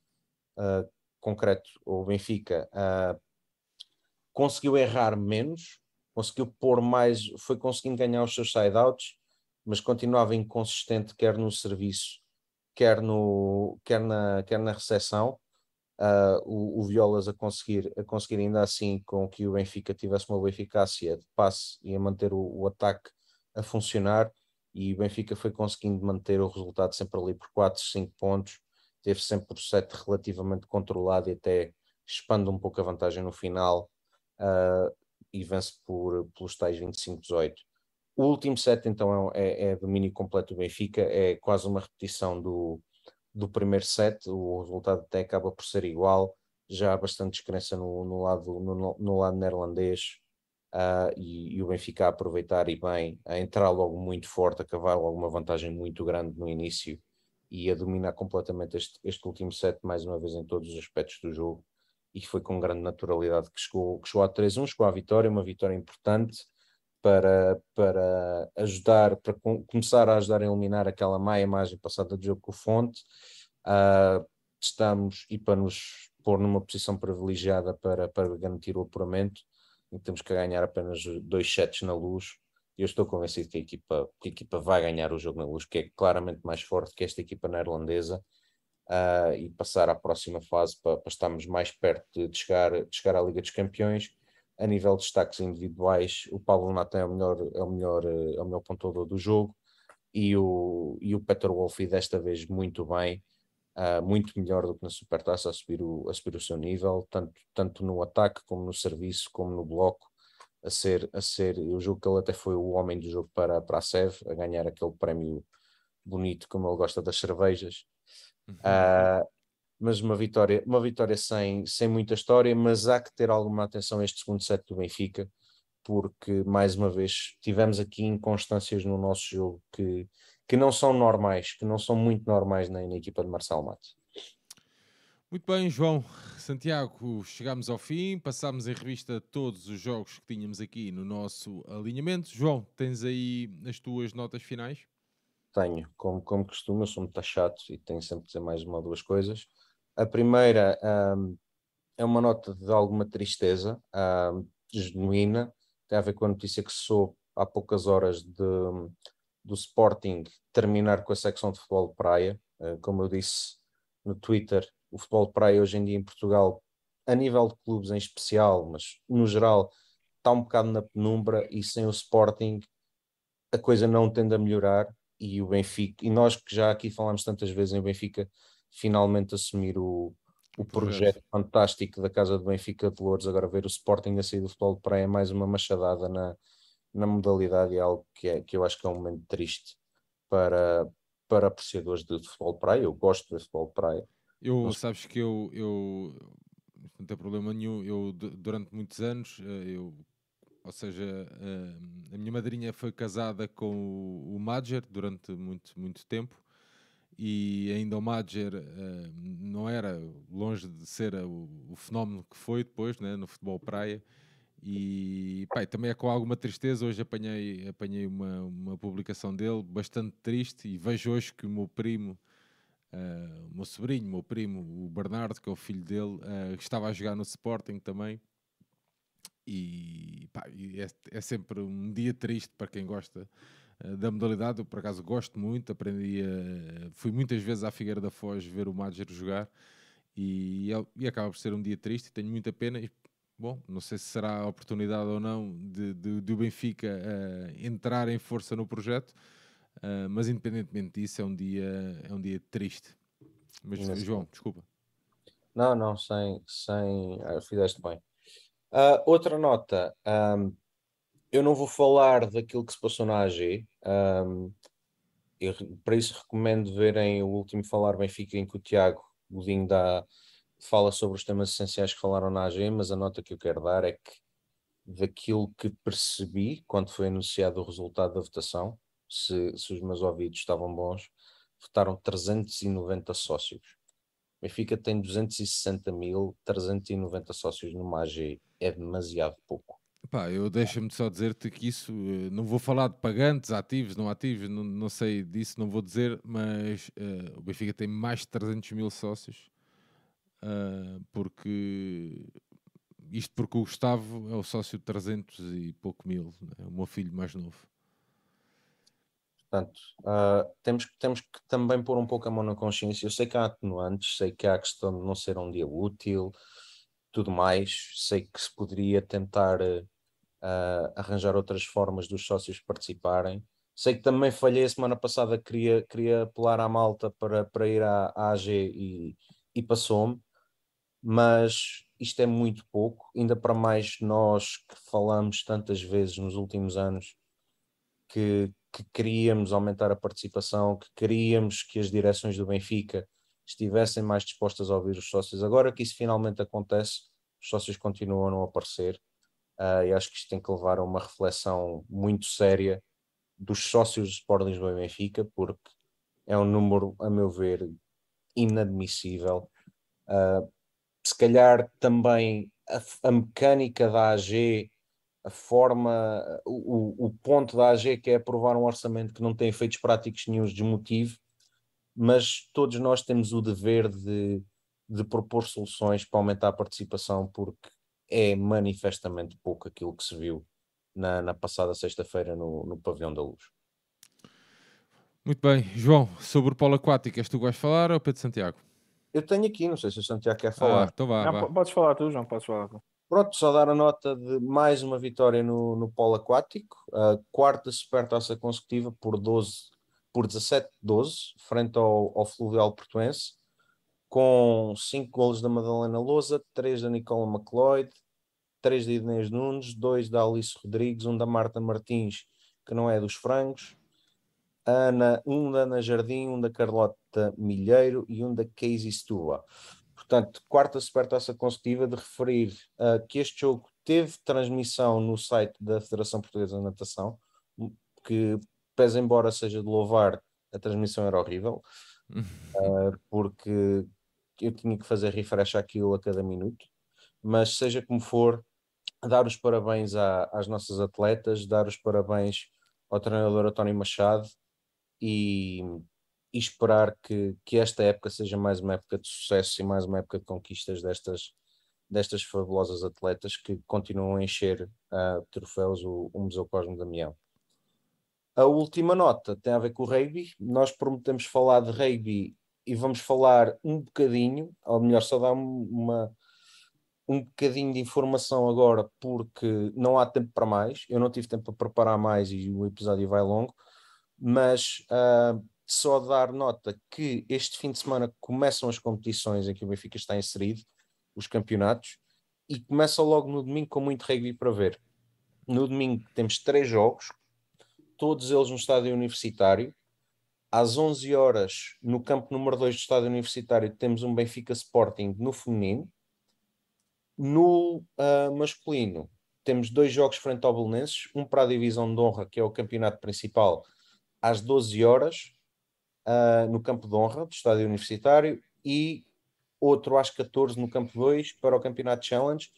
S2: uh, concreto, o Benfica uh, conseguiu errar menos, conseguiu pôr mais, foi conseguindo ganhar os seus side-outs, mas continuava inconsistente, quer no serviço, quer, no, quer, na, quer na recepção. Uh, o, o, Violas a conseguir, a conseguir ainda assim com que o Benfica tivesse uma boa eficácia de passe e a manter o, o ataque a funcionar e o Benfica foi conseguindo manter o resultado sempre ali por 4, 5 pontos, teve sempre o set relativamente controlado e até expande um pouco a vantagem no final uh, e vence por, pelos tais 25-18. O último set então é, é, é, domínio completo do Benfica, é quase uma repetição do, do primeiro set, o resultado até acaba por ser igual, já há bastante descrença no, no lado, no, no lado neerlandês, uh, e, e, o Benfica a aproveitar e bem, a entrar logo muito forte, a cavar logo uma vantagem muito grande no início e a dominar completamente este, este último set, mais uma vez em todos os aspectos do jogo, e foi com grande naturalidade que chegou, que chegou a 3-1, chegou à vitória, uma vitória importante para, para ajudar, para com, começar a ajudar a eliminar aquela má imagem passada de jogo com o Fonte. Uh, estamos e para nos pôr numa posição privilegiada para, para garantir o apuramento temos que ganhar apenas dois sets na luz. Eu estou convencido que a, equipa, que a equipa vai ganhar o jogo na luz, que é claramente mais forte que esta equipa neerlandesa, uh, e passar à próxima fase para, para estarmos mais perto de chegar, de chegar à Liga dos Campeões. A nível de destaques individuais, o Pablo Natan é o melhor, é o melhor, é o melhor pontuador do jogo e o, e o Peter Wolf desta vez muito bem uh, muito melhor do que na Supertaça a subir o, a subir o seu nível, tanto, tanto no ataque como no serviço, como no bloco, a ser, a ser, eu julgo que ele até foi o homem do jogo para, para a SEV, a ganhar aquele prémio bonito como ele gosta das cervejas. Uhum. Uh, mas uma vitória, uma vitória sem, sem muita história, mas há que ter alguma atenção a este segundo set do Benfica, porque mais uma vez tivemos aqui inconstâncias no nosso jogo que, que não são normais, que não são muito normais na, na equipa de Marcelo Matos.
S1: Muito bem, João. Santiago, chegámos ao fim, passámos em revista todos os jogos que tínhamos aqui no nosso alinhamento. João, tens aí as tuas notas finais?
S2: Tenho, como, como costumo, sou muito chato e tenho sempre de dizer mais uma ou duas coisas. A primeira um, é uma nota de alguma tristeza um, genuína, tem a ver com a notícia que soube há poucas horas de, do Sporting terminar com a secção de futebol de praia. Uh, como eu disse no Twitter, o futebol de praia hoje em dia em Portugal, a nível de clubes em especial, mas no geral, está um bocado na penumbra e sem o Sporting a coisa não tende a melhorar e o Benfica, e nós que já aqui falamos tantas vezes em Benfica, finalmente assumir o, o projeto fantástico da Casa do Benfica de Louros, agora ver o Sporting a sair do futebol de praia é mais uma machadada na, na modalidade é algo que, é, que eu acho que é um momento triste para, para apreciadores de futebol de praia. Eu gosto de futebol de praia.
S1: Eu, Mas... sabes que eu, eu não tem problema nenhum, eu durante muitos anos, eh, eu, ou seja, eh, a minha madrinha foi casada com o Madger durante muito, muito tempo e ainda o Madger eh, não era longe de ser o, o fenómeno que foi depois né, no futebol praia e também é com alguma tristeza. Hoje apanhei, apanhei uma, uma publicação dele bastante triste e vejo hoje que o meu primo uh, o meu sobrinho, o meu primo, o Bernardo, que é o filho dele, uh, estava a jogar no Sporting também. E, pá, é, é, sempre um dia triste para quem gosta uh, da modalidade. Eu, por acaso, gosto muito. Aprendi a, fui muitas vezes à Figueira da Foz ver o Madger jogar e, e acaba por ser um dia triste. Tenho muita pena. E, bom, não sei se será a oportunidade ou não de, de, de o Benfica uh, entrar em força no projeto, uh, mas independentemente disso, é um dia, é um dia triste. Mas, João, desculpa.
S2: Não, não, sem, sem ah, fizeste bem. Uh, outra nota, um, eu não vou falar daquilo que se passou na AG, um, eu, para isso recomendo verem o último Falar Benfica em que o Tiago Godinho dá, fala sobre os temas essenciais que falaram na AG, mas a nota que eu quero dar é que daquilo que percebi quando foi anunciado o resultado da votação, se, se os meus ouvidos estavam bons, votaram 390 sócios. Benfica tem 260 mil, 390 sócios numa AG. É demasiado pouco.
S1: Pá, eu deixa-me só dizer-te que isso, eh, não vou falar de pagantes, ativos, não ativos, não, não sei disso, não vou dizer, mas uh, o Benfica tem mais de 300 mil sócios uh, porque isto porque o Gustavo é o sócio de 300 e pouco mil, é o meu filho mais novo.
S2: Portanto, uh, temos, temos que também pôr um pouco a mão na consciência. Eu sei que há atenuantes, sei que há a questão de não ser um dia útil, tudo mais. Sei que se poderia tentar uh, arranjar outras formas dos sócios participarem. Sei que também falhei a semana passada, queria, queria apelar à malta para, para ir à, à AG e, e passou-me mas isto é muito pouco, ainda para mais nós que falamos tantas vezes nos últimos anos que, que queríamos aumentar a participação, que queríamos que as direções do Benfica estivessem mais dispostas a ouvir os sócios. Agora que isso finalmente acontece, os sócios continuam a não aparecer uh, e acho que isto tem que levar a uma reflexão muito séria dos sócios do Sport Lisboa e Benfica, porque é um número, a meu ver, inadmissível. Uh, se calhar também a, a mecânica da AG, a forma, o, o, ponto da AG que é aprovar um orçamento que não tem efeitos práticos nenhum desmotive, mas todos nós temos o dever de, de propor soluções para aumentar a participação, porque é manifestamente pouco aquilo que se viu na, na passada sexta-feira no, no Pavilhão da Luz.
S1: Muito bem, João, sobre o polo aquático, és tu que vais falar ou Pedro Santiago?
S2: Eu tenho aqui, não sei se o Santiago quer falar. Ah,
S1: então vá,
S3: não,
S1: vá.
S3: Podes falar tu, João, podes falar tu.
S2: Pronto, só dar a nota de mais uma vitória no, no polo aquático, a quarta supertaça consecutiva por 12, por 17-12, frente ao, ao Fluvial Portuense, com 5 golos da Madalena Lousa, 3 da Nicola McLeod, 3 da Inês Nunes, 2 da Alice Rodrigues, 1 um da Marta Martins, que não é dos frangos, Ana, um da Ana Jardim, um da Carlota Milheiro e um da Casey Stua. Portanto, quarta supertaça consecutiva de referir uh, que este jogo teve transmissão no site da Federação Portuguesa de Natação, que, pese embora seja de louvar, a transmissão era horrível, uh, porque eu tinha que fazer refresh aquilo a cada minuto. Mas seja como for, dar os parabéns à, às nossas atletas, dar os parabéns ao treinador António Machado, e, e esperar que, que esta época seja mais uma época de sucesso e mais uma época de conquistas destas, destas fabulosas atletas que continuam a encher uh, troféus o, o Museu Cosmo Damião. A última nota tem a ver com o rugby. Nós prometemos falar de rugby e vamos falar um bocadinho, ou melhor, só dar uma, um bocadinho de informação agora, porque não há tempo para mais. Eu não tive tempo para preparar mais e o episódio vai longo mas uh, só dar nota que este fim de semana começam as competições em que o Benfica está inserido, os campeonatos, e começa logo no domingo com muito rugby para ver. No domingo temos três jogos, todos eles no estádio universitário. Às 11 horas, no campo número 2 do estádio universitário, temos um Benfica Sporting no feminino. No uh, masculino, temos dois jogos frente ao Belenenses, um para a divisão de honra, que é o campeonato principal, às 12 horas uh, no campo de honra do estádio universitário e outro às 14 no campo 2 para o campeonato Challenge,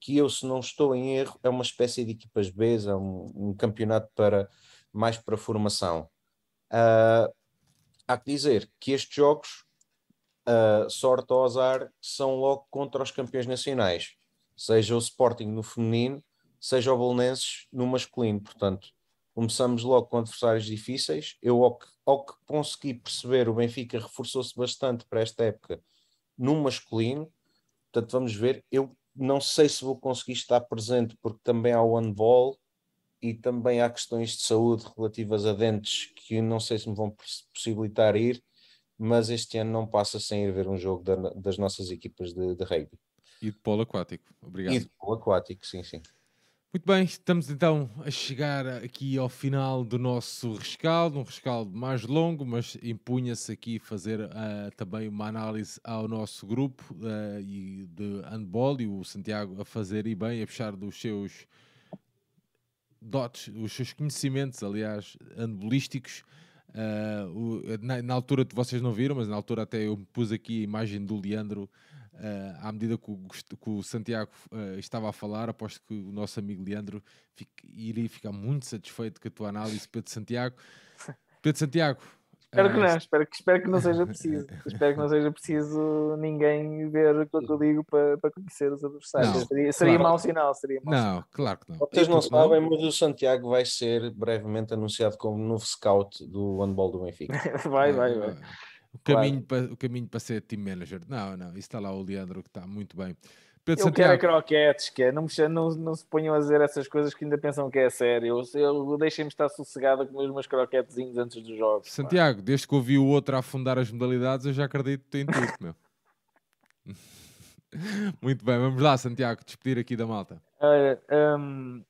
S2: que eu, se não estou em erro, é uma espécie de equipas B, é um, um campeonato para mais para formação. Uh, há que dizer que estes jogos uh, sorte ou azar, são logo contra os campeões nacionais, seja o Sporting no feminino, seja o Bolonenses no masculino. Portanto, começamos logo com adversários difíceis. Eu, ao que, ao que consegui perceber, o Benfica reforçou-se bastante para esta época no masculino. Portanto, vamos ver. Eu não sei se vou conseguir estar presente, porque também há o handball e também há questões de saúde relativas a dentes que não sei se me vão possibilitar ir, mas este ano não passa sem ir ver um jogo da, das nossas equipas de, de rugby.
S1: E de polo aquático. Obrigado.
S2: E de polo aquático, sim, sim.
S1: Muito bem, estamos então a chegar aqui ao final do nosso rescaldo, um rescaldo mais longo, mas impunha-se aqui fazer uh, também uma análise ao nosso grupo uh, e de handball e o Santiago a fazer e bem, a puxar dos seus dotes, os seus conhecimentos, aliás, handbolísticos. Uh, na, na, altura vocês não viram, mas na altura até eu pus aqui a imagem do Leandro Uh, à medida que o, que o Santiago uh, estava a falar, aposto que o nosso amigo Leandro fica, iria ficar muito satisfeito com a tua análise, Pedro Santiago. Pedro Santiago.
S3: Espero que não, espero que, espero que não seja preciso. espero que não seja preciso ninguém ver o que eu digo para, para conhecer os adversários. Não, seria seria claro. mau sinal. Seria mau
S1: não,
S3: sinal.
S1: claro que não.
S2: Vocês não sabem, mas o Santiago vai ser brevemente anunciado como novo scout do handball do Benfica.
S3: vai, vai, vai
S1: o caminho, claro. para, o caminho para ser team manager. Não, não, isso está lá o Leandro que está muito bem.
S3: Pedro eu Santiago... quero croquetes, que é, não, me, não, não se ponham a dizer essas coisas que ainda pensam que é sério. Eu, eu deixem-me estar sossegado com os meus croquetezinhos antes dos jogos.
S1: Santiago, desde que ouvi o outro a afundar as modalidades, eu já acredito em tudo, meu. Muito bem, vamos lá, Santiago, despedir aqui da malta.
S3: Uh, um,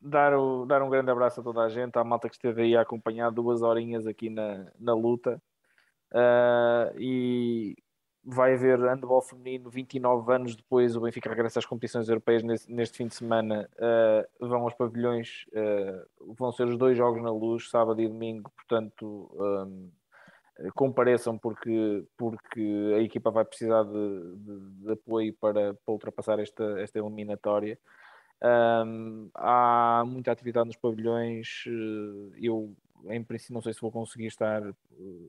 S3: dar, o, dar um grande abraço a toda a gente, à malta que esteve aí a acompanhar duas horinhas aqui na, na luta. Uh, e vai haver handball feminino 29 anos depois o Benfica regressa às competições europeias neste, neste fim de semana. Uh, vão aos pavilhões uh, vão ser os dois jogos na luz sábado e domingo portanto um, compareçam porque, porque a equipa vai precisar de, de, de apoio para, para, ultrapassar esta, esta eliminatória. Um, há muita atividade nos pavilhões eu em princípio não sei se vou conseguir estar,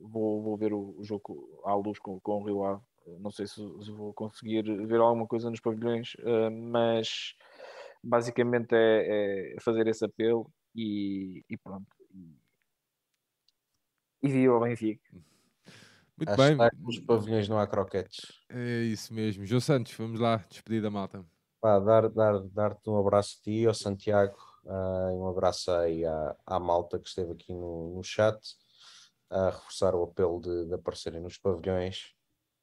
S3: vou, vou ver o, o jogo à luz com, com o Rio Ave, não sei se, se, vou conseguir ver alguma coisa nos pavilhões, uh, mas basicamente é, é, fazer esse apelo e, e pronto. E, e viva o Benfica.
S1: Muito Acho bem.
S2: Nos pavilhões não há croquetes.
S1: É isso mesmo. João Santos, vamos lá, despedir da malta.
S2: Pá, dar, dar, dar-te um abraço a ti, ao Santiago, Uh, um abraço aí à, à malta que esteve aqui no, no chat a reforçar o apelo de, de aparecerem nos pavilhões,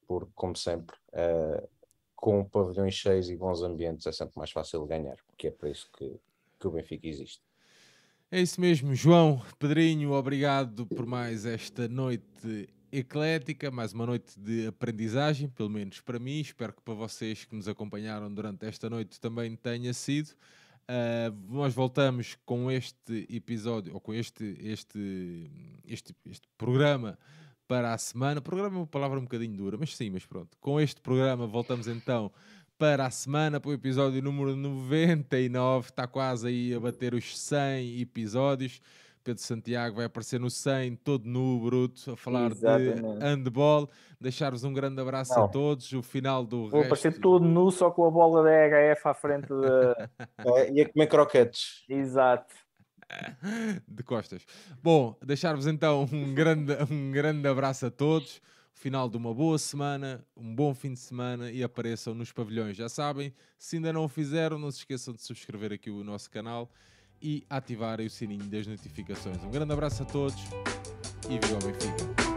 S2: porque, como sempre, uh, com pavilhões cheios e bons ambientes é sempre mais fácil ganhar, porque é para isso que, que o Benfica existe.
S1: É isso mesmo, João Pedrinho, obrigado por mais esta noite eclética, mais uma noite de aprendizagem, pelo menos para mim. Espero que para vocês que nos acompanharam durante esta noite também tenha sido. Uh, nós voltamos com este episódio, ou com este, este, este, este programa para a semana. Programa é uma palavra um bocadinho dura, mas sim, mas pronto. Com este programa voltamos então para a semana, para o episódio número 99. Está quase aí a bater os 100 episódios. Pedro Santiago vai aparecer no 100, todo nu, bruto, a falar Exatamente. de handball. Deixar-vos um grande abraço Não. a todos. O final do
S3: Vou resto... aparecer todo nu, só com a bola da EHF à frente. De...
S2: é, e a comer croquetes.
S3: Exato.
S1: De costas. Bom, deixar-vos então um grande, um grande abraço a todos. Final de uma boa semana, um bom fim de semana e apareçam nos pavilhões. Já sabem, se ainda não o fizeram, não se esqueçam de subscrever aqui o nosso canal e ativarem o sininho das notificações. Um grande abraço a todos e viva o Benfica!